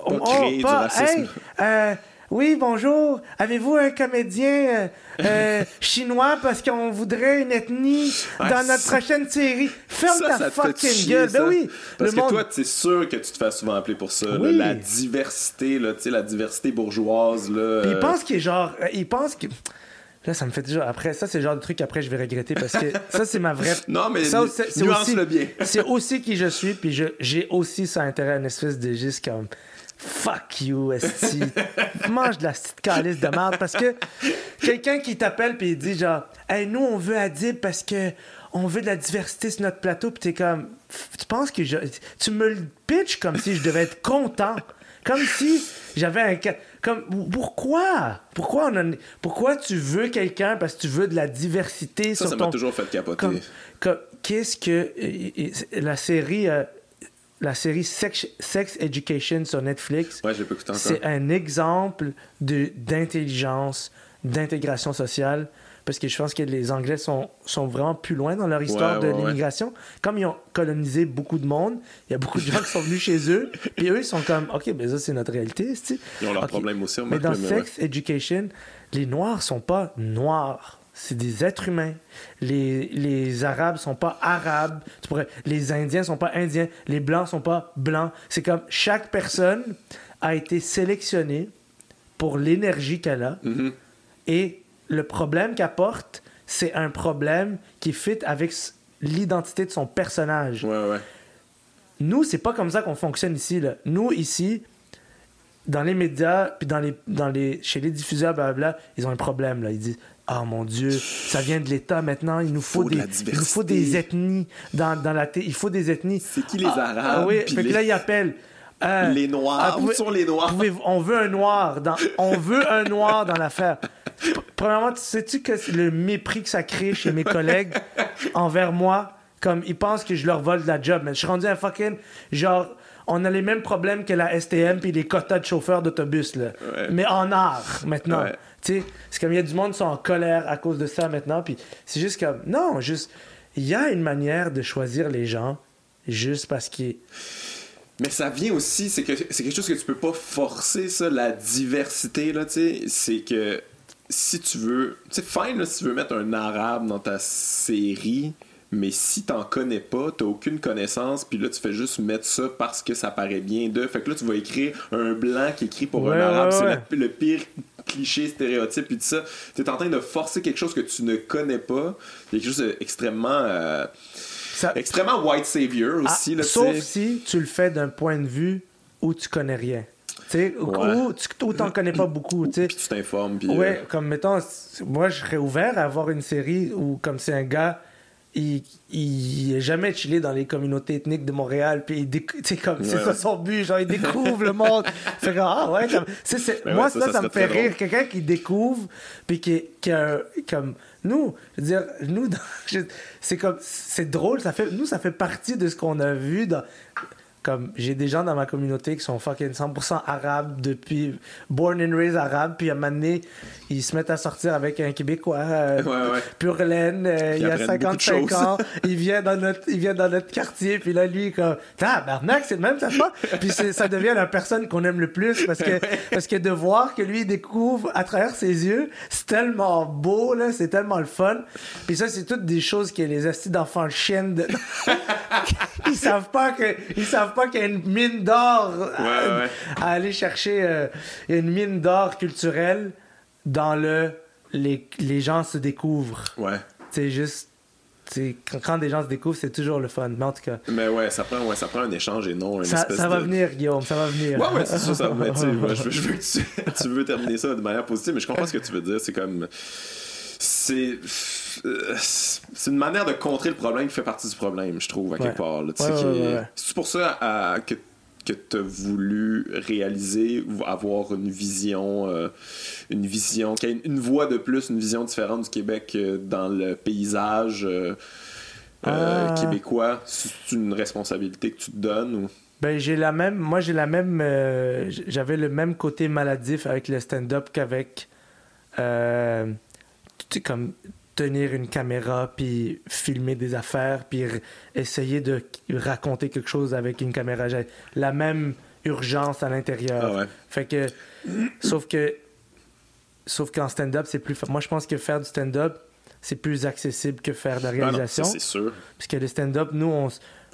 Pas créer du racisme. Hey, euh, oui, bonjour. Avez-vous un comédien euh, euh, chinois parce qu'on voudrait une ethnie Ouais, dans notre prochaine série? Ferme Ça, ta ça fucking chier, gueule. ça. Ben oui. Parce le que monde. toi, c'est sûr que tu te fais souvent appeler pour ça. là, la diversité, là, la diversité bourgeoise. Là, il euh, pense qu'il est genre. il pense que. Là, ça me fait toujours. Après, ça, c'est le genre de truc après je vais regretter parce que ça, c'est ma vraie. Non, mais ça, c'est- aussi- bien. c'est aussi qui je suis, puis je- j'ai aussi ça intérêt à une espèce de juste comme. Fuck you, esti. Mange de la petite calice de merde parce que quelqu'un qui t'appelle puis il dit genre, hey, nous on veut Adib parce que on veut de la diversité sur notre plateau, puis t'es comme, tu penses que je, tu me le pitches comme si je devais être content, comme si j'avais un comme pourquoi, pourquoi on pourquoi tu veux quelqu'un parce que tu veux de la diversité Ça, sur ça ton m'a toujours fait capoter. comme- comme- qu'est-ce que la série euh, la série Sex, Sex Education sur Netflix Ouais, c'est un exemple d'intelligence d'intégration sociale parce que je pense que les Anglais sont, sont vraiment plus loin dans leur histoire Ouais, de ouais, l'immigration. Comme ils ont colonisé beaucoup de monde, il y a beaucoup de gens qui sont venus chez eux, puis eux, ils sont comme, OK, ben ça, c'est notre réalité, Ils ont leurs Ok. problèmes aussi, Mais dans mais. Sex Education, les Noirs sont pas noirs. C'est des êtres humains. Les, les Arabes sont pas Arabes. Tu pourrais, les Indiens sont pas Indiens. Les Blancs sont pas Blancs. C'est comme chaque personne a été sélectionnée pour l'énergie qu'elle a. Mhm. Et le problème qu'elle porte, c'est un problème qui fit avec l'identité de son personnage. Ouais, ouais. Nous, c'est pas comme ça qu'on fonctionne ici. Là. Nous, ici, dans les médias, puis dans les, dans les, chez les diffuseurs, blablabla, ils ont un problème. Là. Ils disent Ah mon Dieu, ça vient de l'État maintenant, il nous faut, Faut de des, il nous faut des ethnies dans, dans la. Il faut des ethnies. C'est qui les Ah, Arabes? ah oui, fait que là, ils appellent. euh, Les Noirs. ah, Où sont les Noirs? pouvez- on veut un noir dans, on veut un noir dans l'affaire. Premièrement, tu sais-tu que c'est le mépris que ça crée chez mes collègues envers moi? Comme ils pensent que je leur vole de la job, mais je suis rendu un fucking genre. On a les mêmes problèmes que la STM puis les quotas de chauffeurs d'autobus là. Ouais. Mais en art maintenant. Ouais. Tu sais, c'est comme il y a du monde qui sont en colère à cause de ça maintenant puis c'est juste comme non, juste il y a une manière de choisir les gens juste parce qu'ils Mais ça vient aussi, c'est que c'est quelque chose que tu peux pas forcer, ça, la diversité, là, tu sais. C'est que si tu veux. Tu sais, fine, là, si tu veux mettre un arabe dans ta série, mais si t'en connais pas, t'as aucune connaissance, puis là, tu fais juste mettre ça parce que ça paraît bien d'eux. Fait que là, tu vas écrire un blanc qui écrit pour Ouais, un arabe, ouais, c'est ouais. le pire cliché, stéréotype, puis tout ça. T'es en train de forcer quelque chose que tu ne connais pas. Il y a quelque chose d'extrêmement. euh, ça, extrêmement white savior Ah, aussi, là, tu sauf si tu le fais d'un point de vue où tu connais rien. Tu Ouais. ou tu t'en connais pas beaucoup, tu. Puis tu t'informes, puis. Ouais, euh, comme mettons, moi je serais ouvert à avoir une série où, comme c'est un gars, il, il est jamais chillé dans les communautés ethniques de Montréal, puis il déc- comme c'est Ouais, ça ouais. son but, genre il découvre le monde. Fait que, ah ouais, comme, c'est- c'est- Ben moi ouais, ça, ça, ça, ça me fait rire. Quelqu'un qui découvre, puis qui, qui a, comme nous, je veux dire, nous, dans- c'est comme, c'est drôle, ça fait, nous ça fait partie de ce qu'on a vu dans comme j'ai des gens dans ma communauté qui sont fucking 100% arabes depuis born and raised arabe puis à un moment donné ils se mettent à sortir avec un québécois euh, Ouais, ouais. pur laine euh, il y a apprennent beaucoup de 55 choses. ans il vient dans notre il vient dans notre quartier puis là lui comme tabarnak c'est le même ça puis ça devient la personne qu'on aime le plus parce que parce que de voir que lui découvre à travers ses yeux c'est tellement beau là c'est tellement le fun puis ça c'est toutes des choses que les astis d'enfants chiennes de... ils savent pas que ils savent pas qu'il y a une mine d'or à, Ouais, ouais. à aller chercher euh, il y a une mine d'or culturelle dans le les, les gens se découvrent Ouais. c'est juste quand, quand des gens se découvrent c'est toujours le fun mais en tout cas Mais ouais, ça prend, ouais, ça prend un échange et non une ça, espèce ça va de... venir Guillaume ça va venir Ouais, ouais, c'est sûr, ça va. je, veux- je veux que tu, tu veux terminer ça de manière positive, mais je comprends ce que tu veux dire. C'est comme. C'est. C'est une manière de contrer le problème qui fait partie du problème, je trouve, à quelque part. C'est pour ça à- que, que tu as voulu réaliser ou avoir une vision, euh, une vision, une, une voix de plus, une vision différente du Québec euh, dans le paysage euh, Ah. québécois? C'est une responsabilité que tu te donnes ou? Ben, j'ai la même. Moi, j'ai la même. J'avais le même côté maladif avec le stand-up qu'avec. tu sais, comme tenir une caméra, puis filmer des affaires, puis essayer de raconter quelque chose avec une caméra. J'ai la même urgence à l'intérieur. Ah ouais. Fait que. sauf que. Sauf qu'en stand-up, c'est plus. Moi, je pense que faire du stand-up, c'est plus accessible que faire de la réalisation. c'est sûr. Puisque le stand-up, nous, on.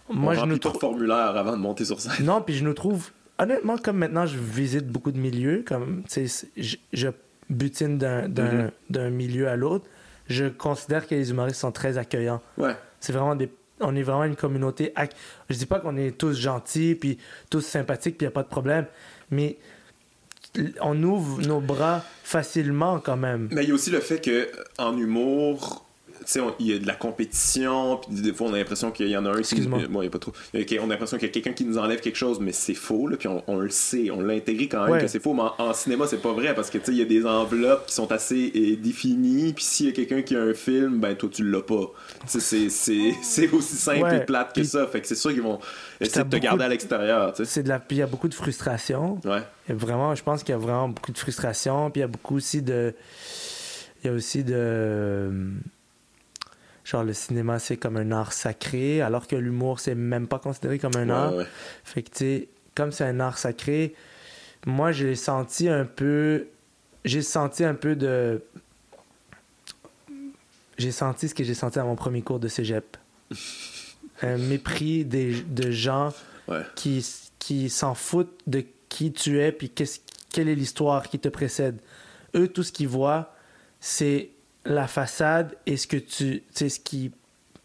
Moi, on je nous trouve. formulaire avant de monter sur scène. Non, puis je nous trouve. Honnêtement, comme maintenant, je visite beaucoup de milieux, comme, tu sais, c'est- je, je butine d'un, Mhm. d'un milieu à l'autre, je considère que les humoristes sont très accueillants. Ouais. C'est vraiment des. On est vraiment une communauté. Je dis pas qu'on est tous gentils, puis tous sympathiques, puis il a pas de problème, mais on ouvre nos bras facilement quand même. Mais il y a aussi le fait que en humour, sais, il y a de la compétition, puis des fois on a l'impression qu'il y en a un. Excuse-moi. Bon, il y a pas trop. On a l'impression qu'il y a quelqu'un qui nous enlève quelque chose, mais c'est faux, là, puis on, on le sait, on l'a intégré quand même Ouais. que c'est faux, mais en, en cinéma c'est pas vrai parce que tu sais, il y a des enveloppes qui sont assez euh, définies, puis s'il y a quelqu'un qui a un film, ben toi tu l'as pas. Tu sais, c'est- aussi simple Ouais. et plate que Puis- ça, fait que c'est sûr qu'ils vont essayer de te garder de- à l'extérieur, tu sais. C'est de la. Puis il y a beaucoup de frustration. Ouais. Vraiment, je pense qu'il y a vraiment beaucoup de frustration, puis il y a beaucoup aussi de. Il y a aussi de. Genre, le cinéma, c'est comme un art sacré, alors que l'humour, c'est même pas considéré comme un Ouais, art. ouais. Fait que, tu sais, comme c'est un art sacré, moi, j'ai senti un peu. J'ai senti un peu de. J'ai senti ce que j'ai senti à mon premier cours de cégep. un mépris des, de gens Ouais. qui, qui s'en foutent de qui tu es puis qu'est-ce- quelle est l'histoire qui te précède. Eux, tout ce qu'ils voient, c'est la façade et ce que tu, tu sais, ce qui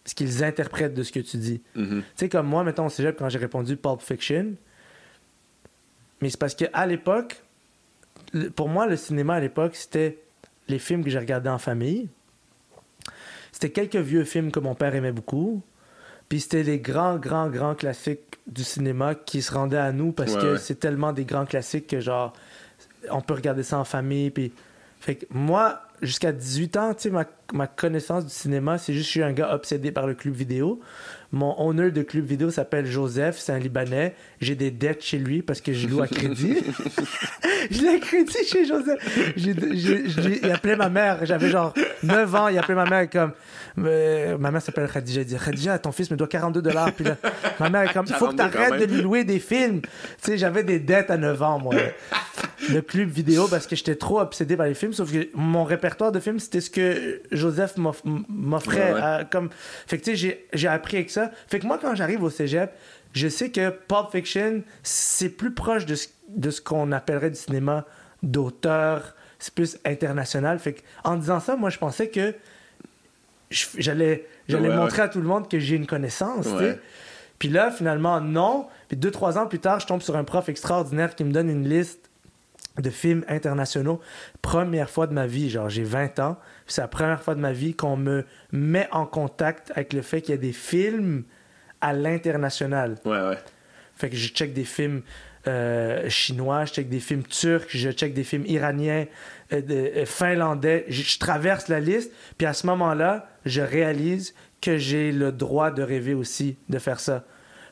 ce qu'ils interprètent de ce que tu dis. Mhm. Tu sais, comme moi, mettons, au cégep, quand j'ai répondu Pulp Fiction, mais c'est parce qu'à l'époque, pour moi, le cinéma à l'époque, c'était les films que j'ai regardés en famille. C'était quelques vieux films que mon père aimait beaucoup. Puis c'était les grands, grands, grands classiques du cinéma qui se rendaient à nous parce Ouais, que ouais. c'est tellement des grands classiques que, genre, on peut regarder ça en famille. Puis... Fait que moi, jusqu'à 18 ans, tu sais, ma, ma connaissance du cinéma, c'est juste que je suis un gars obsédé par le club vidéo. Mon owner de club vidéo s'appelle Joseph, c'est un Libanais. J'ai des dettes chez lui parce que je loue à crédit. je l'ai à crédit chez Joseph. J'ai- j'ai- j'ai- il appelait ma mère, j'avais genre 9 ans, il appelait ma mère comme... euh, ma mère s'appelle Khadija, il dit Khadija, ton fils me doit 42 dollars. Puis là, ma mère est comme, il faut que 42 tu quand arrêtes de lui louer des films. Tu sais, j'avais des dettes à 9 ans, moi. Le club vidéo parce que j'étais trop obsédé par les films, sauf que mon répertoire de films, c'était ce que Joseph m'off- m'offrait. Ouais, ouais. à- comme... Fait que tu sais, j'ai- appris avec ça. Fait que moi, quand j'arrive au cégep, je sais que Pulp Fiction, c'est plus proche de ce, de ce qu'on appellerait du cinéma d'auteur. C'est plus international. Fait que, en disant ça, moi, je pensais que j'allais j'allais Ouais, montrer à tout le monde que j'ai une connaissance. Puis là, finalement, non. Puis deux, trois ans plus tard, je tombe sur un prof extraordinaire qui me donne une liste de films internationaux. Première fois de ma vie, genre j'ai 20 ans. C'est la première fois de ma vie qu'on me met en contact avec le fait qu'il y a des films à l'international. Ouais, ouais. Fait que je check des films euh, chinois, je check des films turcs, je check des films iraniens, euh, de- euh, finlandais. Je, je traverse la liste, puis à ce moment-là, je réalise que j'ai le droit de rêver aussi de faire ça.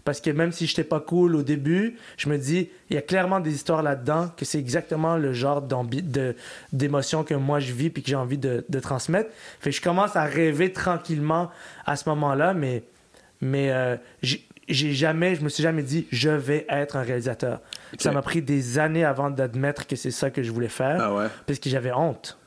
Parce que même si j'étais pas cool au début, je me dis, il y a clairement des histoires là-dedans que c'est exactement le genre d'émotion que moi je vis puis que j'ai envie de, de transmettre. Fait que je commence à rêver tranquillement à ce moment-là, mais, mais euh, j'ai jamais, je me suis jamais dit, je vais être un réalisateur. Ça m'a pris des années avant d'admettre que c'est ça que je voulais faire, Ah ouais. parce que j'avais honte.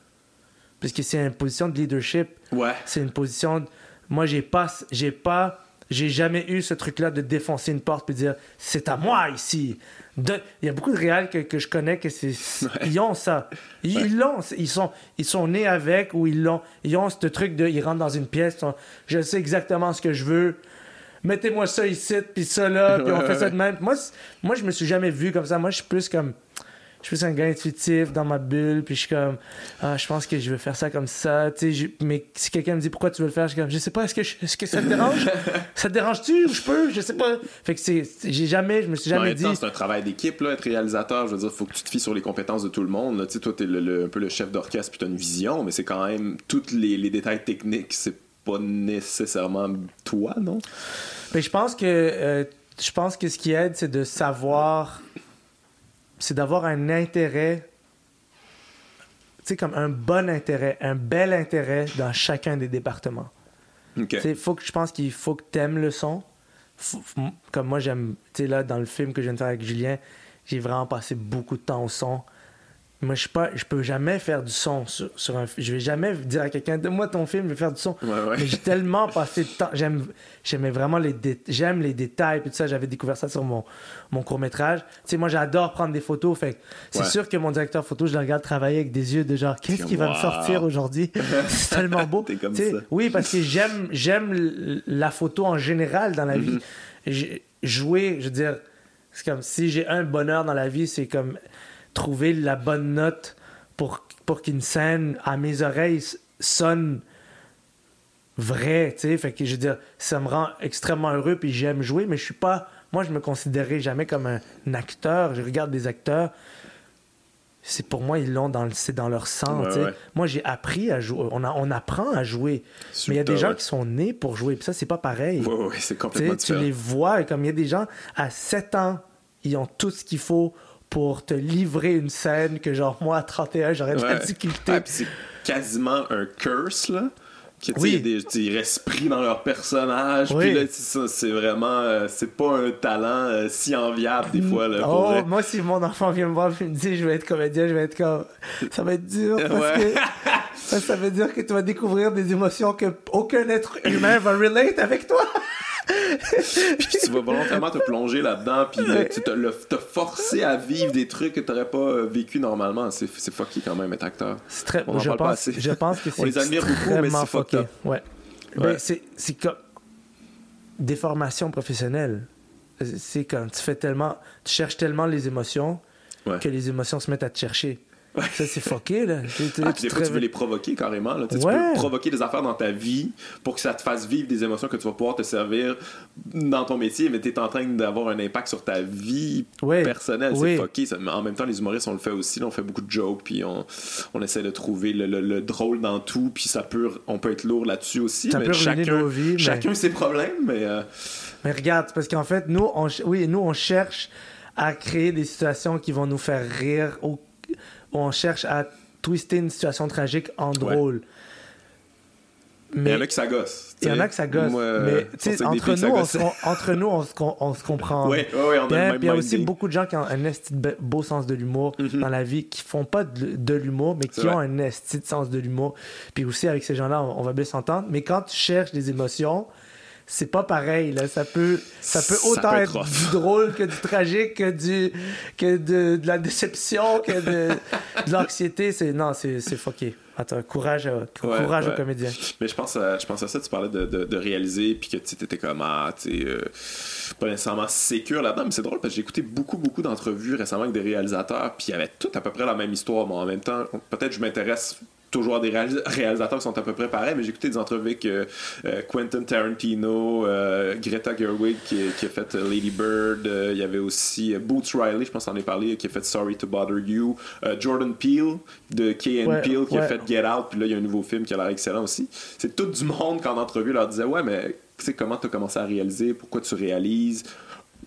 Parce que c'est une position de leadership Ouais. c'est une position. de- Moi, j'ai pas, j'ai pas, j'ai jamais eu ce truc-là de défoncer une porte et dire c'est à moi ici. De- Il y a beaucoup de réals que, que je connais que c'est, ils ont ça. Ils Ouais. l'ont. Ils sont, ils sont nés avec ou ils l'ont. Ils ont ce truc de, ils rentrent dans une pièce. sont, je sais exactement ce que je veux. Mettez-moi ça ici, puis ça là, puis on fait ça de même. Moi, moi, je me suis jamais vu comme ça. Moi, je suis plus comme. Je suis plus un gars intuitif dans ma bulle, puis je suis comme. Ah, je pense que je veux faire ça comme ça. Tu sais, mais si quelqu'un me dit pourquoi tu veux le faire, je suis comme. Je sais pas, est-ce que, je- est-ce que ça te dérange? Ça te dérange-tu je peux? Je sais pas. Fait que c'est. J'ai jamais. Je me suis jamais dit. c'est un travail d'équipe, là, être réalisateur. Je veux dire, faut que tu te fies sur les compétences de tout le monde. Tu sais, toi, t'es le, le- un peu le chef d'orchestre, puis t'as une vision, mais c'est quand même tous les, les détails techniques, c'est pas nécessairement toi, non? Mais je pense que euh, je pense que ce qui aide, c'est de savoir, c'est d'avoir un intérêt, tu sais, comme un bon intérêt, un bel intérêt dans chacun des départements. Ok. Tu sais, faut que je pense qu'il faut que t'aimes le son. Faut- comme moi j'aime, tu sais là dans le film que je viens de faire avec Julien, j'ai vraiment passé beaucoup de temps au son. Moi je suis pas, je peux jamais faire du son sur, sur un, je vais jamais dire à quelqu'un, donne-moi ton film, je vais faire du son. Ouais, ouais. Mais j'ai tellement passé de temps. J'aime, j'aimais vraiment les, dé- j'aime les détails. Puis tout ça, j'avais découvert ça sur mon, mon court métrage. Tu sais, moi, j'adore prendre des photos. Fait c'est Ouais. sûr que mon directeur photo, je le regarde travailler avec des yeux de genre, qu'est-ce qui va me sortir aujourd'hui? C'est tellement beau. Comme ça. Oui, parce que j'aime, j'aime la photo en général dans la Mm-hmm. vie. Jouer, je veux dire, c'est comme si j'ai un bonheur dans la vie, c'est comme trouver la bonne note pour, pour qu'une scène à mes oreilles sonne vrai, tu sais. Fait que je veux dire, ça me rend extrêmement heureux puis j'aime jouer, mais je suis pas. Moi, je me considérais jamais comme un, acteur. Je regarde des acteurs. C'est pour moi, ils l'ont dans le, c'est dans leur sang, Ouais, ouais. Moi, j'ai appris à jouer. On, a- on apprend à jouer. mais il y a des gens ouais. qui sont nés pour jouer. Puis ça, c'est pas pareil. C'est Tu complètement les vois, et comme il y a des gens à 7 ans, ils ont tout ce qu'il faut pour te livrer une scène que, genre, moi, à 31, j'aurais de la Ouais. difficulté. Ah, c'est quasiment un curse, là. Que, Oui. des, ils restent pris dans leur personnage. Oui. Puis là, c'est vraiment. euh, c'est pas un talent euh, si enviable, des fois, là. Oh, moi, si mon enfant vient me voir et me dit je vais être comédien, je vais être comme. Ça va être dur parce Ouais. que. Ça, ça veut dire que tu vas découvrir des émotions que aucun être humain va relate avec toi. Puis tu vas volontairement te plonger là-dedans, puis tu te, le- te forcer à vivre des trucs que t'aurais pas euh, vécu normalement. C'est c'est fucké quand même être acteur. C'est très- On en je, parle pas pense, assez. je pense que c'est On les admire beaucoup, mais c'est fucké. Ouais. Ben, c'est c'est comme des formations professionnelles. C'est quand tu fais tellement, tu cherches tellement les émotions Ouais. que les émotions se mettent à te chercher. Ça c'est fucké là. Tu- Ah, des fois, tu veux réveilles- les provoquer carrément. Là. Tu Ouais. peux provoquer des affaires dans ta vie pour que ça te fasse vivre des émotions que tu vas pouvoir te servir dans ton métier, mais tu es en train d'avoir un impact sur ta vie Ouais. personnelle. C'est fucké. Ça- mais en même temps, les humoristes, on le fait aussi. là. on fait beaucoup de jokes, puis on, on essaie de trouver le, le- le drôle dans tout, puis ça peut, on peut être lourd là-dessus aussi. Ça mais peut chacun, nos vies, mais- chacun ses problèmes, mais euh, Mais regarde, parce qu'en fait, nous, on, oui, nous, on cherche à créer des situations qui vont nous faire rire ou ou on cherche à twister une situation tragique en drôle. il y en a qui ça gosse. Il y en a que ça gosse. Moi, mais entre, nous, on, se- on- entre nous, on se, com- on se comprend. Ouais, on Puis, puis il y a aussi beaucoup de gens qui ont un esti de be- beau sens de l'humour Mhm. dans la vie, qui font pas de, de l'humour, mais qui ont un esti de sens de l'humour. Puis aussi, avec ces gens-là, on, on va bien s'entendre. Mais quand tu cherches des émotions, c'est pas pareil. Là. Ça, peut, ça peut Ça autant peut être du drôle que du tragique, que, du, que de, de la déception, que de, de l'anxiété. C'est, non, c'est, c'est fucké. Attends, courage, à- Ouais, courage ouais. aux comédiens. Mais je pense, à, je pense à ça, tu parlais de, de, de réaliser, puis que tu étais comme, ah, tu euh, pas nécessairement sécure là-dedans, mais c'est drôle parce que j'ai écouté beaucoup, beaucoup d'entrevues récemment avec des réalisateurs, puis il y avait tout à peu près la même histoire, mais en même temps, peut-être je m'intéresse toujours des réalis- réalisateurs qui sont à peu près pareils, mais j'ai écouté des entrevues avec euh, euh, Quentin Tarantino, euh, Greta Gerwig qui, qui a fait Lady Bird, euh, il y avait aussi Boots Riley, je pense qu'on en ai parlé, qui a fait Sorry to Bother You, Jordan Peele de and Ouais, Peele qui a fait Get Out, puis là il y a un nouveau film qui a l'air excellent aussi. C'est tout du monde qu'en entrevue leur disait ouais mais tu sais comment tu as commencé à réaliser, pourquoi tu réalises?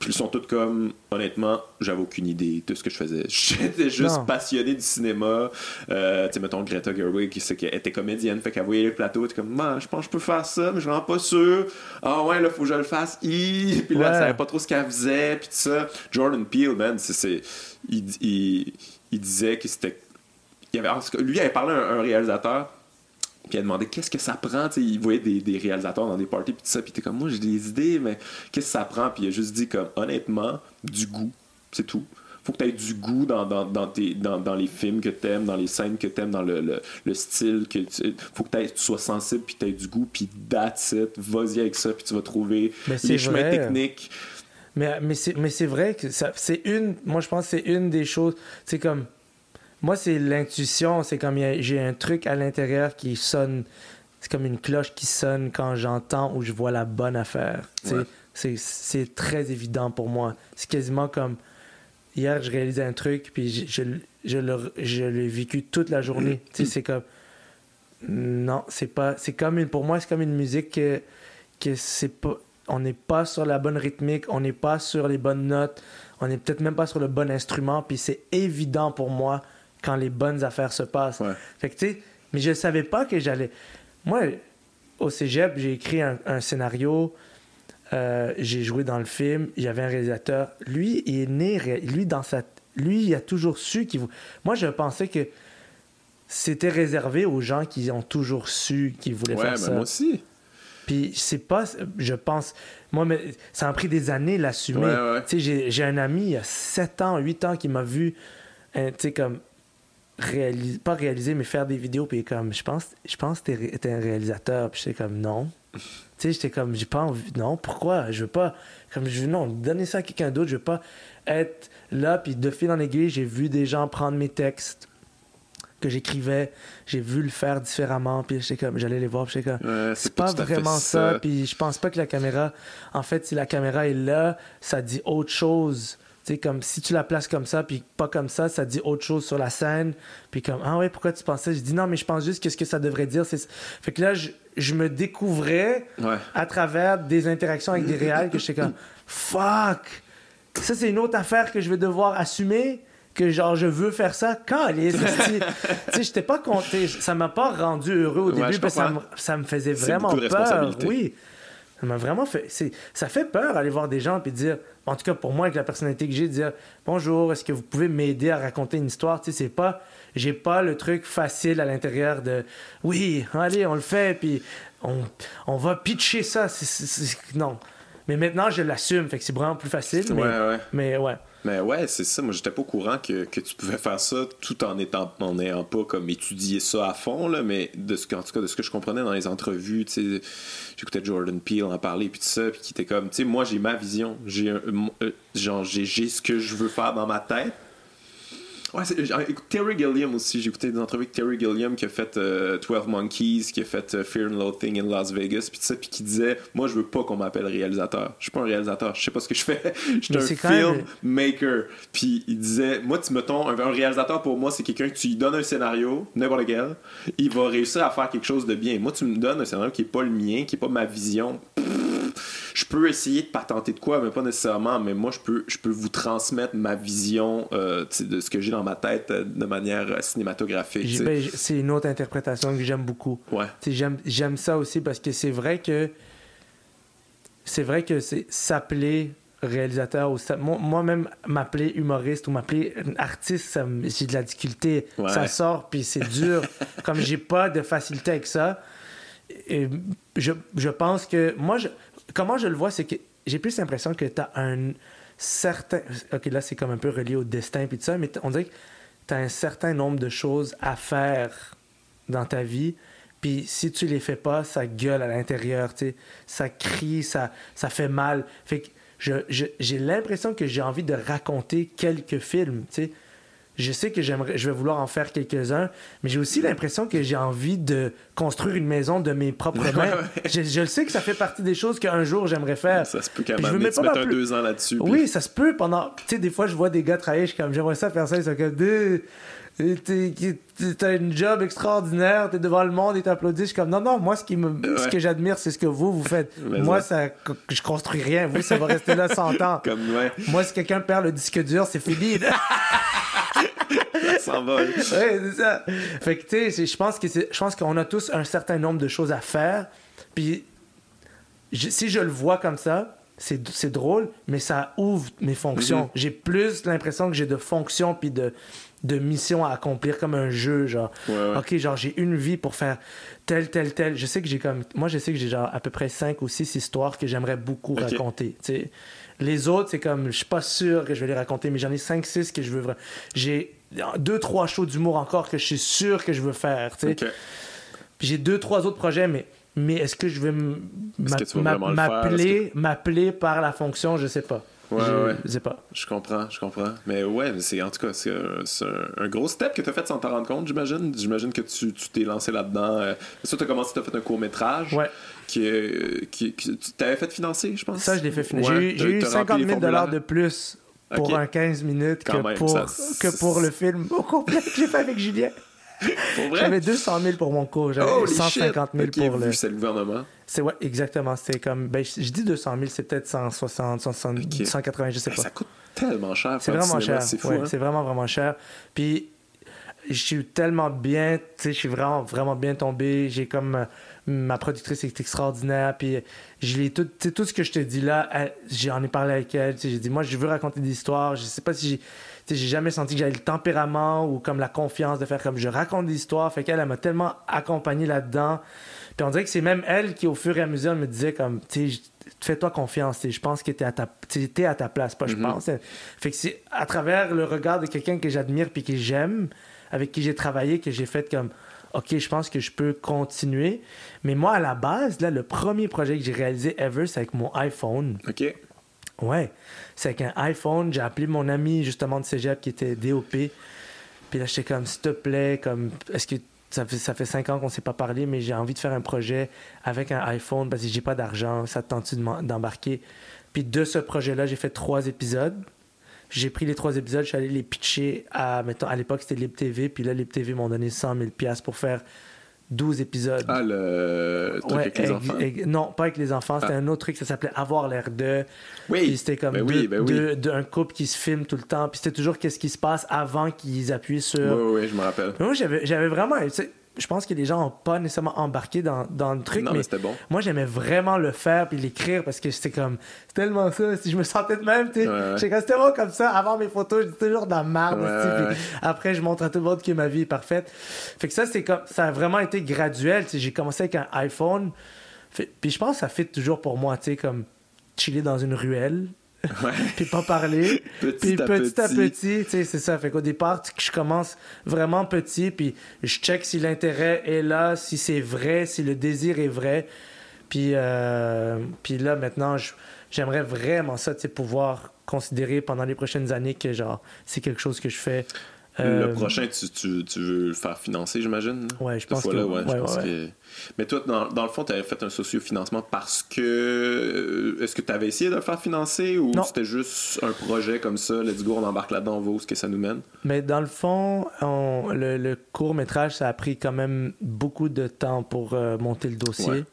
Puis ils sont tous comme honnêtement, j'avais aucune idée de ce que je faisais. J'étais juste Non. passionné du cinéma. Euh, tu sais mettons Greta Gerwig, qu'elle était comédienne, fait qu'elle voyait le plateau, elle était comme je pense que je peux faire ça, mais je suis vraiment pas sûr. Ah ouais, là faut que je le fasse. Hi! Puis là, elle Ouais. savait pas trop ce qu'elle faisait, puis tout ça. Jordan Peele, man, c'est il, il, il disait que c'était il avait, lui il avait parlé à un, un réalisateur puis il a demandé qu'est-ce que ça prend? Tu sais, il voyait des, des réalisateurs dans des parties puis tout ça puis était comme moi j'ai des idées mais qu'est-ce que ça prend? Puis il a juste dit comme honnêtement du goût c'est tout faut que tu aies du goût dans, dans, dans, tes, dans, dans les films que tu aimes, dans les scènes que tu aimes, dans le, le, le style. que tu, faut que t'aies- tu sois sensible, puis tu aies du goût, puis that's it. Vas-y avec ça, puis tu vas trouver Mais les chemins vrai. techniques. Mais, mais c'est mais c'est vrai que c'est une moi je pense que c'est une des choses c'est comme moi c'est l'intuition c'est comme j'ai un truc à l'intérieur qui sonne c'est comme une cloche qui sonne quand j'entends ou je vois la bonne affaire. Ouais. c'est très évident pour moi. C'est quasiment comme hier je réalisais un truc puis je, je, je l'ai vécu toute la journée. C'est comme non c'est pas c'est comme une pour moi c'est comme une musique que que c'est pas on n'est pas sur la bonne rythmique, on n'est pas sur les bonnes notes, on n'est peut-être même pas sur le bon instrument, puis c'est évident pour moi quand les bonnes affaires se passent. Ouais. Fait que tu sais, mais je savais pas que j'allais. Moi, au cégep, j'ai écrit un, un scénario, euh, j'ai joué dans le film, il y avait un réalisateur. Lui, il est né, lui, dans sa. Lui, il a toujours su qu'il. vou- Moi, je pensais que c'était réservé aux gens qui ont toujours su qu'ils voulaient Ouais, faire mais ça. moi aussi. Puis c'est pas, je pense, moi, mais ça a pris des années l'assumer. Ouais, ouais. Tu sais, j'ai- un ami il y a 7 ans, 8 ans qui m'a vu, euh, tu sais, comme, réaliser, pas réaliser, mais faire des vidéos, puis comme, je pense, je pense que t'es t'es un réalisateur, puis j'étais comme, non. tu sais, j'étais comme, j'ai pas envie, non, pourquoi? Je veux pas, comme, je veux, non, donner ça à quelqu'un d'autre, je veux pas être là, puis de fil en aiguille, j'ai vu des gens prendre mes textes que j'écrivais, j'ai vu le faire différemment, puis j'étais comme, j'allais les voir, puis j'étais comme, Ouais, c'est pas vraiment ça. Puis je pense pas que la caméra. En fait, si la caméra est là, ça dit autre chose. Tu sais, comme si tu la places comme ça, puis pas comme ça, ça dit autre chose sur la scène. Puis comme, ah ouais, pourquoi tu pensais? Je dis non, mais je pense juste que ce que ça devrait dire, c'est. Fait que là, je, je me découvrais Ouais. à travers des interactions avec des réals que j'étais comme, fuck! Ça, c'est une autre affaire que je vais devoir assumer. que genre je veux faire ça quand Tu sais, j'étais pas compté. Ça m'a pas rendu heureux au Ouais, début je parce que ça me, ça me faisait vraiment peur. Oui. Ça m'a vraiment fait. Ça fait peur aller voir des gens et dire, en tout cas pour moi avec la personnalité que j'ai, dire bonjour, est-ce que vous pouvez m'aider à raconter une histoire? Tu sais, c'est pas, j'ai pas le truc facile à l'intérieur de, oui, allez, on le fait, puis on, on va pitcher ça. Non. Mais maintenant, je l'assume, fait que c'est vraiment plus facile. Mais, Ouais, ouais. mais ouais. Mais ouais, c'est ça. Moi, j'étais pas au courant que, que tu pouvais faire ça tout en étant en n'ayant pas comme étudié ça à fond, là, mais de ce que, en tout cas, de ce que je comprenais dans les entrevues, tu sais, j'écoutais Jordan Peele en parler, puis tout ça, puis qui était comme, tu sais, moi, j'ai ma vision. J'ai euh, genre, j'ai ce que je veux faire dans ma tête. Ouais, Terry Gilliam aussi, j'ai écouté des entrevues avec Terry Gilliam qui a fait euh, 12 Monkeys, qui a fait euh, Fear and Loathing in Las Vegas, puis tout ça, puis qui disait Moi, je veux pas qu'on m'appelle réalisateur. Je suis pas un réalisateur, je sais pas ce que je fais. Je suis un quand même- filmmaker. Puis il disait Moi, tu mettons, un, un réalisateur pour moi, c'est quelqu'un que tu lui donnes un scénario, n'importe lequel, il va réussir à faire quelque chose de bien. Moi, tu me donnes un scénario qui est pas le mien, qui est pas ma vision je peux essayer de patenter de quoi, mais pas nécessairement. Mais moi, je peux, je peux vous transmettre ma vision euh, de ce que j'ai dans ma tête euh, de manière euh, cinématographique. ben, c'est une autre interprétation que j'aime beaucoup. Ouais. J'aime, ça aussi parce que c'est vrai que c'est vrai que c'est s'appeler réalisateur ou moi-même m'appeler humoriste ou m'appeler artiste j'ai de la difficulté Ouais. ça sort puis c'est dur comme j'ai pas de facilité avec ça et je, je pense que moi je, comment je le vois c'est que j'ai plus l'impression que tu as un certain ok là c'est comme un peu relié au destin puis tout ça mais on dirait que tu as un certain nombre de choses à faire dans ta vie. Puis si tu les fais pas, ça gueule à l'intérieur, tu sais. Ça crie, ça, fait mal. Fait que j'ai l'impression que j'ai envie de raconter quelques films, tu sais. Je sais que j'aimerais, je vais vouloir en faire quelques-uns, mais j'ai aussi l'impression que j'ai envie de construire une maison de mes propres mains. Je, je le sais que ça fait partie des choses qu'un jour j'aimerais faire. Ça se peut un Puis je veux même ma un plus- deux ans là-dessus. puis- Oui, ça se peut pendant. Tu sais, des fois, je vois des gars travailler, je suis comme, j'aimerais ça faire ça, ils sont comme, t'as une job extraordinaire, t'es devant le monde et t'applaudis. Je suis comme, non, non, moi, ce, qui me, ce que j'admire, c'est ce que vous, vous faites. Moi, ça. ça, je construis rien. Vous, ça va rester là 100 ans. Comme, ouais, Moi, si quelqu'un perd le disque dur, c'est fini. Ouais, c'est ça. Fait que, tu sais, je pense que je pense qu'on a tous un certain nombre de choses à faire. Puis, je- si je le vois comme ça, c'est c'est drôle, mais ça ouvre mes fonctions. Mhm. J'ai plus l'impression que j'ai de fonctions puis de, de missions à accomplir comme un jeu, genre. Ouais, ouais. OK, genre, j'ai une vie pour faire tel, tel, tel. Je sais que j'ai comme... Moi, je sais que j'ai genre à peu près cinq ou six histoires que j'aimerais beaucoup raconter, tu sais. Les autres, c'est comme, je suis pas sûr que je vais les raconter, mais j'en ai 5-6 que je veux vraiment. J'ai deux, trois shows d'humour encore que je suis sûr que je veux faire, tu sais. Ok. Puis j'ai deux, trois autres projets, mais, mais est-ce que je vais m'appeler, m'appeler par la fonction, je sais pas. Ouais, je ouais. sais pas. Je comprends, je comprends. Mais ouais, mais c'est en tout cas, c'est un, gros step que tu as fait sans t'en rendre compte, j'imagine. J'imagine que tu tu t'es lancé là-dedans. Euh, Ça, tu as commencé, tu as fait un court-métrage. Ouais. Qui, euh, qui, qui- tu t'avais fait financer, je pense? Ça, je l'ai fait. Ouais, j'ai eu, t'as- j'ai eu t'as 50 rempli 000 les dollars de plus pour un 15 minutes Quand que, même, pour, ça- que pour le film au complet que j'ai fait avec Julien. J'avais 200 000 pour mon cours, j'avais Holy 150 000 shit! Ok, pour le... c'est le gouvernement. C'est ouais, exactement. C'est comme. Ben, je, je dis 200 000, c'est peut-être 160, 160, Ok. 180, je sais Ben, pas. ça coûte tellement cher. C'est vraiment cinéma, cher. C'est fou. Ouais, hein? C'est vraiment, vraiment cher. Puis, je suis tellement bien, tu sais, je suis vraiment, vraiment bien tombé. J'ai comme. euh, ma productrice est extraordinaire. Puis, je l'ai tout, tu tout ce que je te dis là, j'en ai parlé avec elle. tu J'ai dit, moi, je veux raconter des histoires. Je sais pas si j'ai. tu J'ai jamais senti que j'avais le tempérament ou comme la confiance de faire comme je raconte des histoires. Fait qu'elle, elle m'a tellement accompagné là-dedans. Puis on dirait que c'est même elle qui, au fur et à mesure, me disait comme, tu sais, fais-toi confiance. tu Je pense que t'es à ta, tu t'es à ta place, pas je Mhm. pense. Fait que c'est à travers le regard de quelqu'un que j'admire puis que j'aime, avec qui j'ai travaillé, que j'ai fait comme, OK, je pense que je peux continuer. Mais moi, à la base, là, le premier projet que j'ai réalisé ever, c'est avec mon iPhone. Ok. Ouais, c'est avec un iPhone. J'ai appelé mon ami justement de cégep qui était DOP. Puis là, j'étais comme, s'il te plaît, comme, est-ce que ça fait, ça fait cinq ans qu'on s'est pas parlé, mais j'ai envie de faire un projet avec un iPhone parce que j'ai pas d'argent. Ça te tente-tu d'embarquer? Puis de ce projet-là, j'ai fait trois épisodes. J'ai pris les trois épisodes, je suis allé les pitcher à, mettons, à l'époque c'était Lib TV, puis là, Lib TV m'ont donné 100 000 piastres pour faire 12 épisodes. Ah, le truc Ouais, avec les enfants. non, pas avec les enfants. C'était Ah. un autre truc, ça s'appelait Avoir l'air de. Oui. Puis c'était comme Ben deux, oui, ben oui. deux- deux- un couple qui se filme tout le temps. Puis c'était toujours qu'est-ce qui se passe avant qu'ils appuient sur. Oui, oui, je me rappelle. Mais moi, j'avais j'avais vraiment. tu sais, Je pense que les gens n'ont pas nécessairement embarqué dans, dans le truc, Non, mais mais c'était bon. moi, j'aimais vraiment le faire puis l'écrire parce que c'était comme. C'est tellement ça. Si je me sentais de même, tu sais. Ouais, ouais. C'était vraiment comme ça. Avant mes photos, j'étais toujours dans la merde. Ouais, Après, je montre à tout le monde que ma vie est parfaite. Fait que ça, c'est comme. Ça a vraiment été graduel. tu sais. J'ai commencé avec un iPhone. Fait- puis je pense que ça fait toujours pour moi, tu sais, comme chiller dans une ruelle. Puis pas parler. Petit puis à petit à petit. tu sais, c'est ça. Fait qu'au départ, je commence vraiment petit, puis je check si l'intérêt est là, si c'est vrai, si le désir est vrai. Puis, euh, puis là, maintenant, j'aimerais vraiment ça, tu sais, pouvoir considérer pendant les prochaines années que, genre, c'est quelque chose que je fais. Euh, Le prochain, tu, tu, tu veux le faire financer, j'imagine? Ouais, je pense que- ouais, je pense ouais. que- Mais toi, dans, dans le fond, tu avais fait un sociofinancement parce que. euh, Est-ce que tu avais essayé de le faire financer ou c'était juste un projet comme ça, let's go, on embarque là-dedans, on voit où ce que ça nous mène? Mais dans le fond, on- le, le court-métrage, ça a pris quand même beaucoup de temps pour euh, monter le dossier.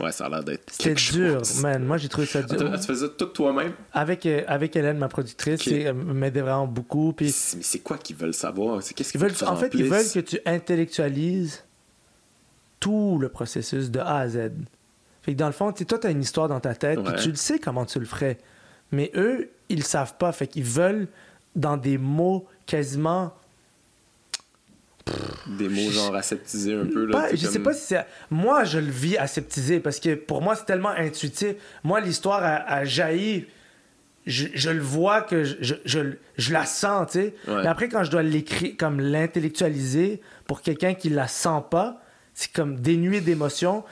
Ouais. Ça a l'air d'être. C'était dur, chose. man. Moi, j'ai trouvé ça dur. Tu faisais tout toi-même? Avec, euh, avec Hélène, ma productrice, Ok. c'est- elle m'aidait vraiment beaucoup. Puis Mais c'est quoi qu'ils veulent savoir? C'est qu'est-ce ils qu'ils veulent, en fait, ils veulent que tu intellectualises tout le processus de A à Z. Fait que dans le fond, toi, tu as une histoire dans ta tête, puis tu le sais comment tu le ferais. Mais eux, ils le savent pas. Fait qu'ils veulent, dans des mots quasiment. Des mots genre aseptisés un peu. Là, Pas- je sais pas si c'est. Moi, je le vis aseptisé parce que pour moi, c'est tellement intuitif. Moi, l'histoire a, a jailli. Je, je le vois que je, je, je- je la sens, tu sais. Ouais. Mais après, quand je dois l'écrire, comme l'intellectualiser pour quelqu'un qui la sent pas, c'est comme dénué d'émotion.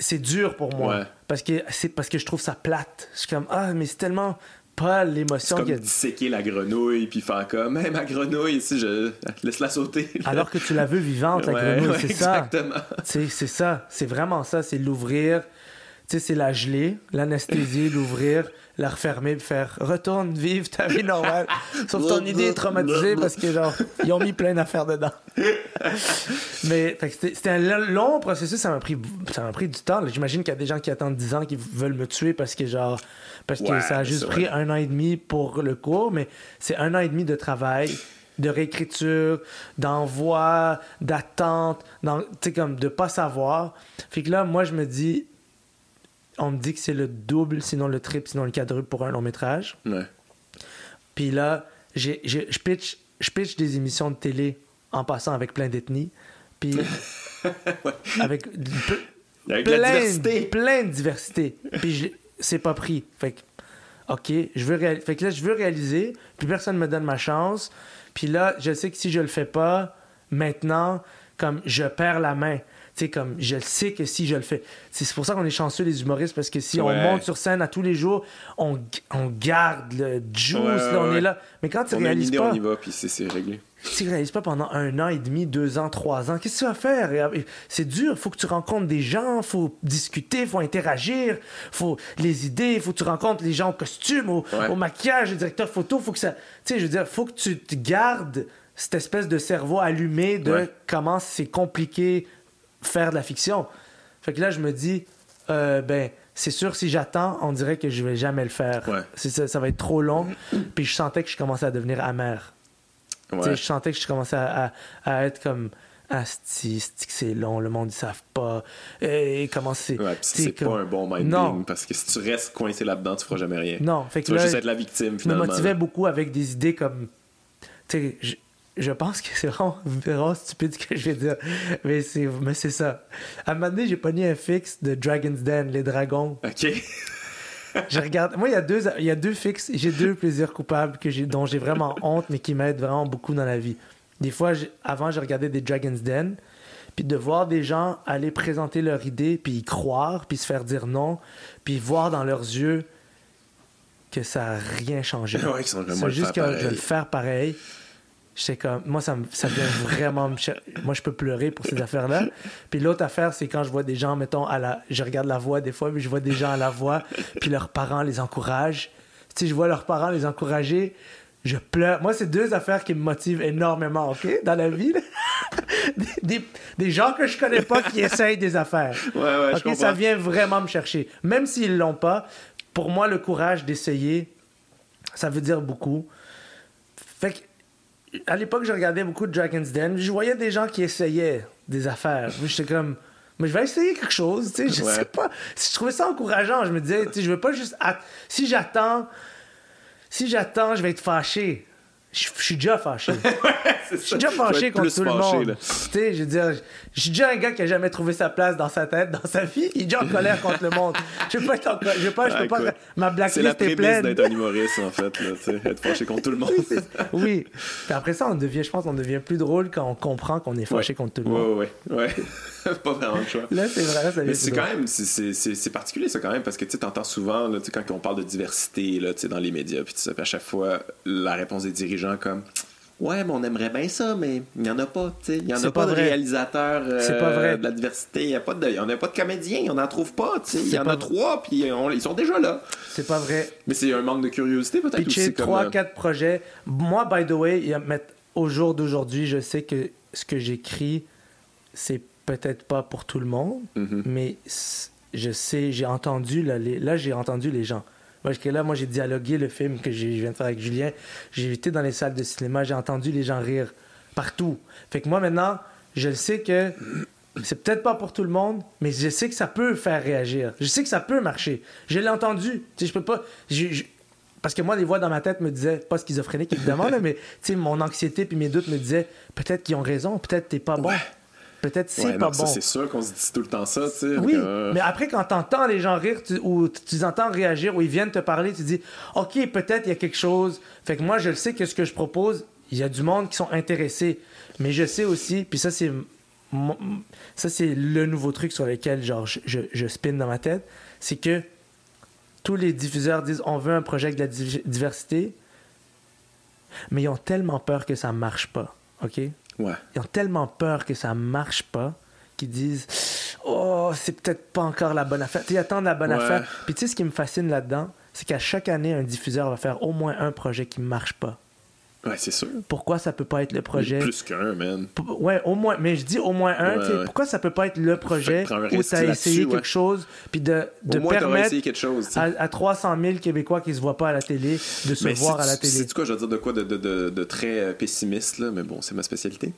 C'est dur pour moi. Ouais. Parce que c'est parce que je trouve ça plate. Je suis comme, ah, mais c'est tellement pas C'est l'émotion comme que. disséquer la grenouille puis faire comme, hey, ma grenouille, ici, je laisse-la sauter. Alors que tu la veux vivante, la Ouais, grenouille, ouais, c'est ça. C'est ça. C'est vraiment ça. C'est l'ouvrir. Tu sais, c'est la geler, l'anesthésier, l'ouvrir, la refermer, faire retourne, vive ta vie normale. Sauf ton idée est traumatisée parce que, genre, ils ont mis plein d'affaires dedans. Mais c'était un lo- long processus. Ça m'a pris, ça m'a pris du temps. J'imagine qu'il y a des gens qui attendent 10 ans qui veulent me tuer parce que, genre, parce que Ouais, ça a juste pris vrai. un an et demi pour le cours. Mais c'est un an et demi de travail de réécriture, d'envoi, d'attente, tu sais, comme de pas savoir. Fait que là, moi, je me dis, on me dit que c'est le double, sinon le triple, sinon le quadruple pour un long métrage. Ouais. Puis là, j'ai- j'ai- je pitch, je pitch des émissions de télé en passant avec plein d'ethnies. Puis avec de- pe- Avec la plein, diversité. plein de diversité. Puis je- c'est pas pris. Fait que, OK, je veux réaliser. Fait que là, je veux réaliser, puis personne me donne ma chance. Puis là, je sais que si je le fais pas, maintenant, comme je perds la main. Tu sais, comme je sais que si je le fais. C'est pour ça qu'on est chanceux, les humoristes, parce que si on monte sur scène à tous les jours, on, on garde le juice, Ouais, là, on est là. Mais quand tu On a une réalises idée, pas, on y va, puis c'est réglé. si tu réalises pas pendant un an et demi, deux ans, trois ans, qu'est-ce que tu vas faire? C'est dur, faut que tu rencontres des gens, faut discuter, faut interagir, faut les idées, faut que tu rencontres les gens au costume, au, Ouais. au maquillage, le directeur photo, faut que ça... Tu sais, je veux dire, faut que tu te gardes cette espèce de cerveau allumé de Ouais. comment c'est compliqué faire de la fiction. Fait que là, je me dis, euh, ben, c'est sûr, si j'attends, on dirait que je vais jamais le faire. Ouais. Ça, ça va être trop long. Puis je sentais que je commençais à devenir amer. Ouais. Je sentais que je commençais à, à- à être comme Asti, que c'est long, le monde ils savent pas. Et comment c'est. Ouais, c'est comme- pas un bon minding Non. parce que si tu restes coincé là-dedans, tu feras jamais rien. Non, fait que Tu vas là, juste être la victime je me finalement. motivais beaucoup avec des idées comme. Tu sais, je, pense que c'est vraiment, vraiment stupide ce que je vais dire. Mais c'est, mais c'est ça. À un moment donné, j'ai pogné un fixe de Dragon's Den, les dragons. Ok. Je regarde. Moi, il y a deux, il y a deux fixes. J'ai deux plaisirs coupables que j'ai, dont j'ai vraiment honte, mais qui m'aident vraiment beaucoup dans la vie. Des fois, avant, j'ai regardé des Dragon's Den, puis de voir des gens aller présenter leur idée, puis y croire, puis se faire dire non, puis voir dans leurs yeux que ça n'a rien changé. Ouais, C'est juste que je vais le pareil. faire pareil. J'étais comme, moi, ça, me, ça vient vraiment me Moi, je peux pleurer pour ces affaires-là. Puis l'autre affaire, c'est quand je vois des gens, mettons, à la... je regarde la voix des fois, puis je vois des gens à la voix, puis leurs parents les encouragent. Sais, je vois leurs parents les encourager. Je pleure. Moi, c'est deux affaires qui me motivent énormément, OK, dans la vie. des, des- des gens que je connais pas qui essayent des affaires. Ouais, ouais, OK, ça vient vraiment me chercher. Même s'ils l'ont pas, pour moi, le courage d'essayer, ça veut dire beaucoup. Fait que, à l'époque, je regardais beaucoup de Dragon's Den. Je voyais des gens qui essayaient des affaires. Moi, j'étais comme, mais je vais essayer quelque chose. Tu sais, je Ouais. sais pas. Je trouvais ça encourageant. Je me disais, tu sais, je veux pas juste. Si j'attends, si j'attends, je vais être fâché. Je suis déjà fâché. Je suis déjà fâché contre tout le monde. Tu sais, je veux dire, je suis déjà un gars qui a jamais trouvé sa place dans sa tête, dans sa vie. Il est déjà en colère contre le monde. Je peux pas être en co- je peux pas, je peux pas. Ma C'est la blacklist est prémisse pleine. d'être un humoriste, en fait. Là, tu sais, être fâché contre tout le monde. Oui. Puis après ça, on devient, je pense, on devient plus drôle quand on comprend qu'on est fâché contre tout le monde. Ouais, ouais, ouais. pas vraiment le choix. Là, c'est vrai, ça devient Mais c'est quand même, c'est- particulier ça quand même, parce que tu entends souvent, là, quand on parle de diversité là, dans les médias, puis à chaque fois, la réponse des dirigeants comme Ouais, mais on aimerait bien ça, mais il n'y en a pas, tu sais. Il n'y en a pas, pas de réalisateurs euh, C'est pas vrai. de la diversité, il n'y a pas de, il y en a pas de comédiens, on n'en trouve pas, tu sais. Il y en a vrai. trois, puis on- ils sont déjà là. C'est pas vrai. Mais c'est un manque de curiosité peut-être aussi. 3, euh, 4 projets. Moi, by the way, au jour d'aujourd'hui, je sais que ce que j'écris, c'est peut-être pas pour tout le monde, mhm. mais je sais, j'ai entendu, là, les- là j'ai entendu les gens. Parce que là, moi, j'ai dialogué le film que je viens de faire avec Julien. J'ai été dans les salles de cinéma, j'ai entendu les gens rire partout. Fait que moi, maintenant, je sais que c'est peut-être pas pour tout le monde, mais je sais que ça peut faire réagir. Je sais que ça peut marcher. Je l'ai entendu. Tu sais, je peux pas. je- je- parce que moi, les voix dans ma tête me disaient, pas schizophrénique évidemment, là, mais tu sais, mon anxiété puis mes doutes me disaient, peut-être qu'ils ont raison, peut-être t'es pas bon. Ouais. Peut-être c'est Ouais, pas non, bon. c'est sûr qu'on se dit tout le temps ça, tu sais. Oui, euh, mais après, quand t'entends les gens rire tu- ou tu les entends réagir ou ils viennent te parler, tu dis OK, peut-être il y a quelque chose. Fait que moi, je le sais que ce que je propose, il y a du monde qui sont intéressés. Mais je sais aussi, puis ça, c'est ça c'est le nouveau truc sur lequel genre, je, je, je spin dans ma tête, c'est que tous les diffuseurs disent on veut un projet de la div- diversité, mais ils ont tellement peur que ça marche pas. OK? Ouais. ils ont tellement peur que ça marche pas qu'ils disent oh c'est peut-être pas encore la bonne affaire ils attendent la bonne Ouais. affaire puis tu sais ce qui me fascine là-dedans c'est qu'à chaque année un diffuseur va faire au moins un projet qui marche pas Ouais, c'est sûr. pourquoi ça peut pas être le projet? Plus qu'un, man. P- ouais au moins mais je dis au moins un Ouais, ouais. pourquoi ça peut pas être le projet où tu as essayé quelque chose puis de, de moins, permettre quelque chose, à, à 300 000 Québécois qui se voient pas à la télé de se Mais voir à la télé sais-tu quoi, je veux dire de quoi de, de, de, de très euh, pessimiste, là, mais bon, c'est ma spécialité.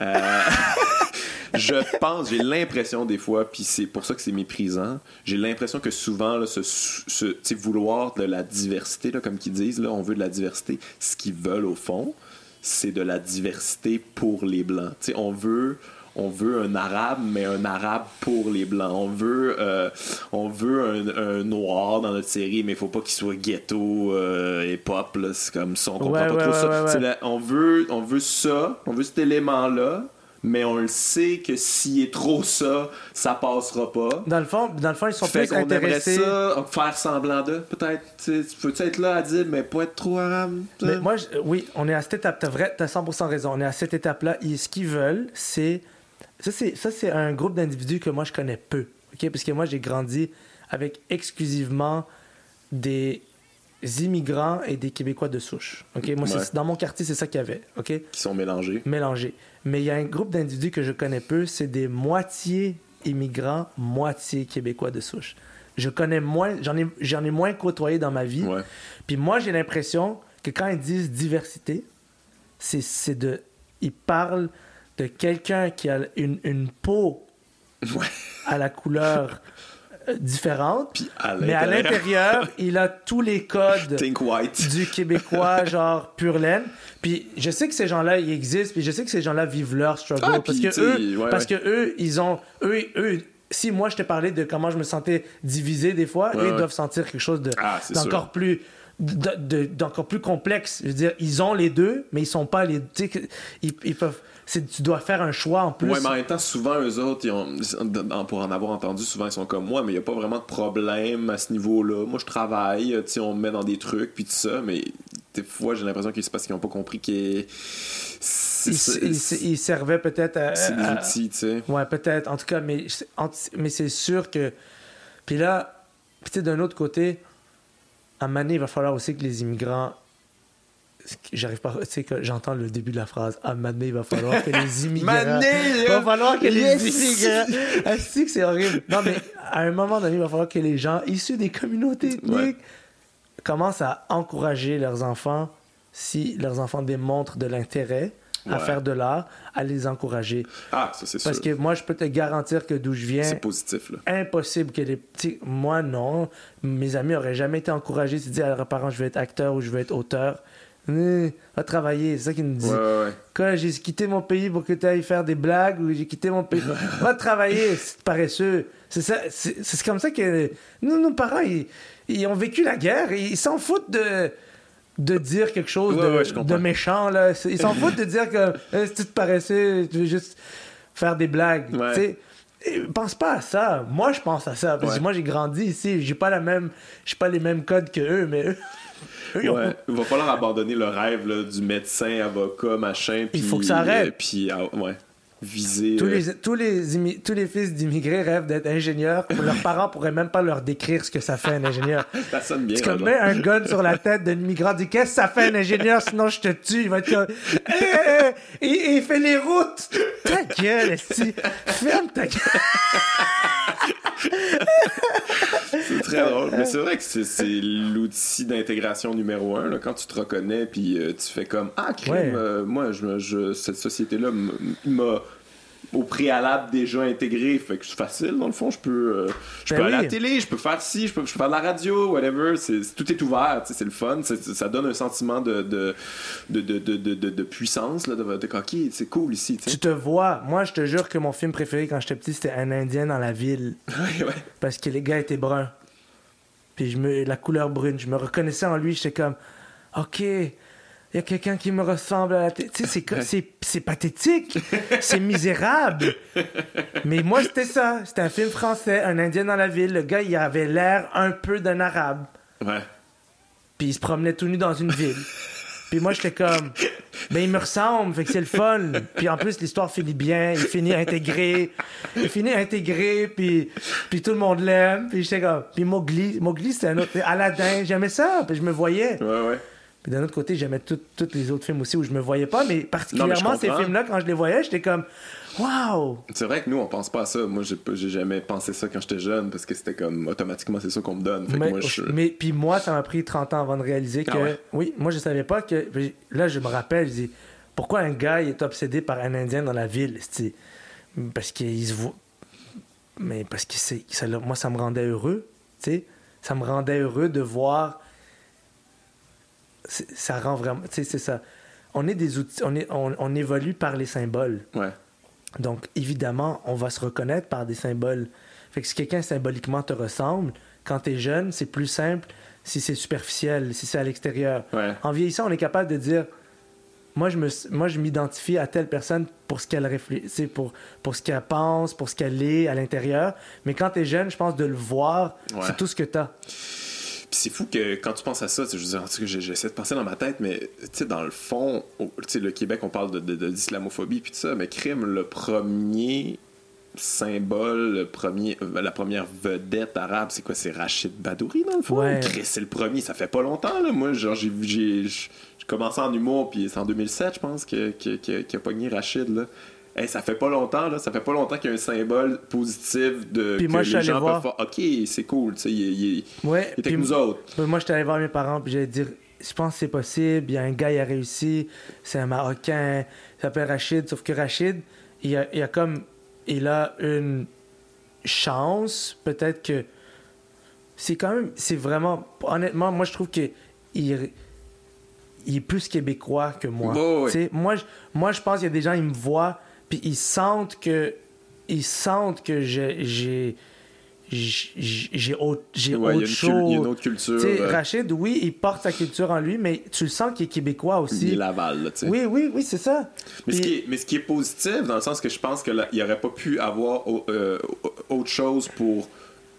Euh, je pense, j'ai l'impression des fois, puis c'est pour ça que c'est méprisant, j'ai l'impression que souvent, là, ce, vouloir de la diversité, là, comme qu'ils disent, là, on veut de la diversité, ce qu'ils veulent au fond, c'est de la diversité pour les Blancs. Tu sais, on veut on veut un arabe, mais un arabe pour les blancs. On veut, euh, on veut un, un noir dans notre série, mais il faut pas qu'il soit ghetto euh, et pop. C'est comme ça, on comprend Ouais, pas ouais, trop ouais, ça. la- on, veut, on veut ça, on veut cet élément-là, mais on le sait que s'il est trop ça, ça passera pas. dans le fond dans le fond ils sont Fait plus intéressés ça, faire semblant de, peut-être. Tu peux être là à dire, mais pas être trop arabe. Mais moi, je- oui, on est à cette étape. T'as vrai, t'as 100% raison. On est à cette étape-là. Ce qu'ils veulent, c'est ça, c'est ça, c'est un groupe d'individus que moi je connais peu. Ok, parce que moi j'ai grandi avec exclusivement des immigrants et des Québécois de souche. Ok, moi Ouais. dans mon quartier c'est ça qu'il y avait. Ok, Qui sont mélangés. mélangé. Mais il y a un groupe d'individus que je connais peu. C'est des moitiés immigrants, moitié Québécois de souche. Je connais moins, j'en ai, j'en ai moins côtoyé dans ma vie. Ouais. Puis moi, j'ai l'impression que quand ils disent diversité, c'est c'est de. Ils parlent de quelqu'un qui a une, une peau Ouais. à la couleur différente, Puis à mais à l'intérieur, il a tous les codes du Québécois, genre pur laine. Puis je sais que ces gens-là, ils existent, puis je sais que ces gens-là vivent leur struggle. Ah, parce que eux, ouais, parce ouais. que eux, ils ont. Eux, eux, si moi je te parlais de comment je me sentais divisé des fois, Ouais, eux, ils doivent sentir quelque chose de Ah, d'encore plus de- de- d'encore plus complexe. Je veux dire, ils ont les deux, mais ils sont pas les. Tu sais, que- ils, ils peuvent. Tu dois faire un choix en plus. Ouais, mais en même temps, souvent, eux autres, ils ont, pour en avoir entendu, souvent, ils sont comme moi, mais il n'y a pas vraiment de problème à ce niveau-là. Moi, je travaille, tu sais, on me met dans des trucs, puis tout ça, mais des fois, j'ai l'impression que c'est parce qu'ils n'ont pas compris que c'est ils, ça- ils- ils servaient peut-être à. c'est des outils, tu sais. Ouais, peut-être. En tout cas, mais, mais c'est sûr que. Puis là, tu sais, d'un autre côté, à Mané, il va falloir aussi que les immigrants j'arrive pas. Tu sais, que j'entends le début de la phrase. Ah, maintenant, il va falloir que les immigrants. Mané, il va falloir que les Yes! immigrants. Ah, c'est que c'est horrible? Non, mais à un moment donné, il va falloir que les gens issus des communautés ethniques Ouais. commencent à encourager leurs enfants si leurs enfants démontrent de l'intérêt à faire de l'art, à les encourager. Ah, ça, c'est sûr. Parce que moi, je peux te garantir que d'où je viens, C'est positif, là. impossible que les petits. Moi, non. Mes amis auraient jamais été encouragés de dire à leurs parents je veux être acteur ou je veux être auteur. Va travailler, c'est ça qu'ils nous disent. Ouais. Quand j'ai quitté mon pays pour que tu ailles faire des blagues ou j'ai quitté mon pays. va travailler, c'est paresseux. C'est ça, c'est c'est comme ça que nous, nos parents, ils, ils ont vécu la guerre. et Ils s'en foutent de de dire quelque chose Ouais, de, ouais, méchant là. Ils s'en foutent de dire que euh, si tu te paresseux, tu veux juste faire des blagues. Ouais. Pense pas à ça. Moi, je pense à ça. Parce que Ouais. moi, j'ai grandi ici. J'ai pas la même, j'ai pas les mêmes codes que eux, mais eux, Ouais, il va falloir abandonner le rêve là, du médecin, avocat, machin. Puis, faut que ça arrête. euh, Puis, ah, ouais, viser. Tous euh, les, tous, les, tous les fils d'immigrés rêvent d'être ingénieurs. Leurs parents pourraient même pas leur décrire ce que ça fait un ingénieur. Ça sonne bien. C'est comme mets un gun sur la tête d'un immigrant, dis qu'est-ce que ça fait un ingénieur, sinon je te tue. Il va être comme. Hé, hé, hé, il, il fait les routes. Ta gueule, esti. Ferme ta gueule. C'est très drôle. Mais c'est vrai que c'est, l'outil d'intégration numéro un. là, quand tu te reconnais, puis euh, tu fais comme Ah, Ouais. euh, moi, je, je- cette société-là m'a au préalable déjà intégré. Fait que c'est facile, dans le fond. Je peux, euh, je Ben peux aller à la télé, je peux faire ci, je peux, je peux faire de la radio, whatever. C'est, tout est ouvert, c'est le fun. Ça donne un sentiment de, de, de, de, de, puissance. Là, de, ok, c'est cool ici. tu te vois. Moi, je te jure que mon film préféré quand j'étais petit, c'était Un Indien dans la ville. Ouais, ouais. parce que les gars étaient bruns. Puis je me, la couleur brune, je me reconnaissais en lui, j'étais comme, ok, il y a quelqu'un qui me ressemble à la tête. Tu sais, c'est co- c'est, c'est pathétique, c'est misérable. Mais moi, c'était ça. C'était un film français, un Indien dans la ville. Le gars, il avait l'air un peu d'un arabe. Ouais. Puis il se promenait tout nu dans une ville. Puis moi, j'étais comme, ben il me ressemble, fait que c'est le fun. Puis en plus, l'histoire finit bien, il finit intégré. Il finit intégré, puis, puis tout le monde l'aime. Puis j'étais comme, puis Mowgli, Mowgli c'était un autre, Aladdin, j'aimais ça, puis je me voyais. Ouais, ouais. Puis d'un autre côté, j'aimais tous les autres films aussi où je me voyais pas, mais particulièrement ces films-là, quand je les voyais, j'étais comme, waouh! C'est vrai que nous, on pense pas à ça. Moi, j'ai, jamais pensé ça quand j'étais jeune parce que c'était comme automatiquement, c'est ça qu'on me donne. Fait que Mais, moi, je... mais puis moi, ça m'a pris 30 ans avant de réaliser que. Ah ouais? Oui, moi, je savais pas que. Là, je me rappelle, je dis, pourquoi un gars est obsédé par un Indien dans la ville? Parce qu'il se voit. Mais parce que c'est, ça, moi, ça me rendait heureux. tu sais? Ça me rendait heureux de voir. Ça rend vraiment. Tu sais, c'est ça. On est des outils. On, est, on, on évolue par les symboles. Ouais. Donc, évidemment, on va se reconnaître par des symboles. Fait que si quelqu'un symboliquement te ressemble, quand t'es jeune, c'est plus simple si c'est superficiel, si c'est à l'extérieur. Ouais. En vieillissant, on est capable de dire moi je me moi je m'identifie à telle personne pour ce qu'elle réfléchit pour pour ce qu'elle pense pour ce qu'elle est à l'intérieur mais quand t'es jeune je pense de le voir Ouais. c'est tout ce que t'as Puis c'est fou que quand tu penses à ça, je veux j'essaie de penser dans ma tête, mais tu sais, dans le fond, tu le Québec, on parle de, de- de- d'islamophobie puis tout ça, mais crime, le premier symbole, le premier, euh, la première vedette arabe, c'est quoi? C'est Rachid Badouri, dans le fond? Ouais. C'est le premier, ça fait pas longtemps, là. Moi, genre, j'ai j'ai commencé en humour, puis c'est en 2007, je pense, que, que, que- qu'il a pogné Rachid, là. Hey, ça fait pas longtemps, là. Ça fait pas longtemps qu'il y a un symbole positif de Puis que moi, je suis les allé gens voir. peuvent faire, OK, c'est cool, tu sais, il, il- il ouais était avec nous autres. moi j'étais allé voir mes parents puis j'allais dire je pense que c'est possible il y a un gars il a réussi c'est un marocain il s'appelle Rachid sauf que Rachid il a, il a comme il a une chance peut-être que c'est quand même c'est vraiment honnêtement moi je trouve que il, il est plus québécois que moi moi je, moi je pense qu'il y a des gens ils me voient puis ils sentent que ils sentent que j'ai j'ai autre, j'ai Ouais, il y, a autre cul- il y a une chose autre culture. euh, Rachid, oui, il porte sa culture en lui, mais tu le sens qu'il est québécois il aussi. est Laval, là, tu sais. Oui, oui, oui, c'est ça. Mais, ce qui est, mais ce qui est positif, dans le sens que je pense qu'il n'aurait pas pu avoir au- euh, autre chose pour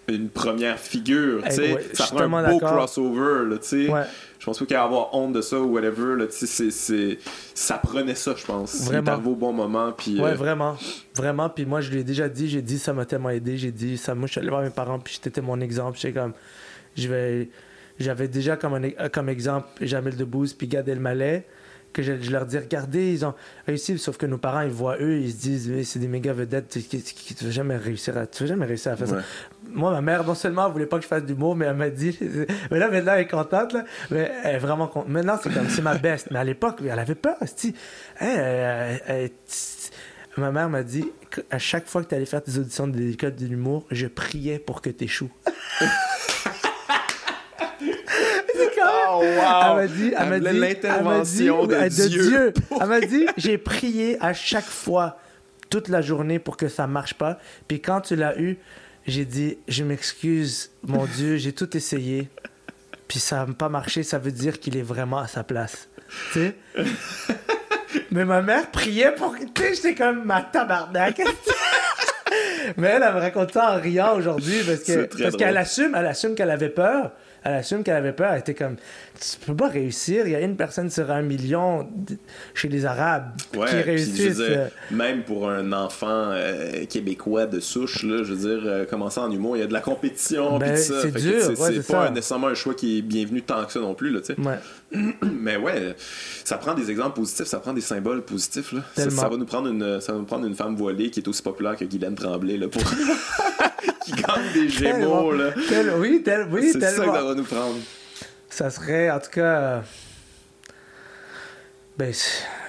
une première figure. Tu sais. ouais, ça prend un beau crossover. Là, tu sais. Ouais. Je pense pas qu'il y a avoir honte de ça ou whatever. Là, tu sais, c'est, c'est- ça prenait ça, je pense. Vraiment. arrivé au bon moment. Puis, Ouais, euh, vraiment. Vraiment. Puis moi, je lui ai déjà dit, j'ai dit, ça m'a tellement aidé. J'ai dit, ça, moi, je suis allé voir mes parents, puis j'étais mon exemple. J'étais comme, je vais, j'avais déjà comme, un, comme exemple Jamel Debbouze puis Gad Elmaleh que je, je leur dis regardez ils ont réussi sauf que nos parents ils voient eux ils se disent c'est des méga vedettes tu, tu, tu- tu vas jamais réussir à tu vas jamais réussir à faire Ouais. ça moi ma mère non seulement elle voulait pas que je fasse d'humour mais elle m'a dit mais là maintenant elle est contente là mais elle est vraiment contente maintenant c'est comme c'est ma best mais à l'époque elle avait peur esti. Hein, elle- elle- elle- ma mère m'a dit à chaque fois que tu allais faire tes auditions de l'école de l'humour je priais pour que tu échoues c'est quand même Oh, wow! elle m'a dit, elle m'a dit, l'intervention elle dit, de ouais, Dieu. Elle m'a dit, j'ai prié à chaque fois, toute la journée, pour que ça marche pas. Puis quand tu l'as eu, j'ai dit, je m'excuse, mon Dieu, j'ai tout essayé. Puis ça n'a pas marché, ça veut dire qu'il est vraiment à sa place. Tu sais? Mais ma mère priait pour que. Tu sais, j'étais comme ma tabarnak. Mais elle, elle me raconte ça en riant aujourd'hui parce que parce qu'elle assume, elle assume qu'elle avait peur. Elle assume qu'elle avait peur. Elle était comme, tu peux pas réussir. Il y a une personne sur un million chez les Arabes Ouais, qui réussissent. dire, même pour un enfant euh, québécois de souche, là, je veux dire, euh, commencer en humour, il y a de la compétition, Ben, c'est dur, c'est- ouais, pas ça. nécessairement un choix qui est bienvenu tant que ça non plus, là, tu sais. ouais. Mais ouais, ça prend des exemples positifs, ça prend des symboles positifs, là. Ça, ça va nous prendre une, ça va nous prendre une femme voilée qui est aussi populaire que Guylaine Tremblay, là, pour qui gagne des gémeaux, là. Tel- oui, tel- oui, c'est ça que ça va nous prendre. Ça serait, en tout cas. euh, Ben,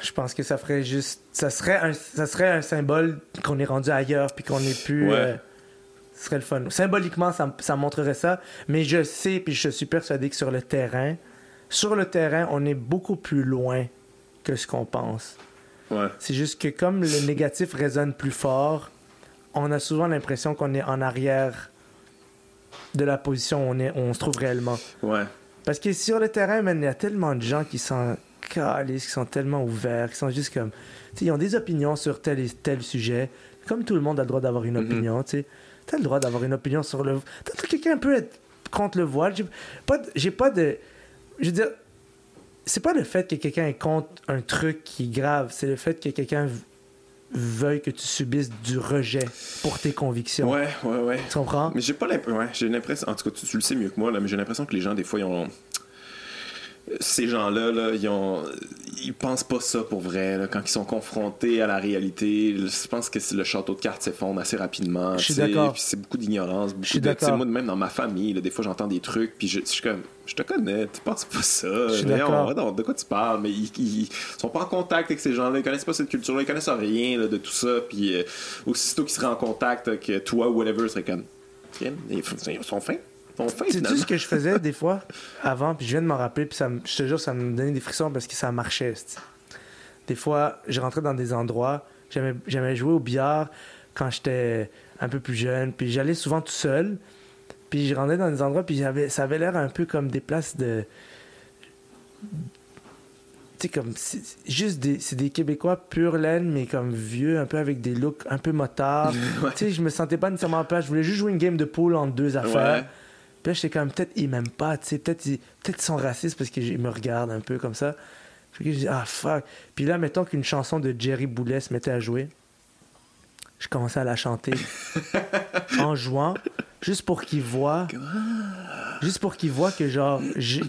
je pense que ça ferait juste. Ça serait un, ça serait un symbole qu'on est rendu ailleurs puis qu'on est plus. Ouais. euh, ce serait le fun. Symboliquement, ça, ça montrerait ça. Mais je sais, puis je suis persuadé que sur le terrain, sur le terrain, on est beaucoup plus loin que ce qu'on pense. Ouais. C'est juste que comme le négatif résonne plus fort, on a souvent l'impression qu'on est en arrière de la position où on, est, où on se trouve réellement. Ouais. Parce que sur le terrain, man, il y a tellement de gens qui sont calés, qui sont tellement ouverts, qui sont juste comme. Ils ont des opinions sur tel et tel sujet. Comme tout le monde a le droit d'avoir une Mhm. opinion, tu sais. T'as le droit d'avoir une opinion sur le. T'as- Quelqu'un peut être contre le voile. J'ai pas, de- pas de. Je veux dire, c'est pas le fait que quelqu'un contre un truc qui est grave, c'est le fait que quelqu'un veuille que tu subisses du rejet pour tes convictions. Ouais, ouais, ouais. Tu comprends? Mais j'ai pas l'impression. Ouais, j'ai l'impression. En tout cas, tu, tu le sais mieux que moi, là, mais j'ai l'impression que les gens, des fois, ils ont. Ces gens-là, là, ils ont. Ils pensent pas ça pour vrai. là. Quand ils sont confrontés à la réalité, je pense que le château de cartes s'effondre assez rapidement. Je suis d'accord. C'est beaucoup d'ignorance. Je suis d'accord. Moi, même dans ma famille, là, des fois, j'entends des trucs, puis je, je suis comme. Je te connais, tu penses pas ça. Je suis d'accord. de quoi tu parles? Mais ils, ils sont pas en contact avec ces gens-là, ils connaissent pas cette culture-là, ils connaissent rien là, de tout ça. Puis euh, aussitôt qu'ils seraient en contact, que toi ou whatever serait comme. Ils sont fins. Fins, Tu sais ce que je faisais des fois avant, puis je viens de m'en rappeler, puis ça, me- je te jure, ça me donnait des frissons parce que ça marchait. c'ti. Des fois, je rentrais dans des endroits, j'aimais jouer au billard quand j'étais un peu plus jeune, puis j'allais souvent tout seul, puis je rentrais dans des endroits, puis j'avais, ça avait l'air un peu comme des places de. Tu sais, comme. c'est- juste des. C'est des Québécois pure laine, mais comme vieux, un peu avec des looks un peu motards. Ouais. Tu sais, je me sentais pas nécessairement en place. Je voulais juste jouer une game de pool entre deux affaires. Ouais. Puis là, j'étais comme, peut-être ils m'aiment pas, tu sais, peut-être ils, sont racistes parce qu'ils me regardent un peu comme ça. Puis je dis, ah fuck. Puis là, mettons qu'une chanson de Jerry Boulet se mettait à jouer. Je commençais à la chanter en jouant, juste pour qu'ils voient, juste pour qu'ils voient que genre, je,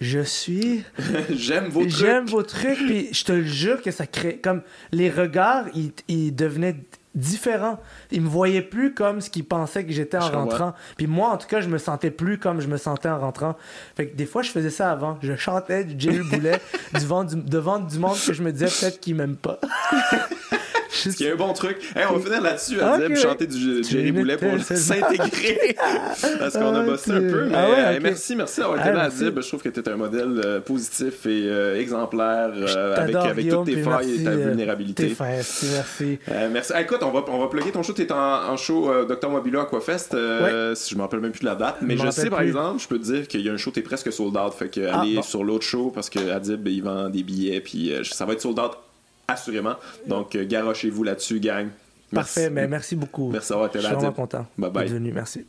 je suis J'aime vos trucs. J'aime vos trucs, puis je te le jure que ça crée. Comme les regards, ils, ils devenaient différents. Ils me voyaient plus comme ce qu'ils pensaient que j'étais en Je rentrant. Puis moi, en tout cas, je me sentais plus comme je me sentais en rentrant. Fait que des fois, je faisais ça avant. Je chantais du Jerry Boulet devant du, devant du monde que je me disais peut-être qu'ils m'aiment pas. Ce qui est un bon truc. Hey, on va finir là-dessus, Ok, Adib, oui. chanter du Jerry Boulet pour s'intégrer. Parce qu'on a bossé un peu. Mais Ah ouais, euh, merci, merci d'avoir été là. Adib. Je trouve que tu es un modèle euh, positif et euh, exemplaire euh, avec, avec toutes tes failles et ta vulnérabilité. Fin, merci, merci. Merci. Ah, écoute, on va, on va plugger ton show. Tu es en, en show Dr. Mobilo Aquafest. Euh, si Je me rappelle même plus de la date. Mais Je sais, par exemple, je peux te dire qu'il y a un show, tu es presque sold out. Fait que Ah, allez bon. sur l'autre show parce que Adib, il vend des billets. Puis ça va être sold out assurément. Donc, euh, garochez-vous là-dessus, gang. Merci. Parfait, mais merci beaucoup. Merci d'avoir été Je là, suis vraiment content Bye bye. venu. Merci.